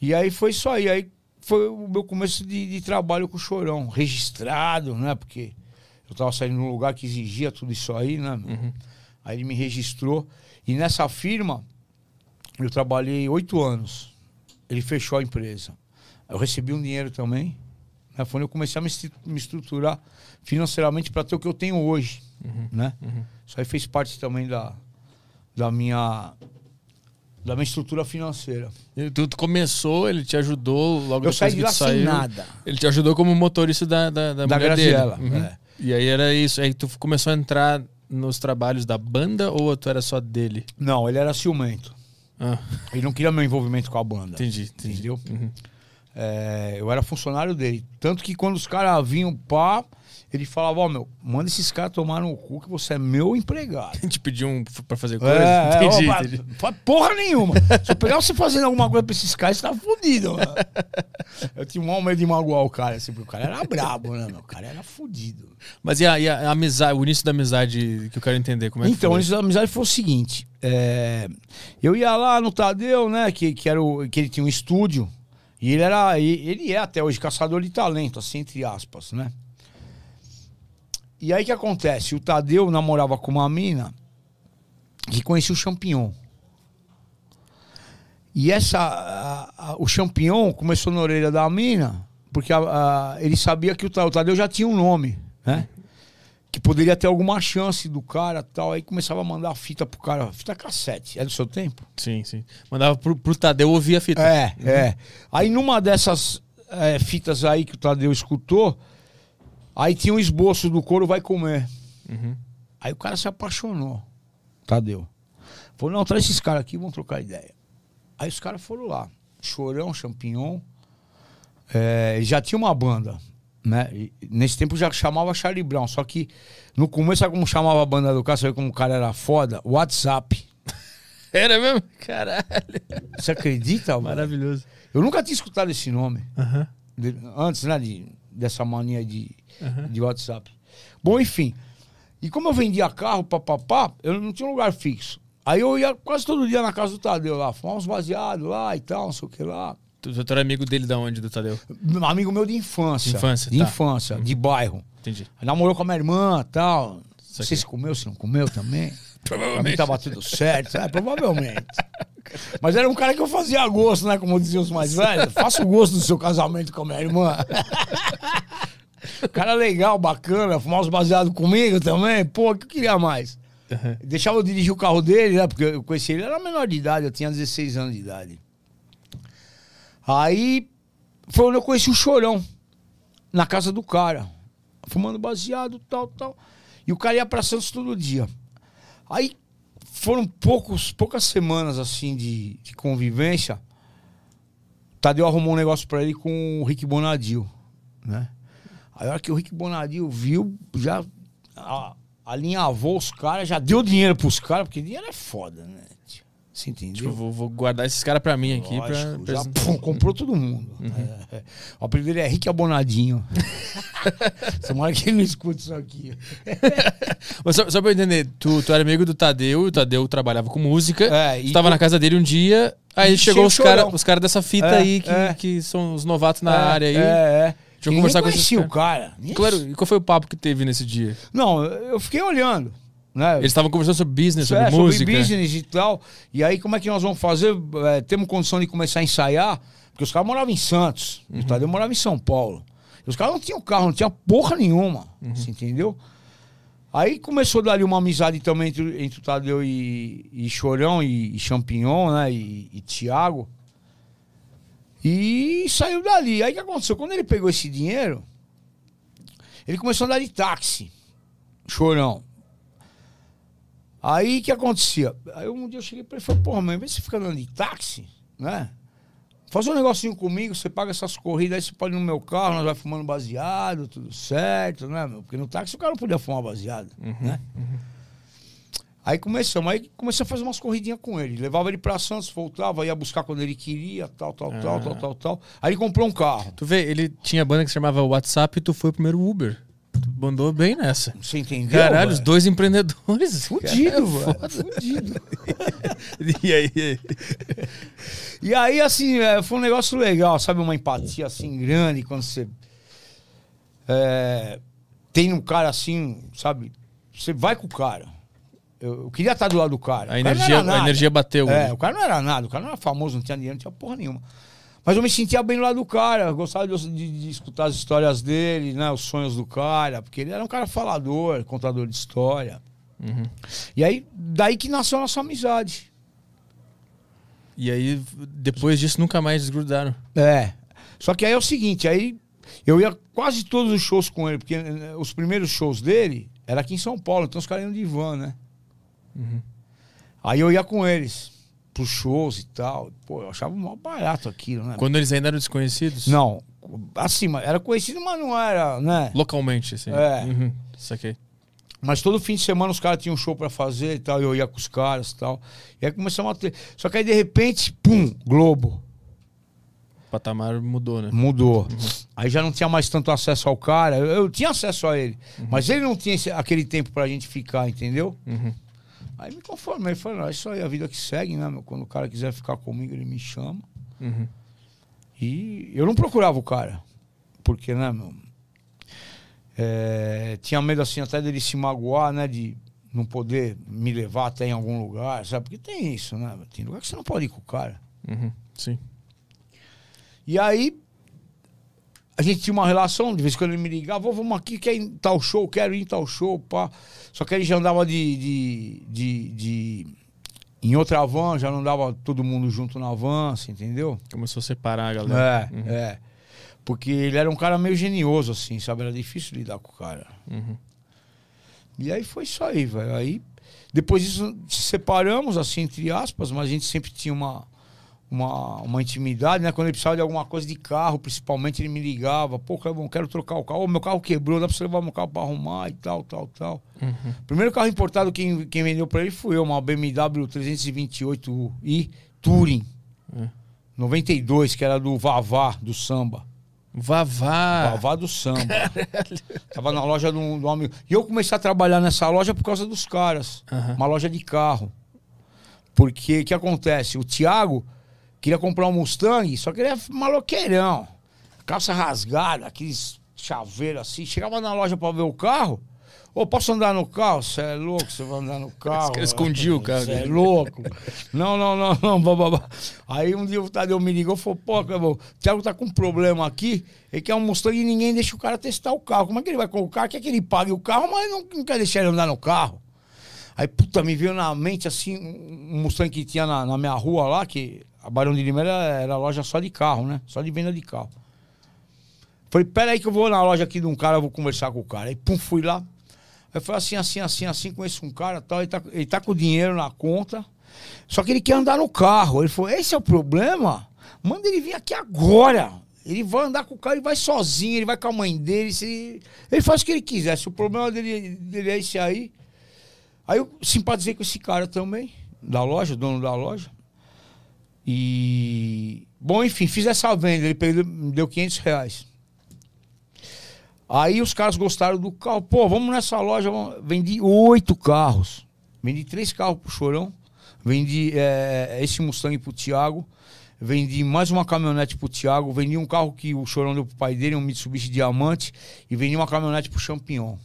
E aí foi isso aí. Aí foi o meu começo de, de trabalho com o Chorão. Registrado, né? Porque eu tava saindo num lugar que exigia tudo isso aí, né? Uhum. Aí ele me registrou. E nessa firma, eu trabalhei oito anos. Ele fechou a empresa. Eu recebi um dinheiro também. Né? Foi onde eu comecei a me estruturar financeiramente para ter o que eu tenho hoje. Né? Isso aí fez parte também da, da minha da minha estrutura financeira. E Tu, tu começou, ele te ajudou logo Eu depois saí que de lá sem saiu. nada. Ele te ajudou como motorista da, da, da, Da mulher Graziella, dele. Uhum. é. E aí era isso. Aí tu começou a entrar nos trabalhos da banda ou tu era só dele? Não, ele era ciumento. Ah, Ele não queria meu envolvimento com a banda. entendi, entendi. Entendeu? Uhum. É, eu era funcionário dele. Tanto que quando os caras vinham pá, ele falava, ó, meu, manda esses caras tomar no cu que você é meu empregado. A gente pediu um pra fazer coisa? É, entendi, é, ó, entendi. fa- Porra nenhuma. Se eu pegar você fazendo alguma coisa pra esses caras, você tá fudido, mano. Eu tinha um medo de magoar o cara, assim, porque o cara era brabo, né, meu? O cara era fudido. Mas e a, e a amizade, o início da amizade que eu quero entender, como é que então, foi? antes da amizade foi o seguinte: é, eu ia lá no Tadeu, né? Que, que, era o, que ele tinha um estúdio. E ele era. Ele é até hoje caçador de talento, assim, entre aspas, né? E aí o que acontece? O Tadeu namorava com uma mina que conhecia o Champignon. E essa. a- a- o Champignon começou na orelha da mina, porque a- a- ele sabia que o Ta- o Tadeu já tinha um nome, né? que poderia ter alguma chance do cara tal. Aí começava a mandar fita pro cara, fita cassete. É do seu tempo? Sim, sim. Mandava pro, pro Tadeu ouvir a fita. É, é. Aí numa dessas é, fitas aí que o Tadeu escutou, aí tinha um esboço do couro Vai Comer. Uhum. Aí o cara se apaixonou. Tadeu. Falou, não, traz esses caras aqui, vamos trocar ideia. Aí os caras foram lá. Chorão, Champignon. É, já tinha uma banda. Né? E nesse tempo já chamava Charlie Brown. Só que no começo, sabe como chamava a banda do cara? Sabe como o cara era foda? WhatsApp. Era mesmo? Caralho. Você acredita, mano? Maravilhoso. Eu nunca tinha escutado esse nome. De- antes, né, de, dessa mania de, de WhatsApp. Bom, enfim. E como eu vendia carro, papapá, eu não tinha um lugar fixo. Aí eu ia quase todo dia na casa do Tadeu lá, fumar uns baseados lá e tal, não sei o que lá. Tu, tu era amigo dele da onde, do Tadeu? Amigo meu de infância. De infância, De tá. infância, de bairro. Entendi. Namorou com a minha irmã e tal. Não sei se comeu, se não comeu também. Pra mim Provavelmente. tava tudo certo. É, provavelmente. Mas era um cara que eu fazia gosto, né? Como diziam os mais velhos. Faça o gosto do seu casamento com a minha irmã. cara legal, bacana. Fumar uns baseados comigo também. Pô, o que eu queria mais? Deixava eu dirigir o carro dele, né? Porque eu conheci ele, ele era menor de idade, eu tinha 16 anos de idade. Aí foi onde eu conheci o Chorão, na casa do cara. Fumando baseado, tal, tal. E o cara ia pra Santos todo dia. Aí foram poucos, poucas semanas assim de, de convivência. Tadeu arrumou um negócio pra ele com o Rick Bonadil, né? Aí a hora que o Rick Bonadil viu, já a- alinhavou os caras, já deu dinheiro pros caras, porque dinheiro é foda, né? Você entendeu? Tipo, vou, vou guardar esses caras pra mim aqui. Pra, Lógico, pra- já, pum, comprou todo mundo. É, é. O apelido dele é Rick Abonadinho. Tomara que ele não escute isso aqui. Mas só, só pra eu entender, tu, tu era amigo do Tadeu, e o Tadeu trabalhava com música. É, tu tava tu- na casa dele um dia, aí chegou os caras os cara dessa fita É, aí que, é. que são os novatos na É, área aí. É, é. Deixa eu Ninguém conversar com conhecia o cara. Ninguém- Claro, e qual foi o papo que teve nesse dia? Não, eu fiquei olhando. Né? Eles estavam conversando sobre business, sobre É, música. business e tal. E aí, como é que nós vamos fazer? É, temos condição de começar a ensaiar? Porque os caras moravam em Santos, o Tadeu morava em São Paulo. E os caras não tinham carro, não tinha porra nenhuma. Você entendeu? Aí começou dali uma amizade também entre, entre o Tadeu e, e Chorão e, e Champignon, né? E, e Thiago. E saiu dali. Aí o que aconteceu? Quando ele pegou esse dinheiro, ele começou a andar de táxi. Chorão. Aí o que acontecia? Aí um dia eu cheguei pra ele e falei, porra, mãe, vê se você fica andando de táxi, né? Faz um negocinho comigo, você paga essas corridas, aí você pode ir no meu carro, nós vai fumando baseado, tudo certo, né, meu? Porque no táxi o cara não podia fumar baseado, né? Aí começamos, aí comecei a fazer umas corridinhas com ele. Levava ele pra Santos, voltava, ia buscar quando ele queria, tal, tal, tal, tal, tal, tal. Aí ele comprou um carro. Tu vê, ele tinha banda que se chamava WhatsApp e tu foi o primeiro Uber. Tu mandou bem nessa. Você entendeu? Caralho, os dois empreendedores. Fudido, é velho. Fudido. E aí, e aí? E aí, assim, é, foi um negócio legal, sabe? Uma empatia assim grande quando você. é, tem um cara assim, sabe? Você vai com o cara. Eu, queria estar do lado do cara. A cara energia, a energia bateu. É, o cara não era nada, o cara não era famoso, não tinha dinheiro, não tinha porra nenhuma. Mas eu me sentia bem do lado do cara, eu gostava de, de- de escutar as histórias dele, né, os sonhos do cara, porque ele era um cara falador, contador de história. Uhum. E aí, daí que nasceu a nossa amizade. E aí, depois disso, nunca mais desgrudaram. É. Só que aí é o seguinte, aí eu ia quase todos os shows com ele, porque eh, os primeiros shows dele era aqui em São Paulo, então os caras iam de van, né? Aí eu ia com eles pros shows e tal. Pô, eu achava mó barato aquilo, né? Quando eles ainda eram desconhecidos? Não, assim, era conhecido, mas não era, né? Localmente, assim. É. Uhum. Saquei. Mas todo fim de semana os caras tinham um show pra fazer e tal, e eu ia com os caras e tal. E aí começamos a ter. Só que aí de repente, pum, Globo. O patamar mudou, né? Mudou. Aí já não tinha mais tanto acesso ao cara. Eu, eu tinha acesso a ele. Mas ele não tinha esse- aquele tempo pra gente ficar, entendeu? Uhum. Aí me conformei. Falei, não, é isso aí, a vida que segue, né? meu? Quando o cara quiser ficar comigo, ele me chama. Uhum. E eu não procurava o cara. Porque, né, meu? é, tinha medo, assim, até dele se magoar, né? De não poder me levar até em algum lugar, sabe? Porque tem isso, né? Tem lugar que você não pode ir com o cara. Uhum. Sim. E aí, a gente tinha uma relação, de vez em quando ele me ligava, "Ô, vamos aqui, quer ir em tal show, quero ir em tal show, pá. Só que ele já andava de, de, de, de- Em outra van, já não dava todo mundo junto na van, você entendeu? Começou a separar a galera. É, Uhum. é. Porque ele era um cara meio genioso, assim, sabe? Era difícil lidar com o cara. Uhum. E aí foi isso aí, velho. Aí, depois disso, se separamos, assim, entre aspas, mas a gente sempre tinha uma, uma, uma intimidade, né? Quando ele precisava de alguma coisa de carro, principalmente, ele me ligava. Pô, Clebão, quero trocar o carro. Ô, meu carro quebrou, dá pra você levar meu carro pra arrumar e tal, tal, tal. Uhum. Primeiro carro importado, quem, quem vendeu pra ele fui eu, uma BMW 328i Touring. É. 92, que era do Vavá, do samba. Vavá. Vavá do samba. Tava na loja de um, de um amigo. E eu comecei a trabalhar nessa loja por causa dos caras. Aham. Uma loja de carro. Porque o que acontece? O Thiago queria comprar um Mustang, só que ele é maloqueirão. Calça rasgada, aqueles chaveiros assim. Chegava na loja pra ver o carro. Ô, posso andar no carro? Você é louco, você vai andar no carro. caras escondiam o carro Você é louco. Não, não, não, não. blá. Aí um dia o Tadeu me ligou e falou: pô, o Thiago tá com um problema aqui. Ele quer um Mustang e ninguém deixa o cara testar o carro. Como é que ele vai carro? Quer que ele pague o carro, mas não, não quer deixar ele andar no carro. Aí, puta, me veio na mente assim, um Mustang que tinha na, na minha rua lá, que a Barão de Lima era, era loja só de carro, né? Só de venda de carro. Falei, pera aí que eu vou na loja aqui de um cara, eu vou conversar com o cara. Aí, pum, fui lá. Aí foi assim, assim, assim, assim, conheço um cara tal, ele tá, ele tá com o dinheiro na conta, só que ele quer andar no carro. Ele falou, esse é o problema? Manda ele vir aqui agora. Ele vai andar com o carro, ele vai sozinho, ele vai com a mãe dele. Se... Ele faz o que ele quiser. Se o problema dele, dele é esse aí. Aí eu simpatizei com esse cara também, da loja, dono da loja. E. Bom, enfim, fiz essa venda. Ele me deu 500 reais. Aí os caras gostaram do carro. Pô, vamos nessa loja. vamos- Vendi oito carros. Vendi três carros pro Chorão. Vendi eh, esse Mustang pro Thiago. Vendi mais uma caminhonete pro Thiago. Vendi um carro que o Chorão deu pro pai dele, um Mitsubishi Diamante. E vendi uma caminhonete pro Champignon.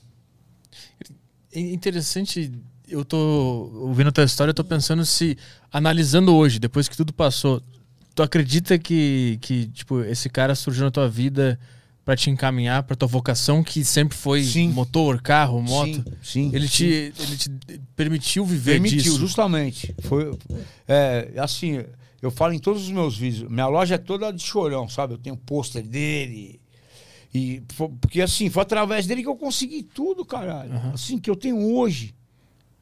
É interessante, eu tô ouvindo a tua história, eu tô pensando se, analisando hoje, depois que tudo passou, tu acredita que, que, tipo, esse cara surgiu na tua vida pra te encaminhar pra tua vocação, que sempre foi Sim. motor, carro, moto? Sim, sim. Ele sim. te, ele te permitiu viver Permitiu, disso. justamente. Foi, é, assim, eu falo em todos os meus vídeos. Minha loja é toda de chorão, sabe? Eu tenho pôster dele. E, porque assim, foi através dele que eu consegui tudo, caralho. Assim, que eu tenho hoje.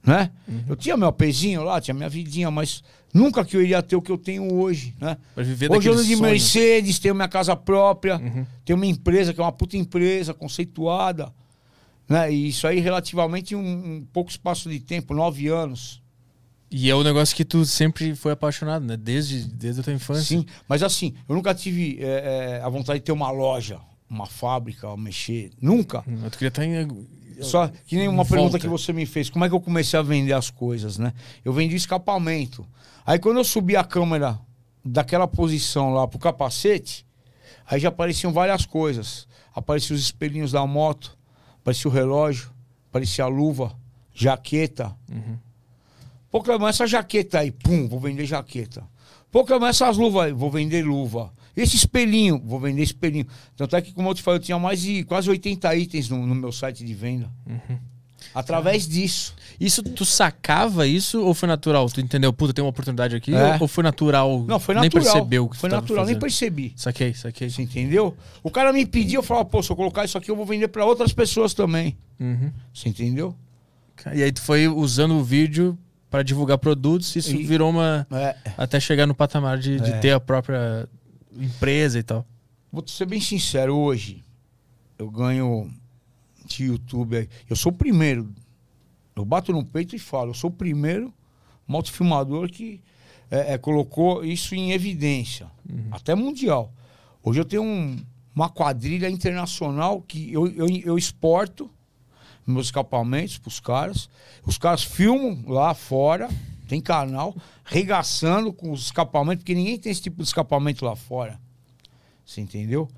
Né? Eu tinha meu apezinho lá, tinha minha vidinha, mas nunca que eu iria ter o que eu tenho hoje, né? Hoje eu ando de sonho. Mercedes, tenho minha casa própria, Uhum. tenho uma empresa que é uma puta empresa, conceituada. Né? E isso aí relativamente em um, um pouco espaço de tempo, nove anos. E é um negócio que tu sempre foi apaixonado, né? Desde, desde a tua infância. Sim, mas assim, eu nunca tive é, é, a vontade de ter uma loja, uma fábrica, mexer. Nunca. Hum, Eu queria estar em... Só que nem uma pergunta que você me fez, como é que eu comecei a vender as coisas, né? Eu vendi escapamento. Aí quando eu subi a câmera daquela posição lá pro capacete, aí já apareciam várias coisas. Apareciam os espelhinhos da moto, aparecia o relógio, aparecia a luva, jaqueta. Pô, Clemão, essa jaqueta aí, pum, vou vender jaqueta. Pô, Clemão, essas luvas aí, vou vender luva. Esse espelhinho, vou vender espelhinho. Tanto é que, como eu te falei, eu tinha mais de quase 80 itens no, no meu site de venda. Através disso. Isso, tu sacava isso ou foi natural? Tu entendeu, puta, tem uma oportunidade aqui? É. Ou, ou foi natural? Não, foi Nem natural. percebeu o que Foi natural, nem percebi. Saquei, saquei. Você entendeu? O cara me pediu, eu falava, pô, se eu colocar isso aqui, eu vou vender pra outras pessoas também. Uhum. Você entendeu? E aí tu foi usando o vídeo pra divulgar produtos, isso E- virou uma... É. Até chegar no patamar de, de É. ter a própria empresa e tal. Vou ser bem sincero, hoje eu ganho de YouTube. Eu sou o primeiro. Eu bato no peito e falo, eu sou o primeiro motofilmador que é, é, colocou isso em evidência. Até mundial. Hoje eu tenho um- uma quadrilha internacional que eu, eu, eu exporto meus escapamentos pros caras. Os caras filmam lá fora, tem canal, regaçando com os escapamentos, porque ninguém tem esse tipo de escapamento lá fora. Você entendeu?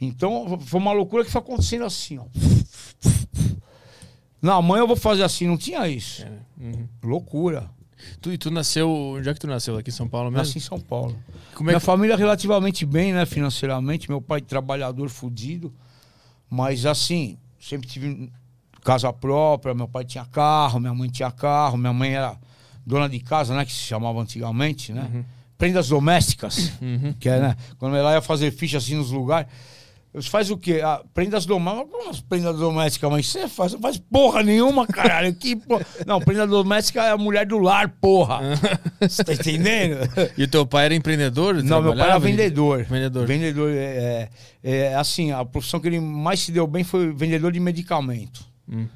Então, foi uma loucura que foi acontecendo assim, ó. Na mãe eu vou fazer assim, não tinha isso. Uhum. Loucura. Tu, e tu nasceu... Onde é que tu nasceu? Aqui em São Paulo mesmo? Nasci em São Paulo. Como é Minha que... família relativamente bem, né, financeiramente. Meu pai trabalhador fudido. Mas assim, sempre tive casa própria. Meu pai tinha carro, minha mãe tinha carro. Minha mãe era dona de casa, né, que se chamava antigamente, né? Prendas domésticas, que é, né? Quando ela ia fazer ficha assim nos lugares. Você faz o quê? Ah, prendas domésticas. Como as prendas domésticas? Mas você faz, não faz porra nenhuma, caralho. Que porra. Não, prenda doméstica é a mulher do lar, porra. Você tá entendendo? E o teu pai era empreendedor? Não, meu pai era vendedor. Vendedor. Vendedor, é, é, é, assim, a profissão que ele mais se deu bem foi vendedor de medicamento. Hum.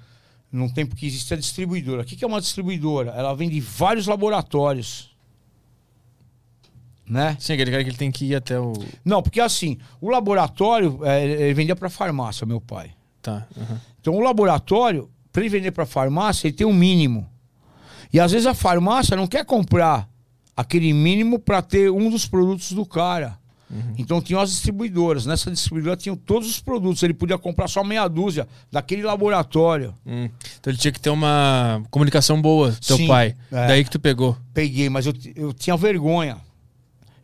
Num tempo que existia distribuidora. O que é uma distribuidora? Ela vende vários laboratórios. Né? Sim, aquele cara que ele tem que ir até o... Não, porque assim, o laboratório, é, ele vendia para farmácia, meu pai. Tá. aham. Então o laboratório, para ele vender para farmácia, ele tem um mínimo. E às vezes a farmácia não quer comprar aquele mínimo para ter um dos produtos do cara. Então tinham as distribuidoras. Nessa distribuidora tinham todos os produtos. Ele podia comprar só meia dúzia daquele laboratório. Hum. Então ele tinha que ter uma comunicação boa, teu Sim, pai. é. Daí que tu pegou. Peguei, mas eu, eu tinha vergonha.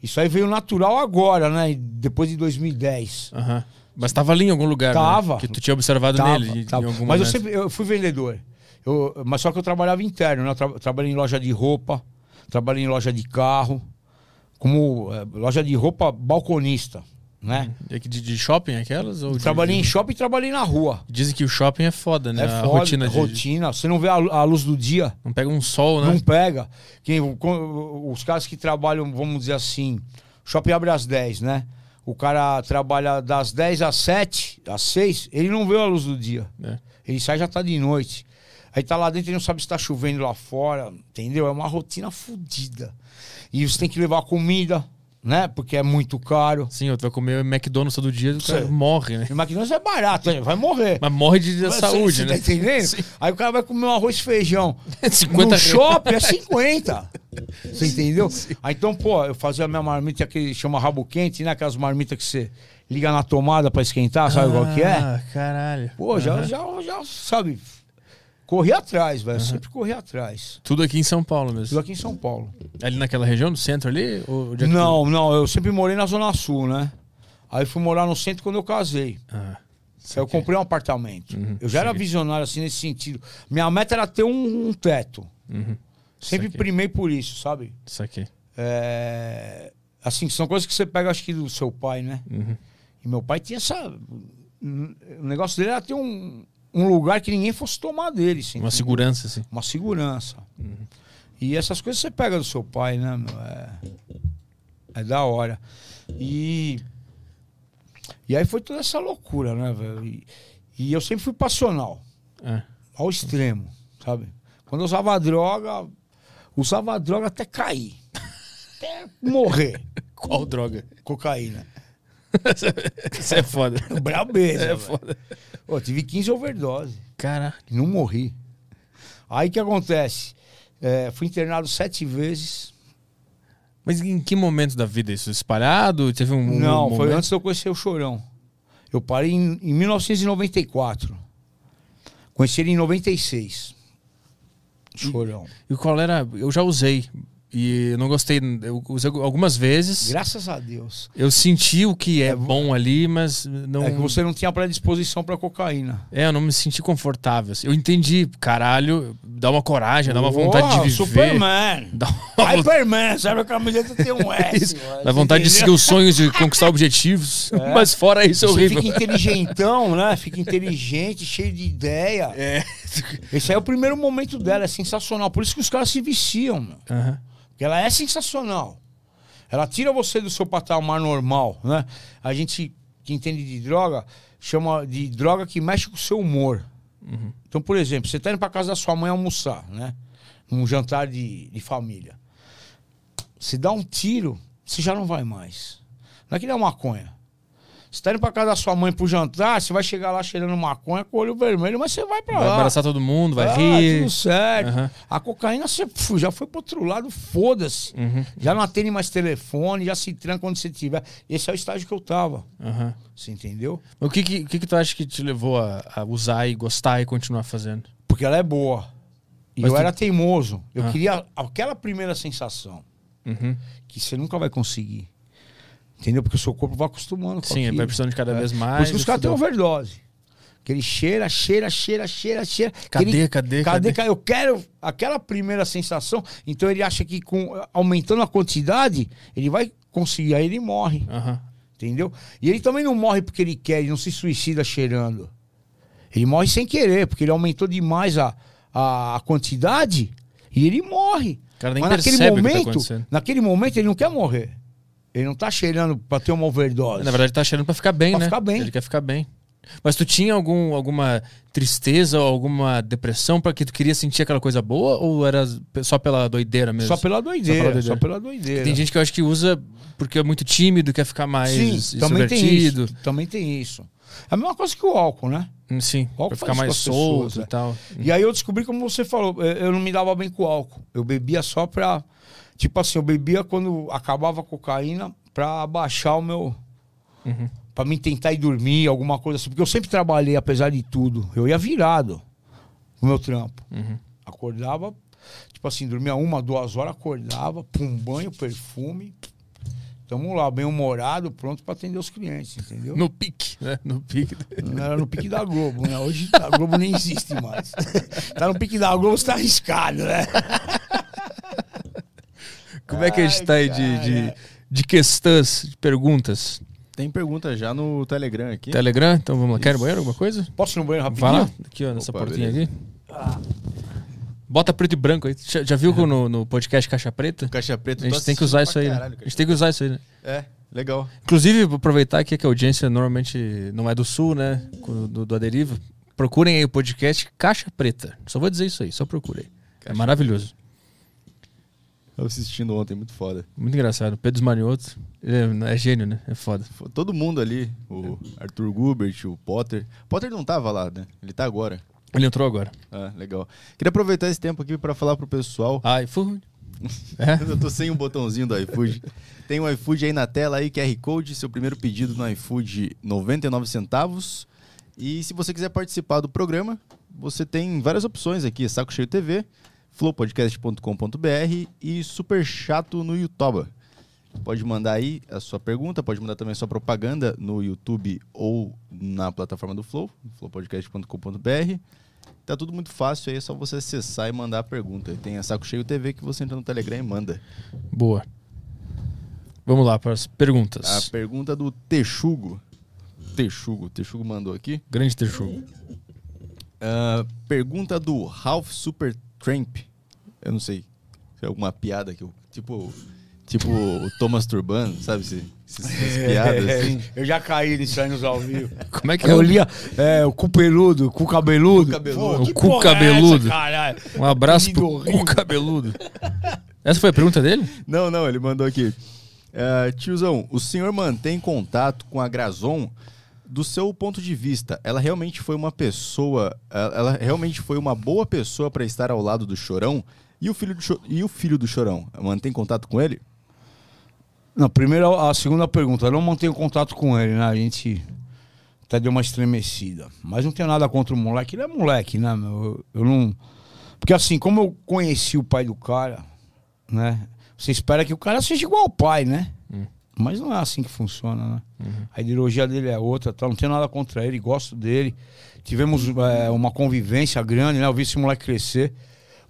Isso aí veio natural agora, né? Depois de 2010. Aham. Mas tava ali em algum lugar, né? Tava. Que tu tinha observado Tava, nele tava. Mas eu momento. sempre eu fui vendedor. Eu, mas só que eu trabalhava interno, né? Eu tra- trabalhei em loja de roupa, trabalhei em loja de carro, como eh, loja de roupa balconista, né? É De, de shopping aquelas? Ou Trabalhei de- em shopping e trabalhei na rua. Dizem que o shopping é foda, né? É a foda, rotina de... rotina. Você não vê a, a luz do dia, Não pega um sol, né? não pega. Quem, os caras que trabalham, vamos dizer assim, shopping abre às 10, né? O cara trabalha das 10 às 7, às 6, ele não vê a luz do dia. É. Ele sai já tá de noite. Aí tá lá dentro e não sabe se tá chovendo lá fora, entendeu? É uma rotina fodida. E você tem que levar comida, né? Porque é muito caro. Sim, eu vai comer McDonald's todo dia, o cara Sim. morre, né? E McDonald's é barato, né? vai morrer. Mas morre de Mas saúde, você né? Tá entendendo? Sim. Aí o cara vai comer um arroz e feijão. 50 no shopping é 50. Você entendeu? Aí então, pô, eu fazia a minha marmita que chama rabo quente, né? Aquelas marmitas que você liga na tomada pra esquentar, sabe qual que é? Ah, caralho. Pô, já, já, já, sabe? Corri atrás, velho. Sempre corri atrás. Tudo aqui em São Paulo Tudo mesmo. aqui em São Paulo. Ali naquela região, do centro ali? Ou é Não, não, eu sempre morei na Zona Sul, né? Aí fui morar no centro quando eu casei. Ah, Aí eu comprei um apartamento. Uhum, eu já era visionário assim nesse sentido. Minha meta era ter um, um teto. uhum. Sempre primei por isso, sabe? Isso aqui. É, Assim, são coisas que você pega, acho que, do seu pai, né? Uhum. E meu pai tinha essa. O negócio dele era ter um, um lugar que ninguém fosse tomar dele. assim, Uma entendeu? segurança, assim. Uma segurança. E essas coisas você pega do seu pai, né? meu? É, é da hora. E. E aí foi toda essa loucura, né, velho? E, e eu sempre fui passional, É. ao extremo, sabe? Quando eu usava droga, usava droga até cair. Até morrer. Qual droga? Cocaína. Isso é foda. Brabeza. É foda. Pô, tive 15 overdose. Cara, E não morri. Aí que acontece? É, fui internado sete vezes. mas em que momento da vida isso? Espalhado? Teve um. um não, foi momento? antes de eu conhecer o Chorão. Eu parei em, em 1994. Conheci ele em 96. Chorão. E qual era? Eu já usei. E eu não gostei. Eu usei algumas vezes. Graças a Deus. Eu senti o que é, bom ali, mas não. É que você não tinha predisposição pra cocaína. É, eu não me senti confortável. assim. Eu entendi, caralho, dá uma coragem, dá uma vontade de viver. Superman. Dá uma Hyperman, sabe? A camiseta tem um S. dá vontade de seguir os sonhos de conquistar objetivos. Mas fora isso é Você horrível. fica inteligentão, né? Fica inteligente, cheio de ideia. É. Esse aí é o primeiro momento dela, é sensacional. Por isso que os caras se viciam, meu. Aham. Porque ela é sensacional. Ela tira você do seu patamar normal, né? A gente que entende de droga chama de droga que mexe com o seu humor. Então, por exemplo, você tá indo pra casa da sua mãe almoçar, né? Num jantar de, de família. Se dá um tiro, você já não vai mais. Não é que nem a maconha. Você tá indo pra casa da sua mãe pro jantar, você vai chegar lá cheirando maconha com o olho vermelho, mas você vai pra Vai lá. abraçar todo mundo, vai Ah, rir. tudo certo. Aham. A cocaína você já foi pro outro lado, foda-se. Uhum. Já não atende mais telefone, já se tranca onde você tiver. Esse é o estágio que eu tava. Aham. Você entendeu? O que, que, que que tu acha que te levou a, a usar e gostar e continuar fazendo? Porque ela é boa. E Mas eu tu- era teimoso. Eu Ah. queria aquela primeira sensação Uhum. que você nunca vai conseguir. Entendeu? Porque o seu corpo vai acostumando com Sim, aquilo. vai precisando de cada vez mais. Por isso que os caras têm overdose. Que ele cheira, cheira, cheira, cheira, cheira. Cadê, Ele- cadê, cadê, cadê? Eu quero aquela primeira sensação. Então ele acha que com aumentando a quantidade, ele vai conseguir. Aí ele morre. Aham. Entendeu? E ele também não morre porque ele quer, ele não se suicida cheirando. Ele morre sem querer, porque ele aumentou demais a, a, a quantidade e ele morre. Mas naquele tá momento, acontecendo. naquele momento ele não quer morrer. Ele não tá cheirando pra ter uma overdose. Na verdade, tá cheirando pra ficar bem, Pra né? ficar bem. Ele quer ficar bem. Mas tu tinha algum, alguma tristeza ou alguma depressão pra que tu queria sentir aquela coisa boa? Ou era só pela doideira mesmo? Só pela doideira, Só pela só doideira. pela doideira. Tem gente que eu acho que usa porque é muito tímido, quer ficar mais Sim, também tem isso. Também tem isso. É a mesma coisa que o álcool, né? Hum, Sim, O álcool pra ficar mais solto pessoas, e tal. E aí eu descobri, como você falou, eu não me dava bem com o álcool. Eu bebia só pra. Tipo assim, eu bebia quando acabava a cocaína pra abaixar o meu. Uhum. Pra mim tentar ir dormir, alguma coisa assim. Porque eu sempre trabalhei, apesar de tudo. Eu ia virado no meu trampo. Uhum. Acordava, tipo assim, dormia uma, duas horas, acordava, pum, banho, perfume. Tamo lá, bem humorado, pronto pra atender os clientes, entendeu? No pique, né? No pique. Não era no pique da Globo, né? Hoje a Globo nem existe mais. tá no pique da Globo, você tá arriscado, né? Como é que a gente Ai, tá aí de, de, de questões, de perguntas? Tem pergunta já no Telegram aqui. Telegram? Então vamos lá. Quer no banheiro alguma coisa? Posso ir no banheiro rapidinho? Vai lá, aqui, ó, nessa Opa, portinha beleza. aqui. Bota preto e branco aí. Já, já viu que no, no podcast Caixa Preta? Caixa preta. A gente tem que usar isso aí. né? caralho, A gente tem que usar isso aí, né? É, legal. Inclusive, aproveitar aqui que a audiência normalmente não é do sul, né? Do, do Aderiva. Procurem aí o podcast Caixa Preta. Só vou dizer isso aí, só procurem. É maravilhoso. Eu assistindo ontem, muito foda. Muito engraçado. Pedro Manioto. Ele é, é gênio, né? É foda. Fo- Todo mundo ali, o Arthur Gubert, o Potter. Potter não tava lá, né? Ele tá agora. Ele entrou agora. Ah, legal. Queria aproveitar esse tempo aqui pra falar pro pessoal. iFood. É? Eu tô sem o botãozinho do iFood. Tem o iFood aí na tela aí, QR Code, seu primeiro pedido no iFood, 99 centavos. E se você quiser participar do programa, você tem várias opções aqui: Saco Cheio TV, flowpodcast.com.br e Super Chato no YouTube. Pode mandar aí a sua pergunta, pode mandar também a sua propaganda no YouTube ou na plataforma do Flow, flowpodcast.com.br. Tá tudo muito fácil aí, é só você acessar e mandar a pergunta. E Tem a Saco Cheio TV que você entra no Telegram e manda. Boa. Vamos lá para as perguntas. A pergunta do Texugo. Texugo, Texugo mandou aqui. Grande Texugo. Ah, pergunta do Ralph Super Tramp. Eu não sei se é alguma piada que eu. Tipo. Tipo o Thomas Turban, sabe? Se, se, essas piadas assim. Eu já caí nisso aí nos ao vivo. Como é que é? Eu o- lia é, o cu peludo, cu cabeludo. Cu cabeludo. Pô, O cu é cabeludo. essa? Um abraço pro horrível. cu cabeludo. Essa foi a pergunta dele? Não, não, ele mandou aqui. Ah, tiozão, o senhor mantém contato com a Grazon do seu ponto de vista. Ela realmente foi uma pessoa. Ela realmente foi uma boa pessoa para estar ao lado do chorão? E o filho do, Cho- e o filho do chorão? Mantém contato com ele? Não, primeiro a segunda pergunta. Eu não mantenho contato com ele, né? A gente até deu uma estremecida. Mas não tenho nada contra o moleque. Ele é moleque, né? Eu, eu não. Porque assim, como eu conheci o pai do cara, né? Você espera que o cara seja igual ao pai, né? Mas não é assim que funciona, né? A ideologia dele é outra, tá? não tenho nada contra ele, gosto dele. Tivemos é, uma convivência grande, né? Eu vi esse moleque crescer.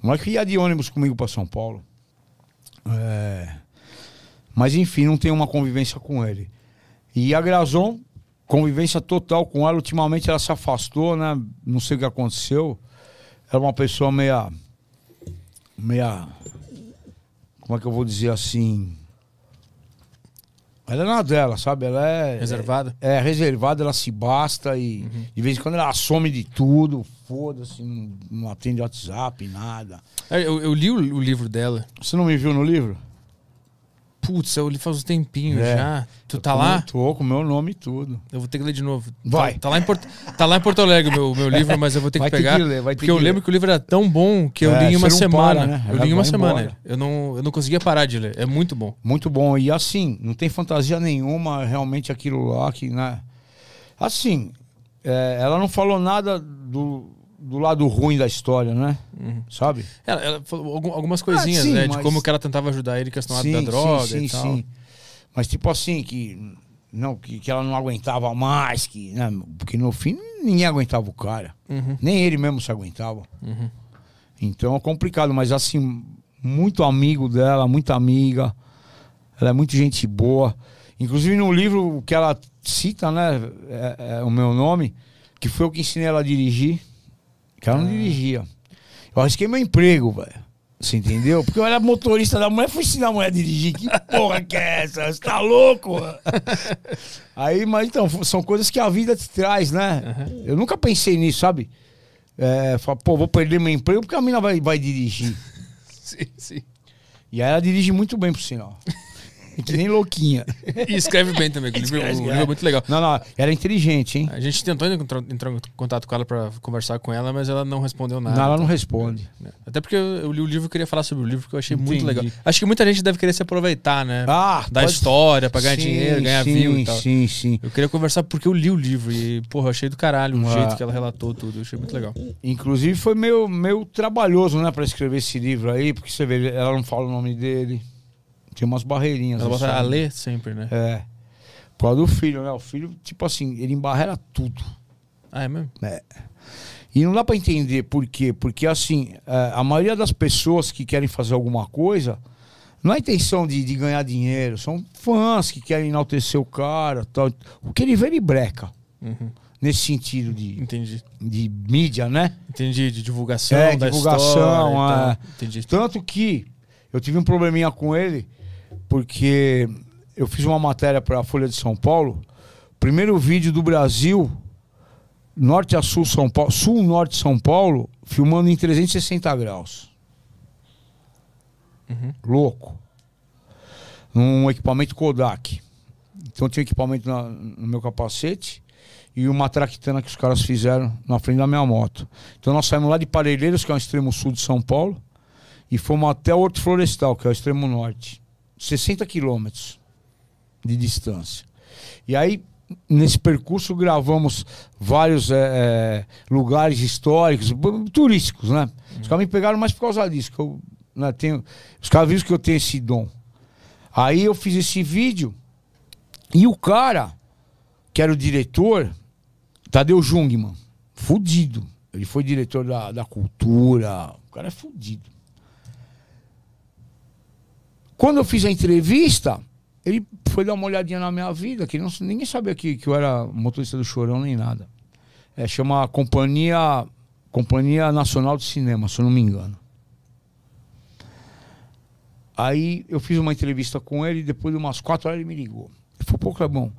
O moleque ia de ônibus comigo para São Paulo. É. Mas enfim, não tenho uma convivência com ele. E a Grazon, convivência total com ela. Ultimamente ela se afastou, né? Não sei o que aconteceu. Era uma pessoa meia. meia. Como é que eu vou dizer assim? Ela é na dela, sabe? Ela é. Reservada? É, reservada, ela se basta e de vez em quando ela some de tudo, foda-se, não, não atende WhatsApp, nada. É, Eu, eu li o, o livro dela. Você não me viu no livro? Putz, eu li faz um tempinho É. já. Tu tá lá? Tô com o meu nome e tudo. Eu vou ter que ler de novo. Vai. Tá, tá lá, em Porto, tá lá em Porto Alegre o meu, meu livro, mas eu vou ter Vai que ter pegar. que ler, vai ter porque eu que lembro ler. que o livro era tão bom que eu É, li em uma semana. para, né? Eu li em uma semana. embora. Eu não, eu não conseguia parar de ler. É muito bom. Muito bom. E assim, não tem fantasia nenhuma, realmente aquilo lá que, né? Assim, é, ela não falou nada do, do lado ruim da história, né? Sabe? Ela, ela falou algum- algumas coisinhas, sim, né? De mas- como que ela tentava ajudar ele questão da droga e tal. Mas tipo assim, que, não, que, que ela não aguentava mais, que, né? porque no fim ninguém aguentava o cara. Uhum. Nem ele mesmo se aguentava. Então é complicado, mas assim, muito amigo dela, muita amiga. Ela é muito gente boa. Inclusive no livro que ela cita, né? É, é o meu nome, que foi eu que ensinei ela a dirigir. Que ela não dirigia. Eu arrisquei meu emprego, velho. Você entendeu? Porque eu era motorista da mulher, fui ensinar a mulher a dirigir. Que porra que é essa? Você tá louco? Aí, mas então, são coisas que a vida te traz, né? Eu nunca pensei nisso, sabe? É, fala, pô, vou perder meu emprego porque a mina vai, vai dirigir. Sim, sim. E aí ela dirige muito bem, por sinal. E que nem louquinha. E escreve bem também. que O livro, o livro é muito legal. Não, não, ela é inteligente, hein? A gente tentou entrar, entrar em contato com ela pra conversar com ela, mas ela não respondeu nada. Não, ela não responde. Até porque eu, eu li o livro e queria falar sobre o livro, porque eu achei muito Entendi. legal. Acho que muita gente deve querer se aproveitar, né? Ah, da pode- história, pra ganhar Sim, dinheiro, ganhar sim, view e tal. Sim, sim. Eu queria conversar porque eu li o livro e, porra, achei do caralho o Ah. jeito que ela relatou tudo. Eu achei muito legal. Inclusive foi meio, meio trabalhoso, né, pra escrever esse livro aí, porque você vê, ela não fala o nome dele. Tem umas barreirinhas. Ela bota assim. a ler sempre, né? É. Por causa do filho, né? O filho, tipo assim, ele embarrera tudo. Ah, é mesmo? E não dá pra entender por quê. Porque, assim, é, a maioria das pessoas que querem fazer alguma coisa não é intenção de, de ganhar dinheiro. São fãs que querem enaltecer o cara. Tal. O que ele vê, ele breca. Uhum. Nesse sentido de, Entendi. de mídia, né? Entendi, de divulgação, É, divulgação, história é. Entendi. Tanto que eu tive um probleminha com ele, porque eu fiz uma matéria para a Folha de São Paulo. Primeiro vídeo do Brasil, norte a sul São Paulo, sul norte São Paulo, filmando em 360 graus. Louco. Num equipamento Kodak. Então tinha equipamento na- no meu capacete e uma traquitana que os caras fizeram na frente da minha moto. Então nós saímos lá de Parelheiros, que é o extremo sul de São Paulo, e fomos até o Horto Florestal, que é o extremo norte. 60 quilômetros de distância. E aí nesse percurso gravamos vários é, lugares históricos, turísticos, né? Os caras me pegaram mais por causa disso, que eu né, tenho, os caras viram que eu tenho esse dom. Aí eu fiz esse vídeo e o cara, que era o diretor, Tadeu Jungmann, fudido. Ele foi diretor da, da cultura, o cara é fudido. Quando eu fiz a entrevista, ele foi dar uma olhadinha na minha vida, que não, ninguém sabia que, que eu era motorista do Chorão nem nada. É, chama Companhia, Companhia Nacional de Cinema, se eu não me engano. Aí eu fiz uma entrevista com ele depois de umas quatro horas ele me ligou. Ele falou, pô, Clebão,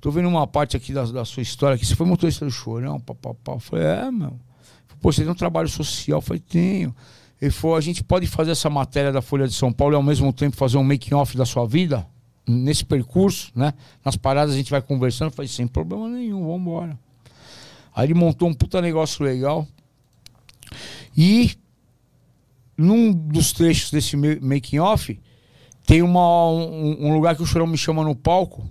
tô vendo uma parte aqui da, da sua história, que você foi motorista do Chorão, papapá. Eu falei, é, meu. Pô, você tem um trabalho social? Eu falei, tenho. Ele falou, a gente pode fazer essa matéria da Folha de São Paulo e ao mesmo tempo fazer um making-off da sua vida? Nesse percurso, né? Nas paradas a gente vai conversando. Eu falei, sem problema nenhum, vamos embora. Aí ele montou um puta negócio legal. E num dos trechos desse ma- making-off, tem uma, um, um lugar que o Chorão me chama no palco.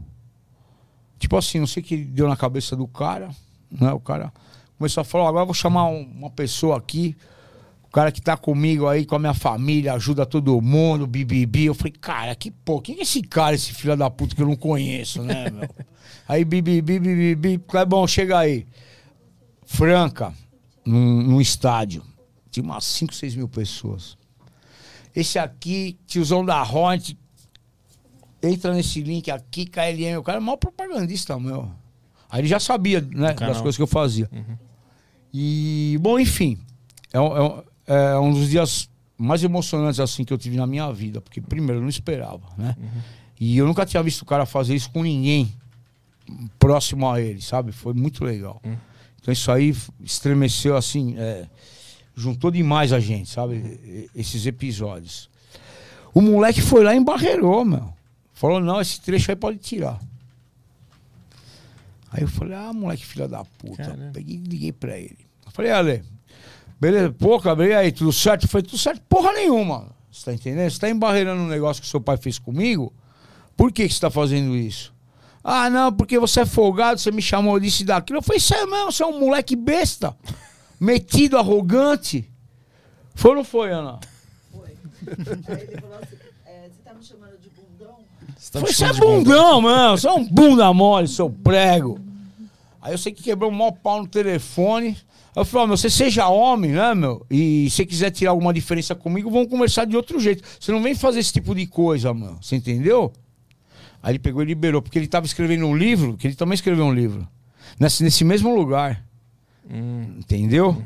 Tipo assim, não sei o que deu na cabeça do cara. Né? O cara começou a falar, agora vou chamar um- uma pessoa aqui. O cara que tá comigo aí, com a minha família, ajuda todo mundo, bibibi. Eu falei, cara, que pô, quem é esse cara, esse filho da puta que eu não conheço, né, meu? aí, bibibi, bibibi, Clebão, chega aí. Franca, num, num estádio. Tinha umas 5, 6 mil pessoas. Esse aqui, tiozão da Hornet, entra nesse link aqui, KLM. O cara é o maior propagandista, meu. Aí ele já sabia, né, das coisas que eu fazia. E, bom, enfim, é, um- é um- é um dos dias mais emocionantes assim que eu tive na minha vida, porque primeiro eu não esperava, né? E eu nunca tinha visto o cara fazer isso com ninguém próximo a ele, sabe? Foi muito legal. Então isso aí estremeceu assim, é, juntou demais a gente, sabe? E- Esses episódios. O moleque foi lá e embarreirou, meu. Falou, não, esse trecho aí pode tirar. Aí eu falei, ah, moleque filha da puta. Caramba. Peguei e liguei pra ele. Eu falei, Ale, beleza, pô, Gabriel, aí, tudo certo? Falei, tudo certo, porra nenhuma. Você tá entendendo? Você tá embarreirando um negócio que seu pai fez comigo? Por que, que você tá fazendo isso? Ah, não, porque você é folgado, você me chamou disso e daquilo. Eu falei, sério mesmo, você é um moleque besta, metido, arrogante. Foi ou não foi, Ana? Aí ele falou assim, é, você tá me chamando de bundão? Você tá Foi, me você é chamando de bunda. bundão, mano. Você é um bunda mole, seu prego. Aí eu sei que quebrou um maior pau no telefone. Eu falei, ó, meu, você seja homem, né, meu? E se você quiser tirar alguma diferença comigo, vamos conversar de outro jeito. Você não vem fazer esse tipo de coisa, mano. Você entendeu? Aí ele pegou e liberou, porque ele tava escrevendo um livro, que ele também escreveu um livro. Nesse, nesse mesmo lugar. Entendeu?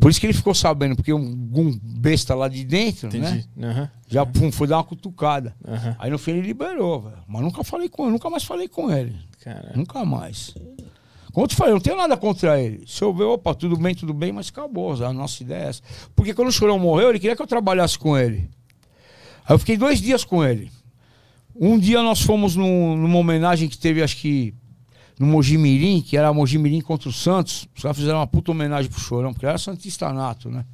Por isso que ele ficou sabendo, porque um, um besta lá de dentro, né? Entendi. Aham. Já pum, foi dar uma cutucada. Aham. Aí no fim ele liberou, velho. Mas nunca falei com ele, nunca mais falei com ele. Caralho. Nunca mais. Como eu te falei, eu não tenho nada contra ele. Se eu ver, opa, tudo bem, tudo bem, mas acabou. A nossa ideia é essa. Porque quando o Chorão morreu, ele queria que eu trabalhasse com ele. Aí eu fiquei dois dias com ele. Um dia nós fomos num- numa homenagem que teve, acho que, no Mojimirim, que era Mojimirim contra o Santos. Os caras fizeram uma puta homenagem pro Chorão, porque ele era Santista Nato, né?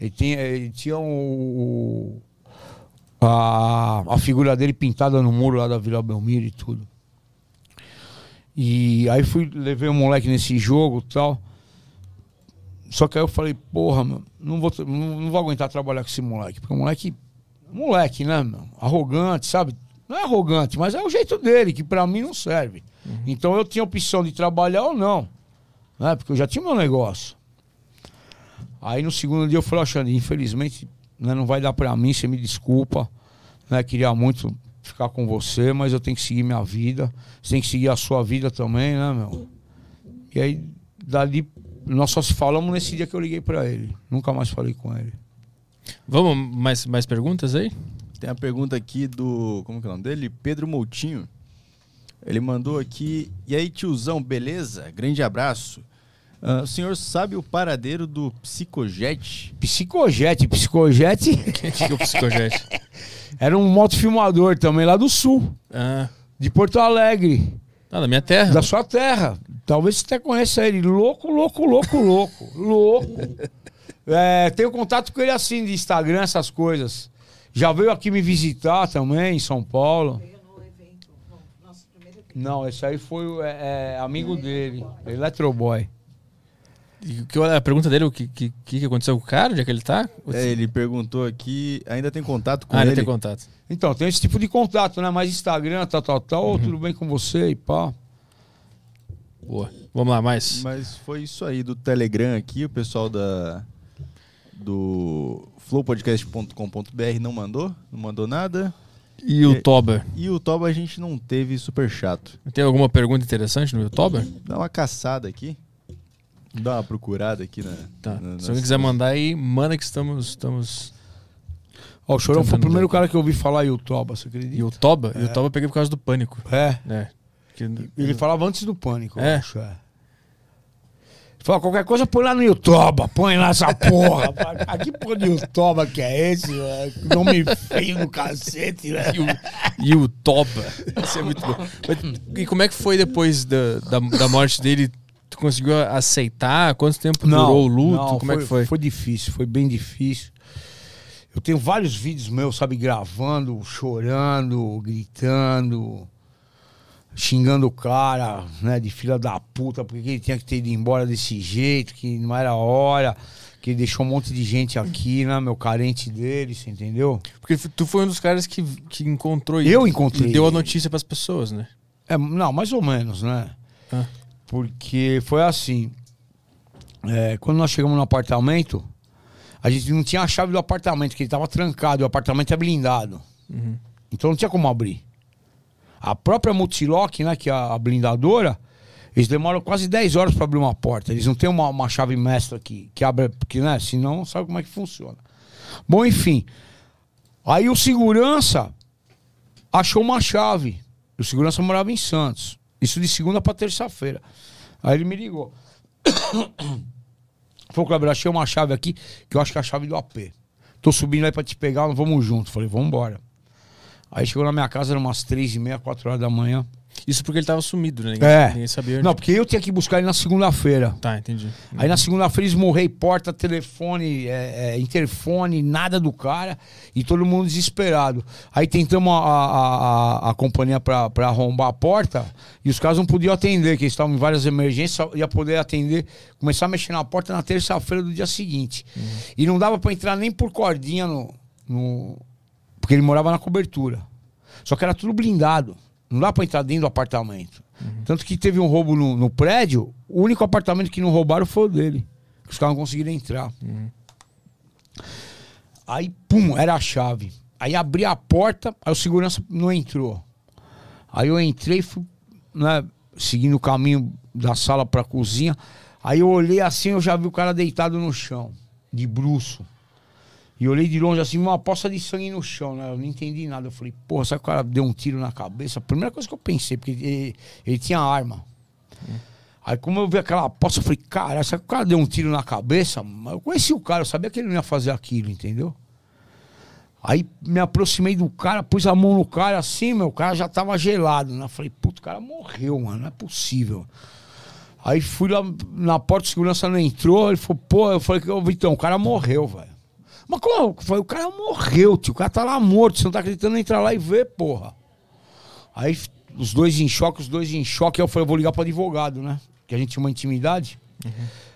Ele, tinha, ele tinha o, a, a figura dele pintada no muro lá da Vila Belmiro e tudo. E aí fui, levei o moleque nesse jogo e tal. Só que aí eu falei, porra, meu, não vou, não, não vou aguentar trabalhar com esse moleque. Porque o moleque, moleque, né, meu? Arrogante, sabe? Não é arrogante, mas é o jeito dele, que pra mim não serve. Então eu tinha opção de trabalhar ou não. Né? Porque eu já tinha meu negócio. Aí no segundo dia eu falei, ó, Xande, infelizmente né, não vai dar pra mim, você me desculpa. Né? Queria muito ficar com você, mas eu tenho que seguir minha vida. Você tem que seguir a sua vida também, né, meu? E aí, dali, nós só se falamos nesse dia que eu liguei pra ele. Nunca mais falei com ele. Vamos, mais, mais perguntas aí? Tem a pergunta aqui do. Como que é o nome dele? Pedro Moutinho. Ele mandou aqui. E aí, tiozão, beleza? Grande abraço. Ah, o senhor sabe o paradeiro do Psicojet? Psicojet, Psicojet Quem que é o psicojete? era um motofilmador também lá do sul, Ah, de Porto Alegre. ah, da minha terra. Da sua terra. Talvez você até conheça ele. Louco, louco, louco, louco. louco. É, tenho contato com ele assim, de Instagram, essas coisas. Já veio aqui me visitar também, em São Paulo. Veio no evento, no nosso primeiro Não, esse aí foi é, é, amigo dele, Electroboy. Que, a pergunta dele, o que, que, que aconteceu com o cara? Onde é que ele tá? É, ele perguntou aqui, ainda tem contato com ah, ainda ele? tem contato. Então, tem esse tipo de contato, né? Mais Instagram, tal, tal, tal. Ô, tudo bem com você e pá. Boa. Vamos lá, mais. Mas foi isso aí do Telegram aqui, o pessoal da do flowpodcast.com.br não mandou, não mandou nada. E o Toba? E o Toba a gente não teve super chato. Tem alguma pergunta interessante no Toba? Dá uma caçada aqui. Dá uma procurada aqui na. Tá. na- Se alguém quiser mandar aí, manda que estamos. estamos... Ó, o Chorão foi o primeiro cara que eu ouvi falar Yutoba, você acredita? E o Toba? E o Toba eu peguei por causa do pânico. É. É. Que- Ele falava antes do pânico, eu É? acho, é. Ele falava, qualquer coisa põe lá no Yutoba, põe lá essa porra. Ah, que porra de Yutoba que é esse? né? Nome feio do cacete, né? Isso é muito bom. Mas, E como é que foi depois da, da, da morte dele? Tu conseguiu aceitar? Quanto tempo durou o luto? não, como é que foi? Foi difícil, foi bem difícil. Eu tenho vários vídeos meus, sabe, gravando, chorando, gritando, xingando o cara, né, de filha da puta, porque ele tinha que ter ido embora desse jeito, que não era hora, que ele deixou um monte de gente aqui, né, meu carente dele, você entendeu? Porque tu foi um dos caras que, que encontrou e- Eu encontrei e deu a notícia pras pessoas, né? É, não, mais ou menos, né? Ah. Porque foi assim. é, quando nós chegamos no apartamento, a gente não tinha a chave do apartamento, que ele tava trancado, o apartamento é blindado. Uhum. Então não tinha como abrir. A própria Multilock, né, que é a blindadora, eles demoram quase 10 horas para abrir uma porta. Eles não têm uma, uma chave mestra que, que abre, porque, né, senão não sabe como é que funciona. Bom, enfim. Aí o segurança achou uma chave. O segurança morava em Santos. Isso de segunda para terça-feira. Aí ele me ligou. Falou, Kleber, achei uma chave aqui, que eu acho que é a chave do AP. Tô subindo aí pra te pegar, vamos junto. Falei, vamos embora. Aí chegou na minha casa, eram umas três e meia, quatro horas da manhã. Isso porque ele tava sumido, né? Ninguém, É. ninguém sabia onde. Não, porque eu tinha que buscar ele na segunda-feira. Tá, entendi. Aí na segunda-feira esmorrei porta, telefone, é, é, interfone, nada do cara e todo mundo desesperado. Aí tentamos a, a, a, a companhia pra, pra arrombar a porta e os caras não podiam atender, que eles estavam em várias emergências, ia poder atender, começar a mexer na porta na terça-feira do dia seguinte. E não dava pra entrar nem por cordinha no, no. Porque ele morava na cobertura. Só que era tudo blindado. Não dá pra entrar dentro do apartamento. Tanto que teve um roubo no, no prédio, o único apartamento que não roubaram foi o dele. Os caras não conseguiram entrar. Aí, pum, era a chave. Aí abri a porta, aí o segurança não entrou. Aí eu entrei, fui, né, seguindo o caminho da sala pra cozinha. Aí eu olhei assim, eu já vi o cara deitado no chão, de bruço. E olhei de longe assim, uma poça de sangue no chão, né? Eu não entendi nada. Eu falei, porra, será que o cara deu um tiro na cabeça? A primeira coisa que eu pensei, porque ele, ele tinha arma. Aí como eu vi aquela poça, eu falei, cara, será que o cara deu um tiro na cabeça? Eu conheci o cara, eu sabia que ele não ia fazer aquilo, entendeu? Aí me aproximei do cara, pus a mão no cara assim, meu, o cara já tava gelado, né? Eu Falei, puto, o cara morreu, mano, não é possível. Aí fui lá na porta, o segurança não entrou, ele falou, pô, eu falei, ô Vitão, o cara morreu, velho. Mas como? Falei, o cara morreu, tio, o cara tá lá morto, você não tá acreditando, entra lá e vê, porra. Aí os dois em choque, os dois em choque, aí eu falei, eu vou ligar pro advogado, né? Que a gente tinha uma intimidade.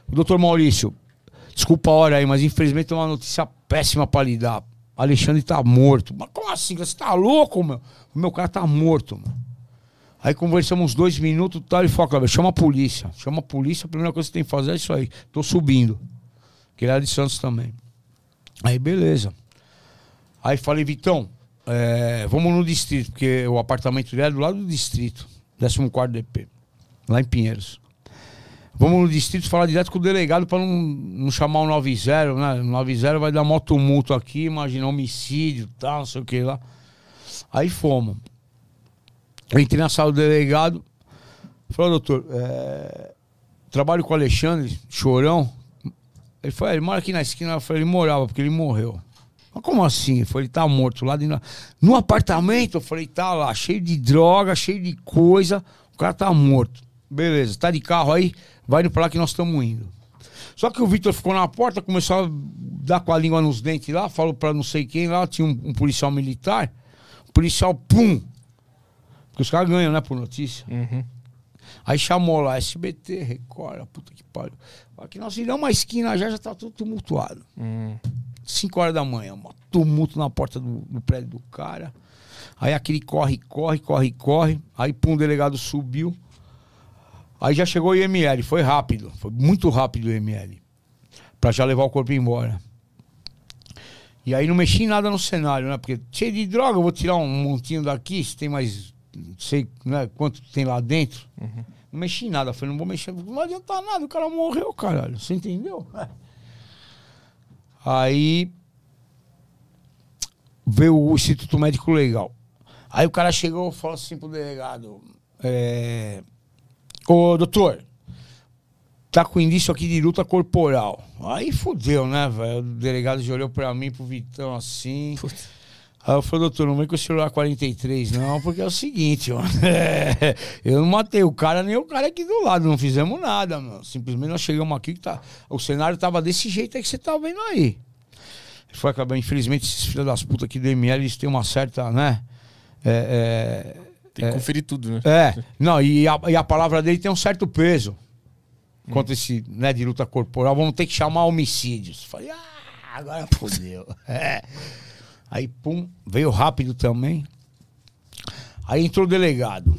O doutor Maurício, desculpa a hora aí, mas infelizmente tem uma notícia péssima pra lhe dar. Alexandre tá morto. Mas como assim? Você tá louco, meu? O meu cara tá morto, mano. Aí conversamos uns dois minutos tal, ele falou, chama a polícia. Chama a polícia, a primeira coisa que você tem que fazer é isso aí. Tô subindo. Que ele era de Santos também. Aí beleza. Aí falei, Vitão, é, vamos no distrito, porque o apartamento dele é do lado do distrito, 14 DP, lá em Pinheiros. Vamos no distrito falar direto com o delegado para não, não chamar o 90, né? O 90 vai dar mó tumulto aqui, imagina homicídio, tal, não sei o que lá. Aí fomos. Eu entrei na sala do delegado, falou, doutor, é, trabalho com o Alexandre, chorão. Ele falou, "É, ele mora aqui na esquina. Eu falei, ele morava, porque ele morreu. Mas como assim? Ele falou, ele tá morto lá dentro. No apartamento? Eu falei, tá lá, cheio de droga, cheio de coisa. O cara tá morto. Beleza, tá de carro aí, vai indo pra lá que nós estamos indo. Só que o Vitor ficou na porta, começou a dar com a língua nos dentes lá, falou pra não sei quem lá, tinha um, um policial militar. O policial, pum! Porque os caras ganham, né, por notícia. Uhum. Aí chamou lá SBT, Record, puta que pariu. Aqui nós viramos uma esquina já, já tá tudo tumultuado. Hum. 5 horas da manhã, um tumulto na porta do, do prédio do cara. Aí aquele corre, corre, corre, corre. Aí, pum, o delegado subiu. Aí já chegou o IML, foi rápido, foi muito rápido o IML. Pra já levar o corpo embora. E aí não mexi em nada no cenário, né? Porque cheio de droga, eu vou tirar um montinho daqui, se tem mais, não sei né, quanto tem lá dentro. Não mexi em nada, falei, não vou mexer, não adianta nada, o cara morreu, caralho, você entendeu? Aí veio o Instituto Médico Legal. Aí o cara chegou e falou assim pro delegado: é, Ô doutor, tá com indício aqui de luta corporal. Aí fudeu, né, velho? O delegado já olhou pra mim, pro Vitão assim. Aí eu falei, doutor, não vem com o celular 43, não, porque é o seguinte, ó. eu não matei o cara, nem o cara aqui do lado, não fizemos nada, mano. Simplesmente nós chegamos aqui que tá. O cenário tava desse jeito aí que você tá vendo aí. Foi acabar, infelizmente, esses filhos das putas aqui do ML, eles têm uma certa, né? É, é, Tem que conferir tudo, né? é, não, e a, e a palavra dele tem um certo peso. Quanto esse, né, de luta corporal, vamos ter que chamar homicídios. Falei, ah, agora fodeu. É. Aí, pum, veio rápido também. Aí entrou o delegado.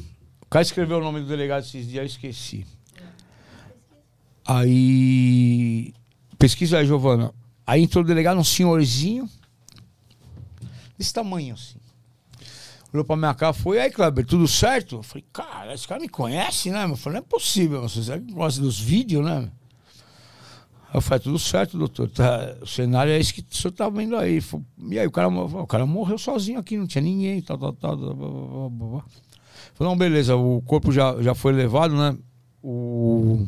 O cara escreveu o nome do delegado esses dias, eu esqueci. Aí. Pesquisa aí, Giovana. Aí entrou o delegado, um senhorzinho. Desse tamanho assim. Olhou pra minha cara, foi, aí, Kleber, tudo certo? Eu falei, cara, esse cara me conhece, né? Eu falei, não é possível, você sabe gosta dos vídeos, né? Eu falei, tudo certo, doutor. Tá, o cenário é esse que o senhor tá vendo aí. E aí, o cara, o cara morreu sozinho aqui, não tinha ninguém, tal, tal, tal. blá, blá, blá. Falei, não, beleza, o corpo já, já foi levado, né? O,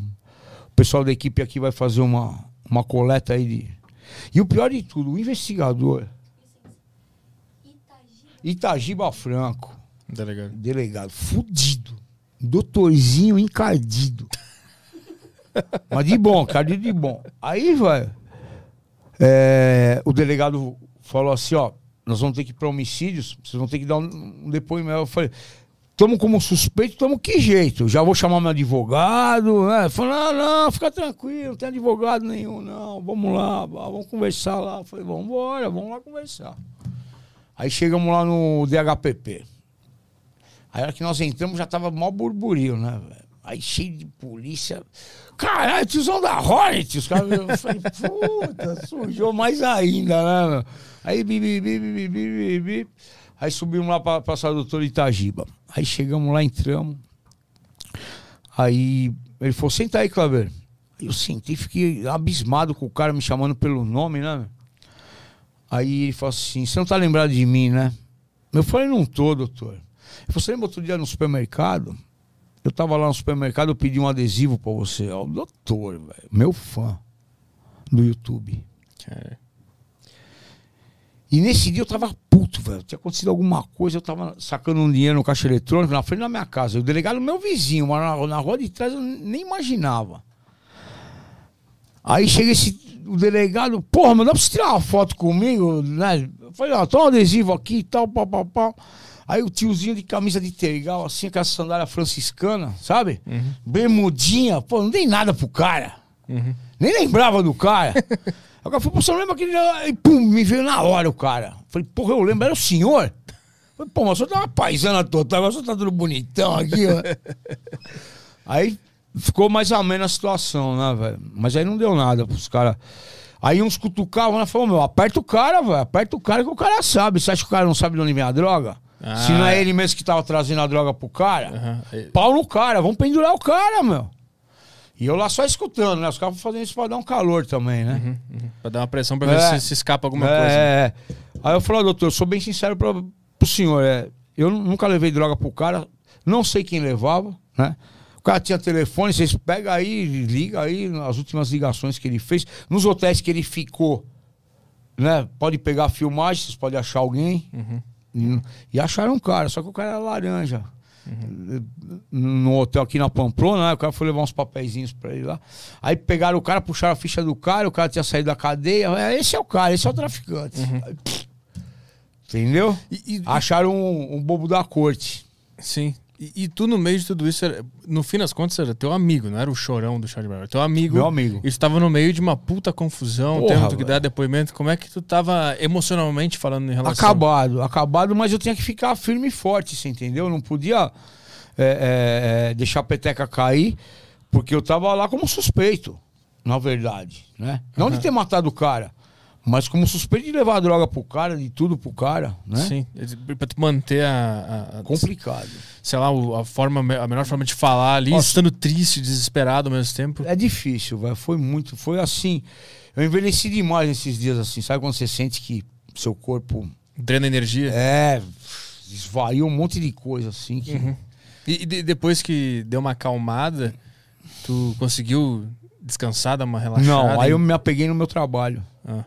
o pessoal da equipe aqui vai fazer uma, uma coleta aí de. E o pior de tudo, o investigador. Itagiba Franco, Delegado. delegado, fudido. Doutorzinho encardido. Mas de bom, cardido de bom. Aí, velho, é, o delegado falou assim, ó, nós vamos ter que ir para homicídios, vocês vão ter que dar um, depoimento. Eu falei, tamo como suspeito, tamo que jeito? Já vou chamar meu advogado, né? Falou, não, não, fica tranquilo, não tem advogado nenhum, não. Vamos lá, vamos conversar lá. Eu falei, vamos embora, vamos lá conversar. Aí chegamos lá no DHPP. Aí a hora que nós entramos já tava mó burburinho, né, velho? Aí cheio de polícia. Caralho, tiozão da Hornet! Os caras. Eu falei, puta, sujou mais ainda, né, meu? Aí, bi, bi, bi, bi, bi, bi, bi. Aí subimos lá pra, do doutor Itagiba. Aí chegamos lá, entramos. Aí ele falou, senta aí, Claver. Eu sentei, fiquei abismado com o cara me chamando pelo nome, né? Aí ele falou assim, você não tá lembrado de mim, né? Eu falei, não tô, doutor. Ele falou, você lembra outro dia no supermercado? Eu tava lá no supermercado, eu pedi um adesivo pra você. Ó, o doutor, velho, meu fã do YouTube. É. E nesse dia eu tava puto, velho. Tinha acontecido alguma coisa, eu tava sacando um dinheiro no caixa eletrônico na frente da minha casa. O delegado, meu vizinho, mas na, na rua de trás eu nem imaginava. Aí chega esse o delegado, porra, mas dá pra você tirar uma foto comigo, né? Eu falei, ó, toma um adesivo aqui e tal, pau, pau, pau. Aí o tiozinho de camisa de tergal, assim, com a sandália franciscana, sabe? Bermudinha, pô, não dei nada pro cara. Nem lembrava do cara. Aí o cara falou, pô, você não lembra aquele. E pum, me veio na hora o cara. Falei, porra, eu lembro, era o senhor? Falei, pô, mas o senhor tá uma paisana total, agora o senhor tá tudo bonitão aqui, ó. Aí ficou mais amena a situação, né, velho? Mas aí não deu nada pros caras. Aí uns cutucavam, né? Falou, meu, aperta o cara, velho. Aperta o cara que o cara sabe. Você acha que o cara não sabe de onde vem a droga? Ah, Se não é é. ele mesmo que tava trazendo a droga pro cara. É. pau no cara, vamos pendurar o cara, meu. E eu lá só escutando, né? Os caras fazendo isso pra dar um calor também, né? Uhum. Pra dar uma pressão pra ver É. se, se escapa alguma é, coisa. é. Aí eu falei, ó, doutor, eu sou bem sincero pra, pro senhor. É, eu nunca levei droga pro cara, não sei quem levava, né? O cara tinha telefone, vocês pegam aí, liga aí as últimas ligações que ele fez. Nos hotéis que ele ficou, né? Pode pegar a filmagem, vocês podem achar alguém. E, e acharam um cara, só que o cara era laranja. No hotel aqui na Pamplona, né? O cara foi levar uns papeizinhos pra ele lá. Aí pegaram o cara, puxaram a ficha do cara, o cara tinha saído da cadeia. É, esse é o cara, esse é o traficante. Aí, pff, Entendeu? E- e- Acharam um, um bobo da corte. Sim. E, e tu, no meio de tudo isso, era- no fim das contas, era teu amigo, não era o chorão do Charlie Brown. Era teu amigo. Meu amigo. E tu tava no meio de uma puta confusão, Porra, tendo que dar depoimento. Como é que tu tava emocionalmente falando em relação... Acabado, acabado, mas eu tinha que ficar firme e forte, você entendeu? Eu não podia é, é, é, deixar a peteca cair, porque eu tava lá como suspeito, na verdade, né? Não de ter matado o cara, mas como suspeito de levar a droga pro cara, de tudo pro cara, né? Sim, pra tu manter a... a- Complicado. sei lá, a, forma, a melhor forma de falar ali, Nossa. estando triste, desesperado ao mesmo tempo. É difícil, velho. Foi muito. Foi assim. Eu envelheci demais nesses dias assim. Sabe quando você sente que seu corpo. Drena energia. É. Esvaiu um monte de coisa assim. Que... Uhum. E, e de- depois que deu uma acalmada, tu conseguiu descansar, dar uma relaxada? Não, aí eu me apeguei no meu trabalho. Ah.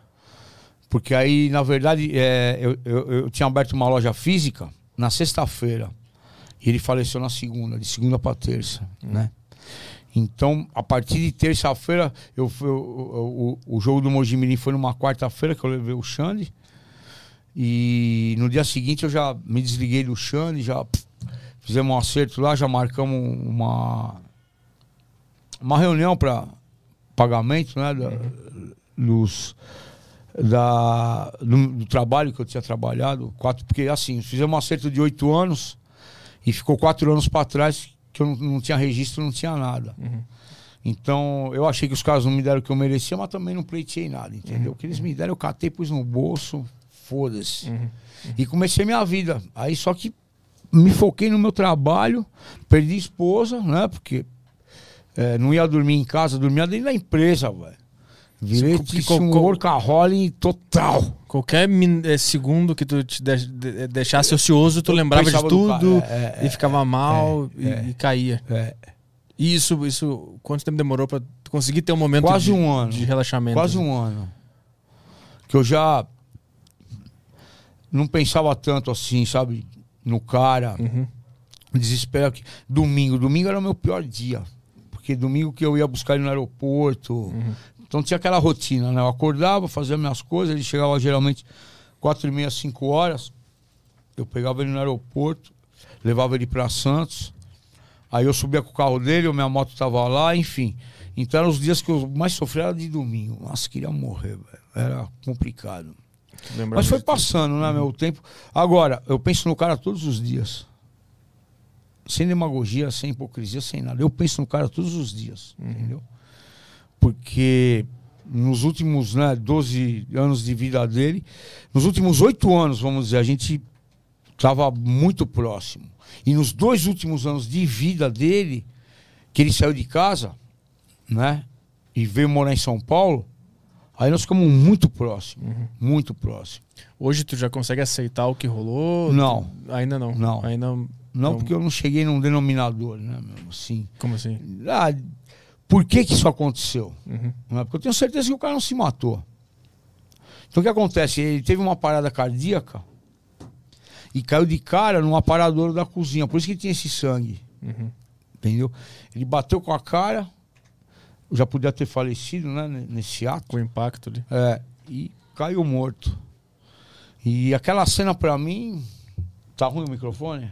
Porque aí, na verdade, é, eu, eu, eu tinha aberto uma loja física na sexta-feira. E ele faleceu na segunda, de segunda para terça, né? Então, a partir de terça-feira, eu, eu- eu- o, o jogo do Mojimirim foi numa quarta-feira que eu levei o Xande. E no dia seguinte eu já me desliguei do Xande, já pff, fizemos um acerto lá, já marcamos uma, uma reunião para pagamento, né? da- dos, da, do, do trabalho que eu tinha trabalhado. Quatro, porque assim, fizemos um acerto de oito anos e ficou quatro anos para trás que eu não, não tinha registro, não tinha nada. Então, eu achei que os caras não me deram o que eu merecia, mas também não pleiteei nada, entendeu? O que eles me deram, eu catei, pus no bolso, foda-se. E comecei minha vida. Aí só que me foquei no meu trabalho, perdi esposa, né? Porque é, não ia dormir em casa, dormia dentro da empresa, velho. Virei co- um workaholic total. Qualquer eh, segundo que tu te de- de- deixasse ocioso, tu lembrava de tudo é, é, e ficava mal é, e, é. e caía. É. E isso, isso, quanto tempo demorou pra tu conseguir ter um momento Quase de, um ano. de relaxamento? Quase um ano. Que eu já não pensava tanto assim, sabe? No cara. Uhum. Desespero que. Domingo. Domingo era o meu pior dia. Porque domingo que eu ia buscar ele no aeroporto. Uhum. Então tinha aquela rotina, né? Eu acordava, fazia minhas coisas, ele chegava geralmente quatro e meia, cinco horas. Eu pegava ele no aeroporto, levava ele para Santos. Aí eu subia com o carro dele, minha moto tava lá, enfim. Então eram os dias que eu mais sofria era de domingo. Nossa, queria morrer, velho. Era complicado. Mas foi passando, né, meu tempo. Agora, eu penso no cara todos os dias. Sem demagogia, sem hipocrisia, sem nada. Eu penso no cara todos os dias, entendeu? Porque nos últimos né, 12 anos de vida dele, nos últimos oito anos, vamos dizer, a gente estava muito próximo. E nos dois últimos anos de vida dele, que ele saiu de casa, né? E veio morar em São Paulo, aí nós ficamos muito próximos. Muito próximos. Hoje tu já consegue aceitar o que rolou? Não. Tu- ainda não. Não. Ainda Não, Então- porque eu não cheguei num denominador, né, meu? Assim. Como assim? Ah, por que que isso aconteceu? Uhum. É? Porque eu tenho certeza que o cara não se matou. Então o que acontece? Ele teve uma parada cardíaca e caiu de cara no aparador da cozinha. Por isso que tinha esse sangue. Uhum. Entendeu? Ele bateu com a cara, já podia ter falecido, né? Nesse ato. Com o impacto ali. É, e caiu morto. E aquela cena pra mim. Tá ruim o microfone?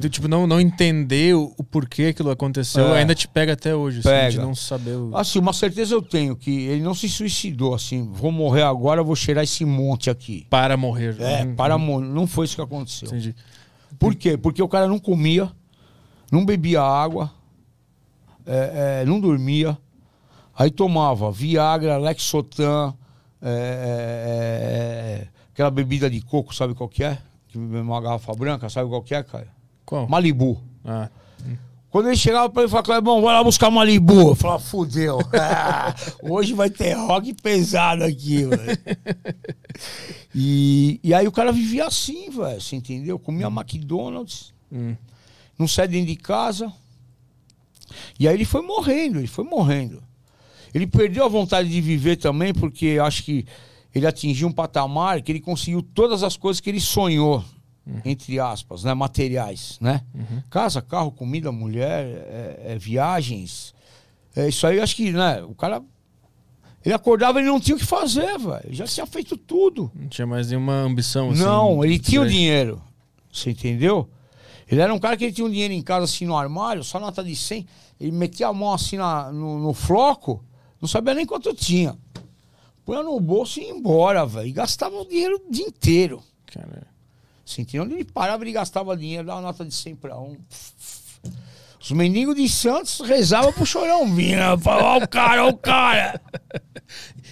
Tu, tipo, não, não entender o, o porquê aquilo aconteceu É. ainda te pega até hoje. Assim, Pega. de não saber o... Assim, uma certeza eu tenho que ele não se suicidou assim. Vou morrer agora, vou cheirar esse monte aqui. Para morrer. É, Uhum. para morrer. Não foi isso que aconteceu. Entendi. Por quê? Porque o cara não comia, não bebia água, é, é, não dormia. Aí tomava Viagra, Lexotan, é, é, é, aquela bebida de coco, sabe qual que é? Que bebe uma garrafa branca, sabe qual que é, cara? Qual? Malibu. Ah, Quando ele chegava pra ele, falava, Clebão, vai lá buscar Malibu. Eu falava, fudeu. Hoje vai ter rock pesado aqui, velho. E, e aí o cara vivia assim, velho, você entendeu? Comia McDonald's, hum. não sai dentro de casa. E aí ele foi morrendo, ele foi morrendo. Ele perdeu a vontade de viver também, porque acho que ele atingiu um patamar que ele conseguiu todas as coisas que ele sonhou, entre aspas, né? Materiais, né? Casa, carro, comida, mulher, é- é viagens. É, isso aí, acho que, né? O cara. Ele acordava e ele não tinha o que fazer, velho. Já tinha feito tudo. Não tinha mais nenhuma ambição. assim, não, ele tinha o dinheiro. Você entendeu? Ele era um cara que ele tinha um dinheiro em casa assim no armário, só nota de 100. Ele metia a mão assim na- no, no floco, não sabia nem quanto tinha. Punha no bolso e ia embora, velho. E gastava o dinheiro o dia inteiro. Cara, Onde ele parava, ele gastava dinheiro, dava nota de 100 pra um. Os mendigos de Santos rezavam pro chorão vir, né? Falavam, ó o cara, ó o cara.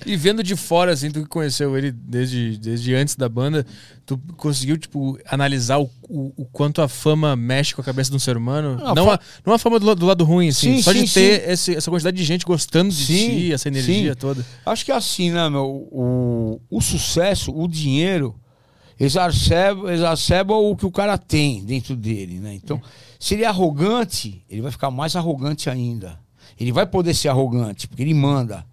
E vendo de fora, assim, tu que conheceu ele desde, desde antes da banda, tu conseguiu, tipo, analisar o, o, o quanto a fama mexe com a cabeça de um ser humano? Não, Não, a, não a fama do, do lado ruim, assim, Sim, só sim, de ter esse- essa quantidade de gente gostando de Sim, ti, essa energia toda. Acho que é assim, né, meu? O, o sucesso, o dinheiro, exacerba, exacerba o que o cara tem dentro dele, né? Então, se ele é arrogante, ele vai ficar mais arrogante ainda. Ele vai poder ser arrogante, porque ele manda,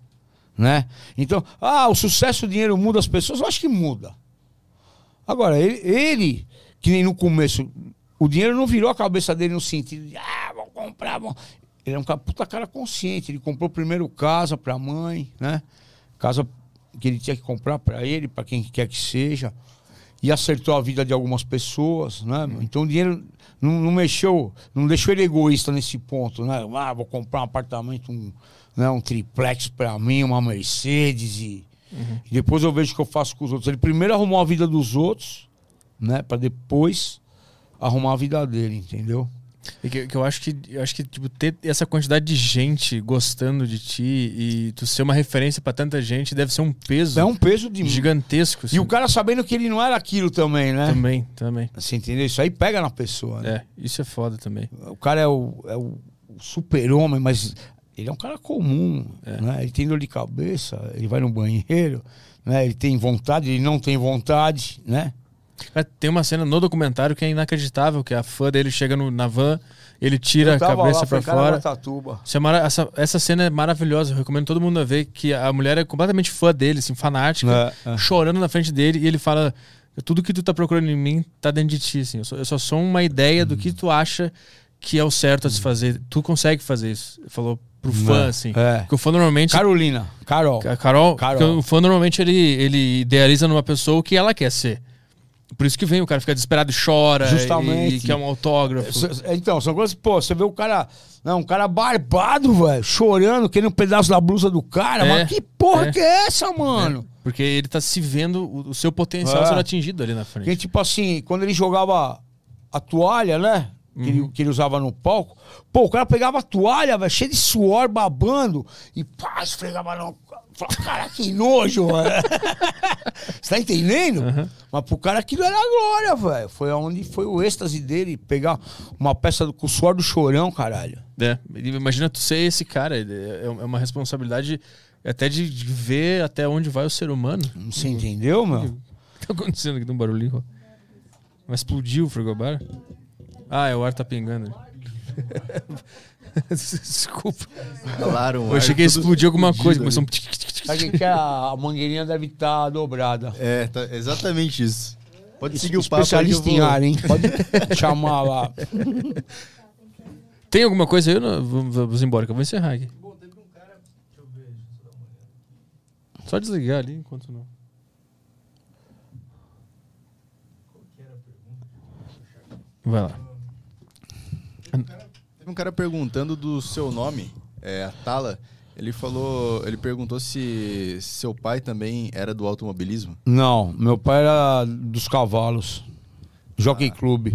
né? Então, ah, o sucesso, o dinheiro muda as pessoas? Eu acho que muda. Agora, ele, ele, que nem no começo, o dinheiro não virou a cabeça dele no sentido de, ah, vou comprar, vou... Ele é um puta cara consciente. Ele comprou primeiro casa pra mãe, né? Casa que ele tinha que comprar pra ele, pra quem quer que seja. E acertou a vida de algumas pessoas, né? Então o dinheiro não, não mexeu, não deixou ele egoísta nesse ponto, né? Ah, vou comprar um apartamento, um, né, um triplex pra mim, uma Mercedes e, e depois eu vejo o que eu faço com os outros. Ele primeiro arrumou a vida dos outros, né? Pra depois arrumar a vida dele, entendeu? E que, que eu acho que, eu acho que tipo, ter essa quantidade de gente gostando de ti e tu ser uma referência pra tanta gente deve ser um peso É um peso de gigantesco. assim. E o cara sabendo que ele não era aquilo também, né? Também, também. Você entendeu? Isso aí pega na pessoa, né? É, isso é foda também. O cara é o, é o super-homem, mas ele é um cara comum, né? Ele tem dor de cabeça, ele vai no banheiro, né? Ele tem vontade, ele não tem vontade, né? Cara, tem uma cena no documentário que é inacreditável, que a fã dele chega no- na van, ele tira a cabeça em fora. É essa, essa cena é maravilhosa, eu recomendo todo mundo a ver, que a mulher é completamente fã dele, assim, fanática, É, é. chorando na frente dele, e ele fala, tudo que tu tá procurando em mim tá dentro de ti, assim, eu só, eu só sou uma ideia do que tu acha que é o certo a se fazer, tu consegue fazer isso. Ele falou pro fã, É, assim. é. Porque o fã normalmente... Carolina, Carol. Carol, Carol. o fã normalmente ele, ele idealiza numa pessoa o que ela quer ser. Por isso que vem, o cara fica desesperado e chora. Justamente. E, e quer um autógrafo. É, Então, são coisas, pô, você vê o cara, não, um cara barbado, velho, chorando, querendo um pedaço da blusa do cara, É, mas que porra é. que é essa, mano? Porque ele tá se vendo o, o seu potencial É. sendo atingido ali na frente. Porque, tipo assim, quando ele jogava a toalha, né? Que, ele, que ele usava no palco, pô, o cara pegava a toalha, velho, cheio de suor, babando, e pá, esfregava no. Falava, cara, que nojo, mano. Você tá entendendo? Mas pro cara aquilo era glória, velho. Foi onde foi o êxtase dele, pegar uma peça do, com o suor do chorão, caralho. É, imagina tu ser esse cara. É é uma responsabilidade até de, de ver até onde vai o ser humano. Você entendeu, meu? O que tá acontecendo aqui? Tem um barulhinho. Mas explodiu o frigobar? Ah, é o ar tá pingando. Desculpa. Falaram, Eu achei que ia tudo explodir alguma coisa. ali. Começou um... Sabe que que é? A mangueirinha deve estar dobrada. É, tá, exatamente isso. Pode seguir o papo. Especialista eu em vou- ar, hein? Pode chamar lá. Tem alguma coisa aí? Eu não- Vamos, vamos embora, que eu vou encerrar aqui. Só desligar ali enquanto não. Vai lá. Um cara perguntando do seu nome, é, Atala. Ele falou, ele perguntou se seu pai também era do automobilismo. Não, meu pai era dos cavalos. Jockey Club.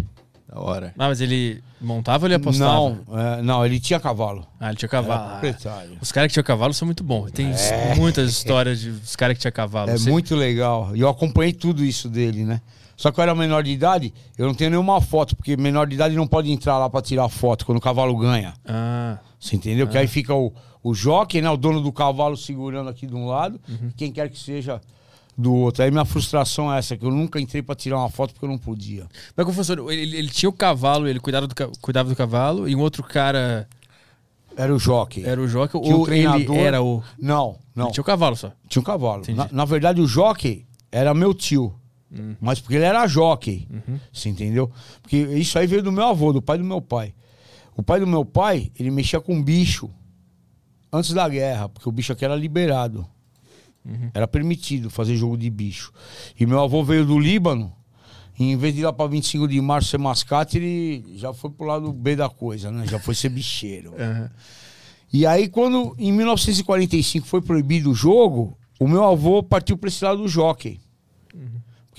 Da hora. Ah, mas ele montava ou ele apostava? Não, é, não, ele tinha cavalo. Ah, ele tinha cavalo. Ah. Os caras que tinham cavalo são muito bons. Tem muitas histórias de os caras que tinham cavalo. É Você- muito legal. E eu acompanhei tudo isso dele, né? Só que eu era menor de idade, eu não tenho nenhuma foto, porque menor de idade não pode entrar lá pra tirar foto quando o cavalo ganha. Ah, Você entendeu? Que aí fica o, o jockey, né? O dono do cavalo segurando aqui de um lado, Uhum. e quem quer que seja do outro. Aí minha frustração é essa, que eu nunca entrei pra tirar uma foto porque eu não podia. mas funciona? Ele, ele tinha o cavalo, ele cuidava do, cuidava do cavalo, e um outro cara Era o jockey. era o jockey, Tinha um ou ele treinador. era o... Não, não. Ele tinha o cavalo só. Tinha um cavalo. Na, na verdade, o jockey era meu tio. Hum. Mas porque ele era jockey. Uhum. Você entendeu? Porque isso aí veio do meu avô, do pai do meu pai. O pai do meu pai, ele mexia com bicho antes da guerra, porque o bicho aqui era liberado. Uhum. Era permitido fazer jogo de bicho. E meu avô veio do Líbano em vez de ir lá pra 25 de março ser mascate, ele já foi pro lado B da coisa, né? Já foi ser bicheiro. Aham. E aí, quando em 1945 foi proibido o jogo, o meu avô partiu para esse lado do jockey.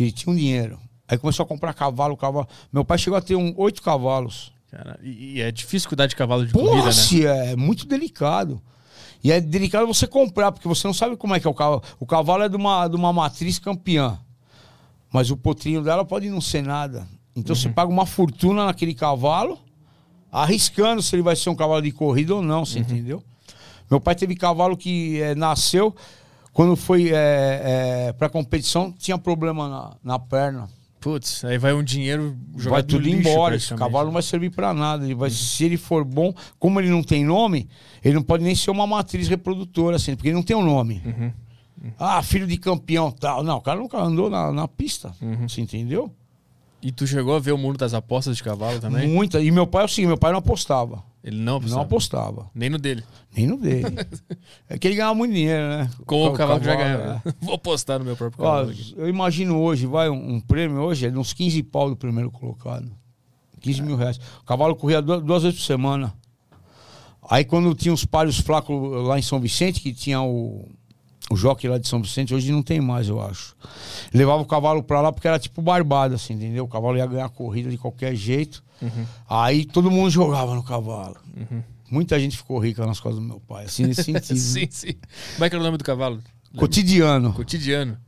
Ele tinha um dinheiro. Aí começou a comprar cavalo, cavalo. Meu pai chegou a ter um, oito cavalos. Cara, e, e é difícil cuidar de cavalo de Porra, corrida, né? se é muito delicado. E é delicado você comprar, porque você não sabe como é que é o cavalo. O cavalo é de uma, de uma matriz campeã. Mas o potrinho dela pode não ser nada. Então Uhum. você paga uma fortuna naquele cavalo, arriscando se ele vai ser um cavalo de corrida ou não, Uhum. você entendeu? Meu pai teve cavalo que eh, nasceu, quando foi é, para competição, tinha problema na, na perna. Putz, aí vai um dinheiro jogado vai tudo lixo, embora. Esse cavalo não vai servir pra nada. Ele vai, Se ele for bom, como ele não tem nome, ele não pode nem ser uma matriz reprodutora, assim, porque ele não tem um nome. Uhum. Ah, filho de campeão tal. Não, o cara nunca andou na, na pista. Uhum. Você entendeu? E tu chegou a ver o mundo das apostas de cavalo também? Muita. E meu pai é o seguinte: meu pai não apostava. Ele não apostava? Não apostava. Nem no dele. Nem no dele. é que ele ganhava muito dinheiro, né? Com o cavalo que já cavalo, ganhava. é. Vou apostar no meu próprio Ó, cavalo aqui. eu imagino hoje, vai, um, um prêmio hoje é de uns 15 pau do primeiro colocado. 15 mil reais. O cavalo corria duas, duas vezes por semana. Aí quando tinha os palhos flacos lá em São Vicente, que tinha o, o jockey lá de São Vicente, hoje não tem mais, eu acho. Levava o cavalo pra lá porque era tipo barbada, assim, entendeu? O cavalo ia ganhar a corrida de qualquer jeito. Uhum. Aí todo mundo jogava no cavalo. Muita gente ficou rica nas costas do meu pai, assim, nesse sentido. sim, sim. Como é que era o nome do cavalo? Lembra? Cotidiano. Cotidiano.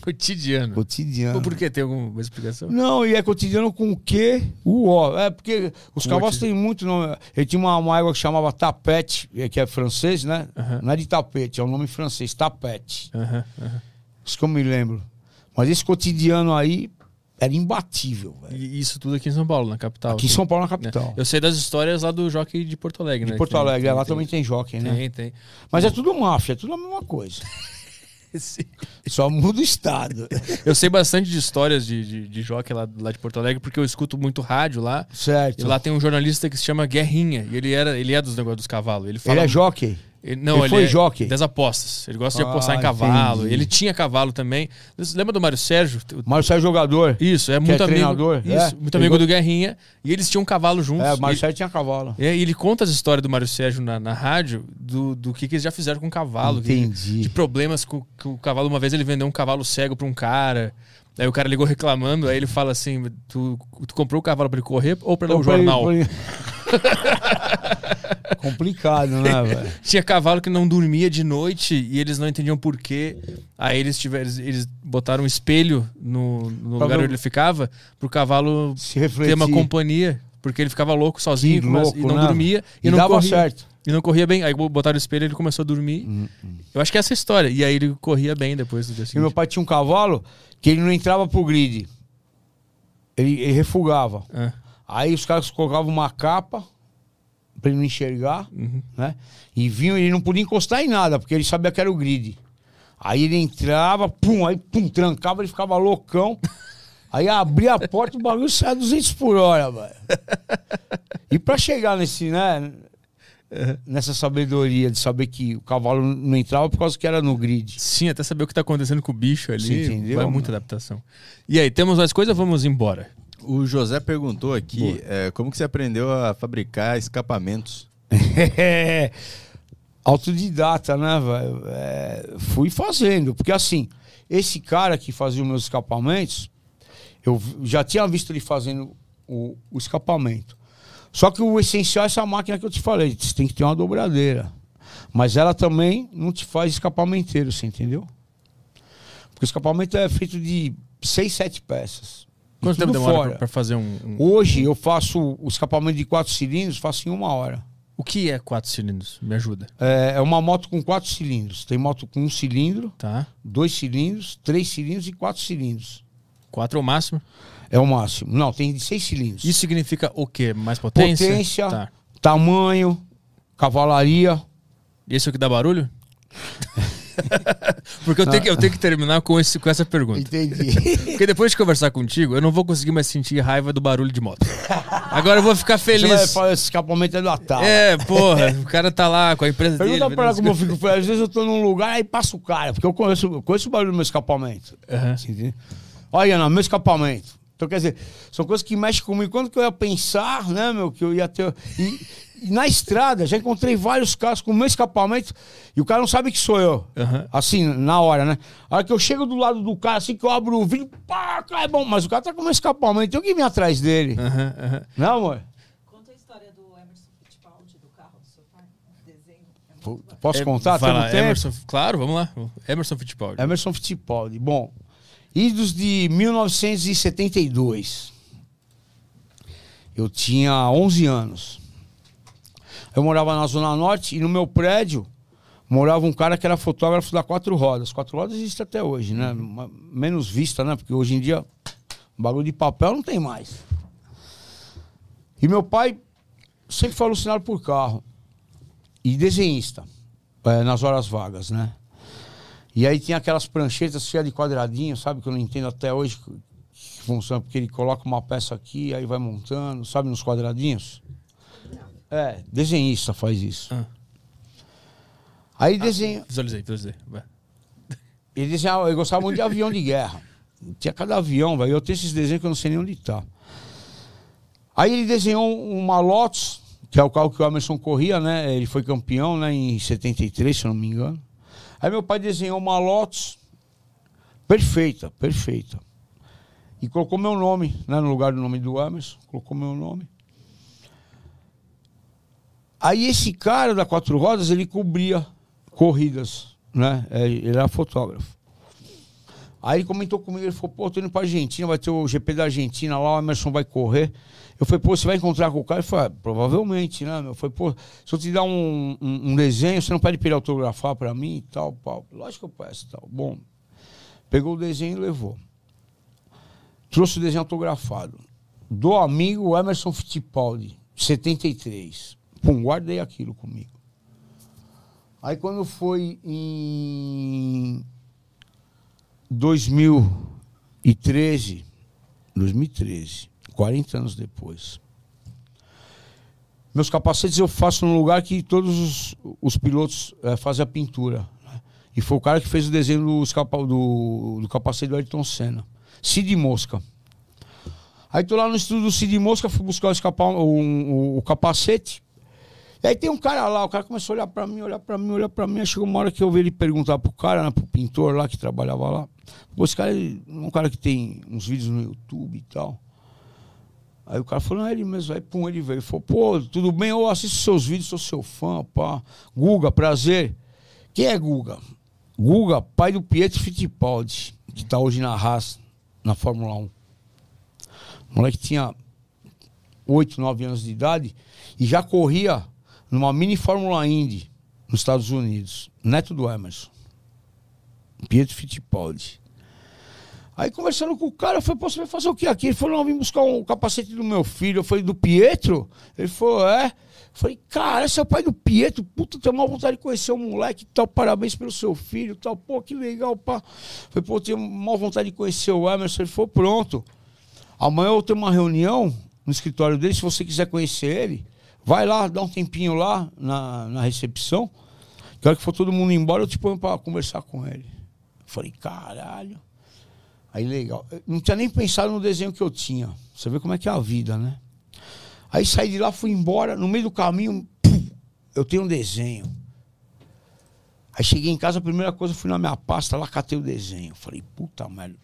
Cotidiano. Cotidiano. Por quê? Tem alguma explicação? Não, e é cotidiano com o Q, o O. É porque os cavalos têm muito nome. Ele tinha uma, uma égua que chamava tapete, eh, que é francês, né? Aham. Não é de tapete, é um nome francês, tapete. Aham. Isso que eu me lembro. Mas esse cotidiano aí era imbatível, velho. E isso tudo aqui em São Paulo, na capital. Aqui em São Paulo, na capital. Eu sei das histórias lá do Jockey de Porto Alegre, De né? Porto Que tem- Alegre, lá tem- também tem jockey, né? Tem, tem. Mas é tudo máfia, é tudo a mesma coisa. Sim. Só muda o estado. Eu sei bastante de histórias de, de, de jockey lá, lá de Porto Alegre, porque eu escuto muito rádio lá. certo. E lá tem um jornalista que se chama Guerrinha. E ele, era, ele é dos negócios dos cavalos. Ele, fala, Ele é jockey. Ele, não, Ele ele, foi é jockey? Das apostas. Ele gosta de Ah, apostar em cavalo. entendi. Ele tinha cavalo também. Lembra do Mário Sérgio? Mário Sérgio é jogador. Isso, é Que muito é amigo. treinador, Isso, é. muito Ele amigo go- do Guerrinha. E eles tinham um cavalo juntos. É, o Mário Sérgio tinha cavalo. É, e ele conta as histórias do Mário Sérgio na, na rádio, do, do que, que eles já fizeram com o cavalo. que- Entendi. de problemas com, com o cavalo. Uma vez ele vendeu um cavalo cego pra um cara. Aí o cara ligou reclamando, aí ele fala assim: Tu, tu comprou o cavalo pra ele correr ou pra ler o Então, pra ele- jornal? pra ele- Complicado, né, velho? Tinha cavalo que não dormia de noite e eles não entendiam por quê. Aí eles tiveram, eles, botaram um espelho no, no lugar onde ele ficava pro cavalo ter uma companhia. Porque ele ficava louco sozinho Que mas- louco, e não né? dormia e, E não dava corria. certo. E não corria bem. Aí botaram o espelho e ele começou a dormir. Eu acho que é essa história. E aí ele corria bem depois do dia E seguinte. meu pai tinha um cavalo que ele não entrava pro grid. Ele, ele refugava. Ah, Aí os caras colocavam uma capa pra ele não enxergar, uhum. né? E vinham, ele não podia encostar em nada, porque ele sabia que era o grid. Aí ele entrava, pum, aí pum, trancava, ele ficava loucão. Aí abria a porta e o bagulho saia 200 por hora, velho. E pra chegar nesse, né? Nessa sabedoria de saber que o cavalo não entrava por causa que era no grid. Sim, até saber o que tá acontecendo com o bicho ali. Você entendeu, Vai muita adaptação. E aí, temos mais coisa ou vamos embora? O José perguntou aqui é, como que você aprendeu a fabricar escapamentos. É, autodidata, né? É, fui fazendo. Porque assim, esse cara que fazia os meus escapamentos, eu já tinha visto ele fazendo o, o escapamento. Só que o essencial é essa máquina que eu te falei. Você tem que ter uma dobradeira. Mas ela também não te faz escapamenteiro, você entendeu? Porque o escapamento é feito de seis, sete peças. Quanto tempo demora pra fazer um, um- Hoje eu faço o escapamento de quatro cilindros, faço em uma hora. O que é quatro cilindros? Me ajuda. É, é uma moto com quatro cilindros. Tem moto com um cilindro, Tá? dois cilindros, três cilindros e quatro cilindros. Quatro é o máximo. É o máximo. Não, tem de seis cilindros. Isso significa o quê? Mais potência? Potência, Tá. tamanho, cavalaria. E esse é o que dá barulho? Porque eu tenho, que, eu tenho que terminar com, esse, com essa pergunta. Entendi. Porque depois de conversar contigo, eu não vou conseguir mais sentir raiva do barulho de moto. Agora eu vou ficar Você vai feliz. esse escapamento é do Atal. É, porra, o cara tá lá com a empresa Pergunta dele. pra ela vendo como eu fico. Às vezes eu tô num lugar aí passa o cara, porque eu conheço, eu conheço o barulho do meu escapamento. Entende? Olha, Ana, meu escapamento. Então, quer dizer, são coisas que mexem comigo. Quando que eu ia pensar, né, meu, que eu ia ter. E, e na estrada, já encontrei vários casos com o meu escapamento e o cara não sabe que sou eu. Aham. Assim, na hora, né? A hora que eu chego do lado do cara, assim que eu abro o vidro, pá, cara, é bom, mas o cara tá com o meu escapamento, tem que vir atrás dele. Aham, aham. Não, amor? Conta a história do Emerson Fittipaldi, do carro do seu pai, desenho. É Posso É, contar? vai lá, tempo? Emerson, claro, vamos lá. Emerson Fittipaldi. Emerson Fittipaldi. Bom, idos de 1972. Eu tinha 11 anos. Eu morava na Zona Norte e no meu prédio morava um cara que era fotógrafo da Quatro Rodas. Quatro Rodas existe até hoje, né? Menos vista, né? Porque hoje em dia, bagulho de papel não tem mais. E meu pai sempre foi alucinado por carro. E desenhista, eh, nas horas vagas, né? E aí tinha aquelas pranchetas cheias de quadradinhos, sabe? Que eu não entendo até hoje que que funciona, porque ele coloca uma peça aqui, aí vai montando, sabe, nos quadradinhos? É, desenhista faz isso. Ah. Aí desenha. Visualizei, visualizei. Vai. Ele desenhava, eu gostava muito de avião de guerra. Tinha cada avião, velho. Eu tenho esses desenhos que eu não sei nem onde tá. Aí ele desenhou uma Lotus, que é o carro que o Emerson corria, né? Ele foi campeão, né, em 73, se eu não me engano. Aí meu pai desenhou uma Lotus perfeita, perfeita. E colocou meu nome, né, no lugar do nome do Emerson, colocou meu nome. Aí esse cara da Quatro Rodas, ele cobria corridas, né? É, Ele era fotógrafo. Aí ele comentou comigo, ele falou, pô, tô indo pra Argentina, vai ter o GP da Argentina lá, o Emerson vai correr. Eu falei, pô, você vai encontrar com o cara? Ele falou, ah, provavelmente, né? Eu falei, pô, se eu te dar um, um, um desenho, você não pra ele autografar pra mim e tal, pau. Lógico que eu peço tal. Bom, pegou o desenho e levou. Trouxe o desenho autografado. Do amigo Emerson Fittipaldi, 73. Pum, guardei aquilo comigo. Aí quando foi em 2013, 2013, 40 anos depois. Meus capacetes eu faço num lugar que todos os, os pilotos eh, fazem a pintura. né? E foi o cara que fez o desenho do, escapa- do, do capacete do Ayrton Senna. Cid Mosca. Aí tô lá no estúdio do Cid Mosca, fui buscar o, o, capacete. E aí tem um cara lá, o cara começou a olhar pra mim, olhar pra mim, olhar pra mim. Aí chegou uma hora que eu vi ele perguntar pro cara, né, pro pintor lá que trabalhava lá. Pô, esse cara é um cara que tem uns vídeos no YouTube e tal. Aí o cara falou, não, ele mesmo. Aí pum, ele veio. Falou, pô, tudo bem? Eu assisto seus vídeos, sou seu fã, pá. Guga, prazer. Quem é Guga? Guga, pai do Pietro Fittipaldi, que tá hoje na Haas, na Fórmula 1. O moleque tinha 8, 9 anos de idade e já corria numa mini Fórmula Indy nos Estados Unidos. Neto do Emerson. Pietro Fittipaldi. Aí conversando com o cara, eu falei, vai fazer o que aqui? Ele falou, não, vim buscar um capacete do meu filho. Eu falei, do Pietro? Ele falou, é. Eu falei, cara, esse é o pai do Pietro, puta, tenho uma vontade de conhecer o moleque tal, parabéns pelo seu filho tal, pô, que legal, pá. Eu falei, pô, tenho uma vontade de conhecer o Emerson. Ele falou, pronto. Amanhã eu tenho uma reunião no escritório dele, se você quiser conhecer ele, vai lá, dá um tempinho lá na, na recepção. Que hora que for todo mundo embora, eu te ponho pra conversar com ele. Eu falei, caralho. Aí legal. Não tinha nem pensado no desenho que eu tinha. Você vê como é que é a vida, né? Aí saí de lá, fui embora. No meio do caminho, pum, eu tenho um desenho. Aí cheguei em casa, a primeira coisa, fui na minha pasta, lá catei o desenho. Falei, puta merda.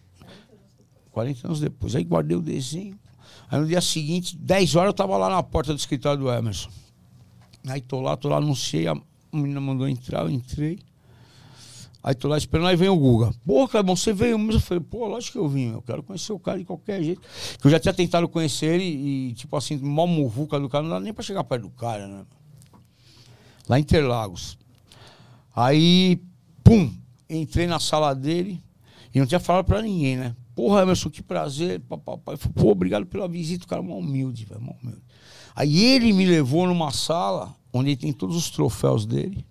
40 anos depois. Aí guardei o desenho. Aí no dia seguinte, 10 horas, eu tava lá na porta do escritório do Emerson. Aí tô lá, tô lá, anunciei, a menina mandou entrar, eu entrei. Aí tô lá esperando, aí vem o Guga. Pô, Clebão, você veio mesmo? Eu falei, pô, lógico que eu vim, eu quero conhecer o cara de qualquer jeito. Que eu já tinha tentado conhecer ele e, tipo assim, mó muvuca do cara, não dá nem pra chegar perto do cara, né? Lá em Interlagos. Aí, pum, entrei na sala dele e não tinha falado pra ninguém, né? Porra, Emerson, que prazer, papai. Pô, obrigado pela visita, o cara é mó humilde, velho, mó humilde. Aí ele me levou numa sala onde tem todos os troféus dele.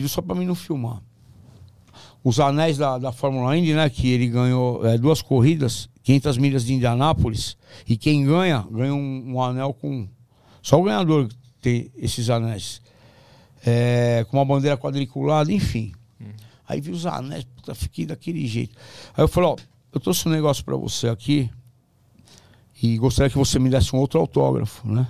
Pediu só pra mim não filmar. Os anéis da, da Fórmula Indy, né? Que ele ganhou é, duas corridas, 500 milhas de Indianápolis. E quem ganha, ganha um, um anel com. Só o ganhador tem esses anéis. É, com uma bandeira quadriculada, enfim. Aí vi os anéis, puta, fiquei daquele jeito. Aí eu falei, ó, eu trouxe um negócio pra você aqui e gostaria que você me desse um outro autógrafo, né?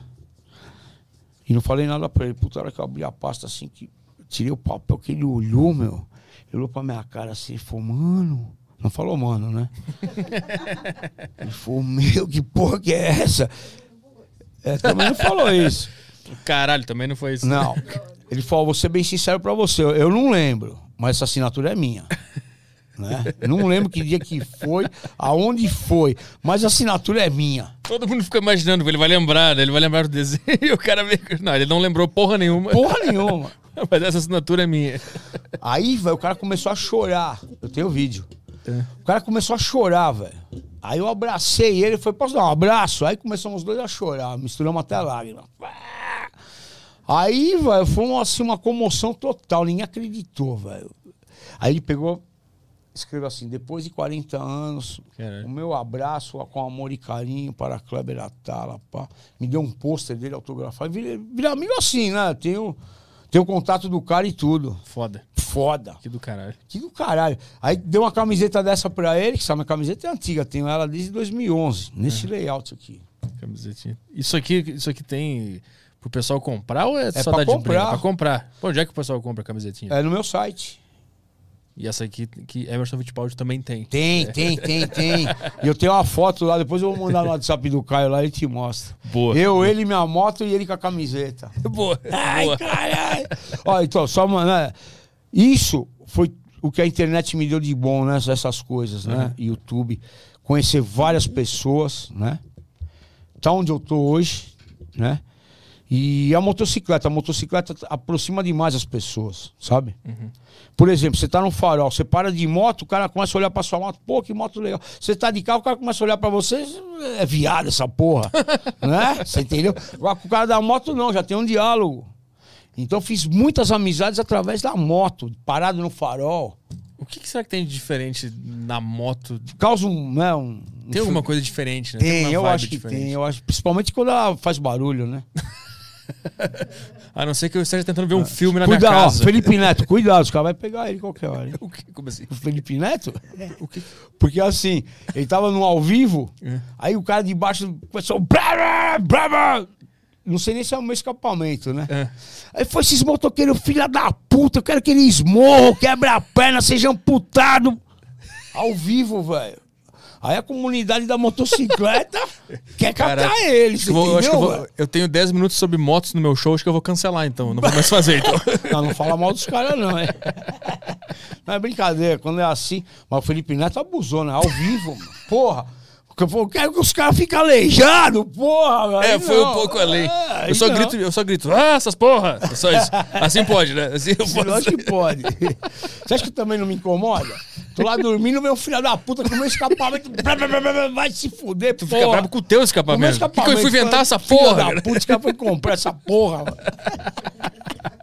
E não falei nada pra ele. Puta, a hora que eu abri a pasta assim, que tirei o papel que ele olhou, meu. Ele olhou pra minha cara assim e falou, mano. Não falou, mano, né? ele falou, meu, que porra que é essa? É, também não falou isso. Caralho, também não foi isso. Não. Ele falou, vou ser bem sincero pra você, eu- não lembro, mas essa assinatura é minha. Né? Eu Não lembro que dia que foi, aonde foi, mas a assinatura é minha. Todo mundo fica imaginando, ele vai lembrar, né? Ele vai lembrar do desenho e o cara que. Não, ele não lembrou porra nenhuma. Porra nenhuma. Mas essa assinatura é minha. Aí, velho, o cara começou a chorar. Eu tenho vídeo. É. O cara começou a chorar, velho. Aí eu abracei ele, foi, posso dar um abraço? Aí começamos os dois a chorar, misturamos até lágrimas. Aí, velho, foi uma, assim, uma comoção total, ninguém acreditou, velho. Aí ele pegou, escreveu assim, depois de 40 anos, Caralho. o meu abraço com amor e carinho para Kleber Atala, pá. Me deu um pôster dele autografado. Virei, virei amigo assim, né? Tenho, tenho contato do cara e tudo. Foda. Foda. Que do caralho. Que do caralho. Aí deu uma camiseta dessa pra ele, que essa minha camiseta é antiga, tenho ela desde 2011, nesse layout aqui. Camisetinha. Isso aqui, isso aqui tem pro pessoal comprar ou é, só pra dar de brinde? comprar. Pra comprar. Pô, onde é que o pessoal compra a camisetinha? É no meu site. E essa aqui que Emerson Fittipaldi também tem. Tem, tem, tem, tem. E eu tenho uma foto lá, depois eu vou mandar no WhatsApp do Caio lá e ele te mostra. Boa. Eu, ele, minha moto e ele com a camiseta. Boa. Ai, boa. caralho. Ó, então, só, mano, né? Isso foi o que a internet me deu de bom, né? Essas coisas, né? YouTube. Conhecer várias pessoas, né? Tá onde eu tô hoje, né? E a motocicleta, a motocicleta aproxima demais as pessoas, sabe? Por exemplo, você tá no farol, você para de moto, o cara começa a olhar pra sua moto, pô, que moto legal. Você tá de carro, o cara começa a olhar pra você, é viado essa porra, né? Você entendeu? Agora com o cara da moto não, já tem um diálogo. Então fiz muitas amizades através da moto, parado no farol. O que, que será que tem de diferente na moto? Causa um, né, um Tem alguma coisa diferente, né? Tem, uma eu acho que diferente. tem, eu acho, principalmente quando ela faz barulho, né? A não ser que eu esteja tentando ver um filme na Cuidado, minha ó, casa. Felipe Neto, cuidado, os caras vão pegar ele qualquer hora. hein? O que? Como assim? O Felipe Neto? Porque assim, ele tava no ao vivo, É. aí o cara de baixo começou. Brava, brava. Não sei nem se é o meu escapamento, né? É. Aí foi esses motoqueiros, filha da puta, eu quero que eles morram, quebra a perna, seja amputado. Ao vivo, velho. Aí a comunidade da motocicleta quer captar Caralho. eles, eu, vou- eu, vou- eu tenho 10 minutos sobre motos no meu show, acho que eu vou cancelar então. Não vou mais fazer então. Não, não fala mal dos caras, não, é. Não é brincadeira, quando é assim. Mas o Felipe Neto abusou, né? Ao vivo, mano. porra. Eu falei, quero que os caras fiquem aleijados, porra. É, foi um não. pouco além. Aí eu, só não. grito, eu só grito, ah, essas porra! Só isso. Assim pode, né? Assim eu posso. acho que pode. Você acha que também não me incomoda? Tô lá dormindo, meu filho da puta com o meu escapamento. Vai se fuder, Tu fica bravo com o teu Com o escapamento. Que, que eu fui escapamento, inventar essa filho porra? da cara? puta, esse cara foi comprar essa porra, mano.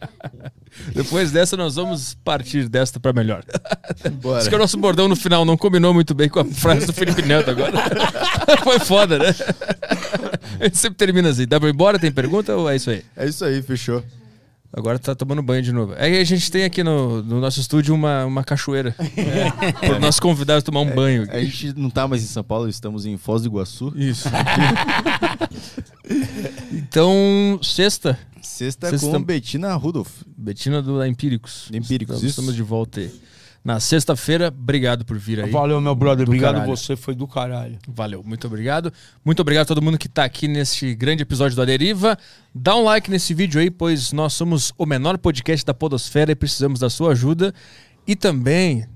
Depois dessa, nós vamos partir desta pra melhor. Bora. Acho que o nosso bordão no final não combinou muito bem com a frase do Felipe Neto agora. Foi foda, né? A gente sempre termina assim. Dá pra ir embora? Tem pergunta ou é isso aí? É isso aí, fechou. Agora tá tomando banho de novo. Aí a gente tem aqui no, no nosso estúdio uma, uma cachoeira. Para os nossos convidados tomar um banho. A gente não tá mais em São Paulo, estamos em Foz do Iguaçu. Isso. Então, sexta. Sexta Sexta- com Betina Rudolph. Betina do da Empíricos. Empíricos, estamos, estamos de volta aí. Na sexta-feira, obrigado por vir aí. Valeu, meu brother. Do Obrigado caralho. você, foi do caralho. Valeu, muito obrigado. Muito obrigado a todo mundo que tá aqui neste grande episódio do Aderiva. Dá um like nesse vídeo aí, pois nós somos o menor podcast da Podosfera e precisamos da sua ajuda. E também,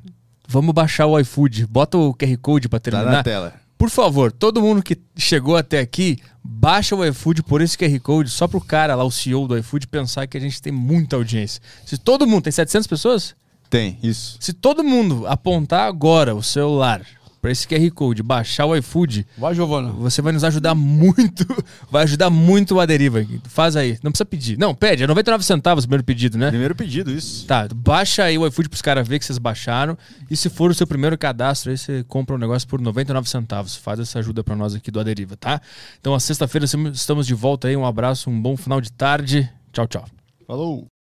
vamos baixar o iFood. Bota o QR Code pra Tá terminar. na tela. Por favor, todo mundo que chegou até aqui, baixa o iFood por esse QR Code, só pro cara lá, o CEO do iFood, pensar que a gente tem muita audiência. Se todo mundo, tem 700 pessoas? Tem, isso. Se todo mundo apontar agora o celular para esse QR Code, baixar o iFood, Vai, Giovana. você vai nos ajudar muito, vai ajudar muito a deriva. Faz aí, não precisa pedir. Não, pede, é 99 centavos o primeiro pedido, né? Primeiro pedido, isso. Tá, baixa aí o iFood pros caras verem que vocês baixaram. E se for o seu primeiro cadastro, aí você compra um negócio por 99 centavos. Faz essa ajuda pra nós aqui do Aderiva, tá? Então, a sexta-feira estamos de volta aí. Um abraço, um bom final de tarde. Tchau, tchau. Falou.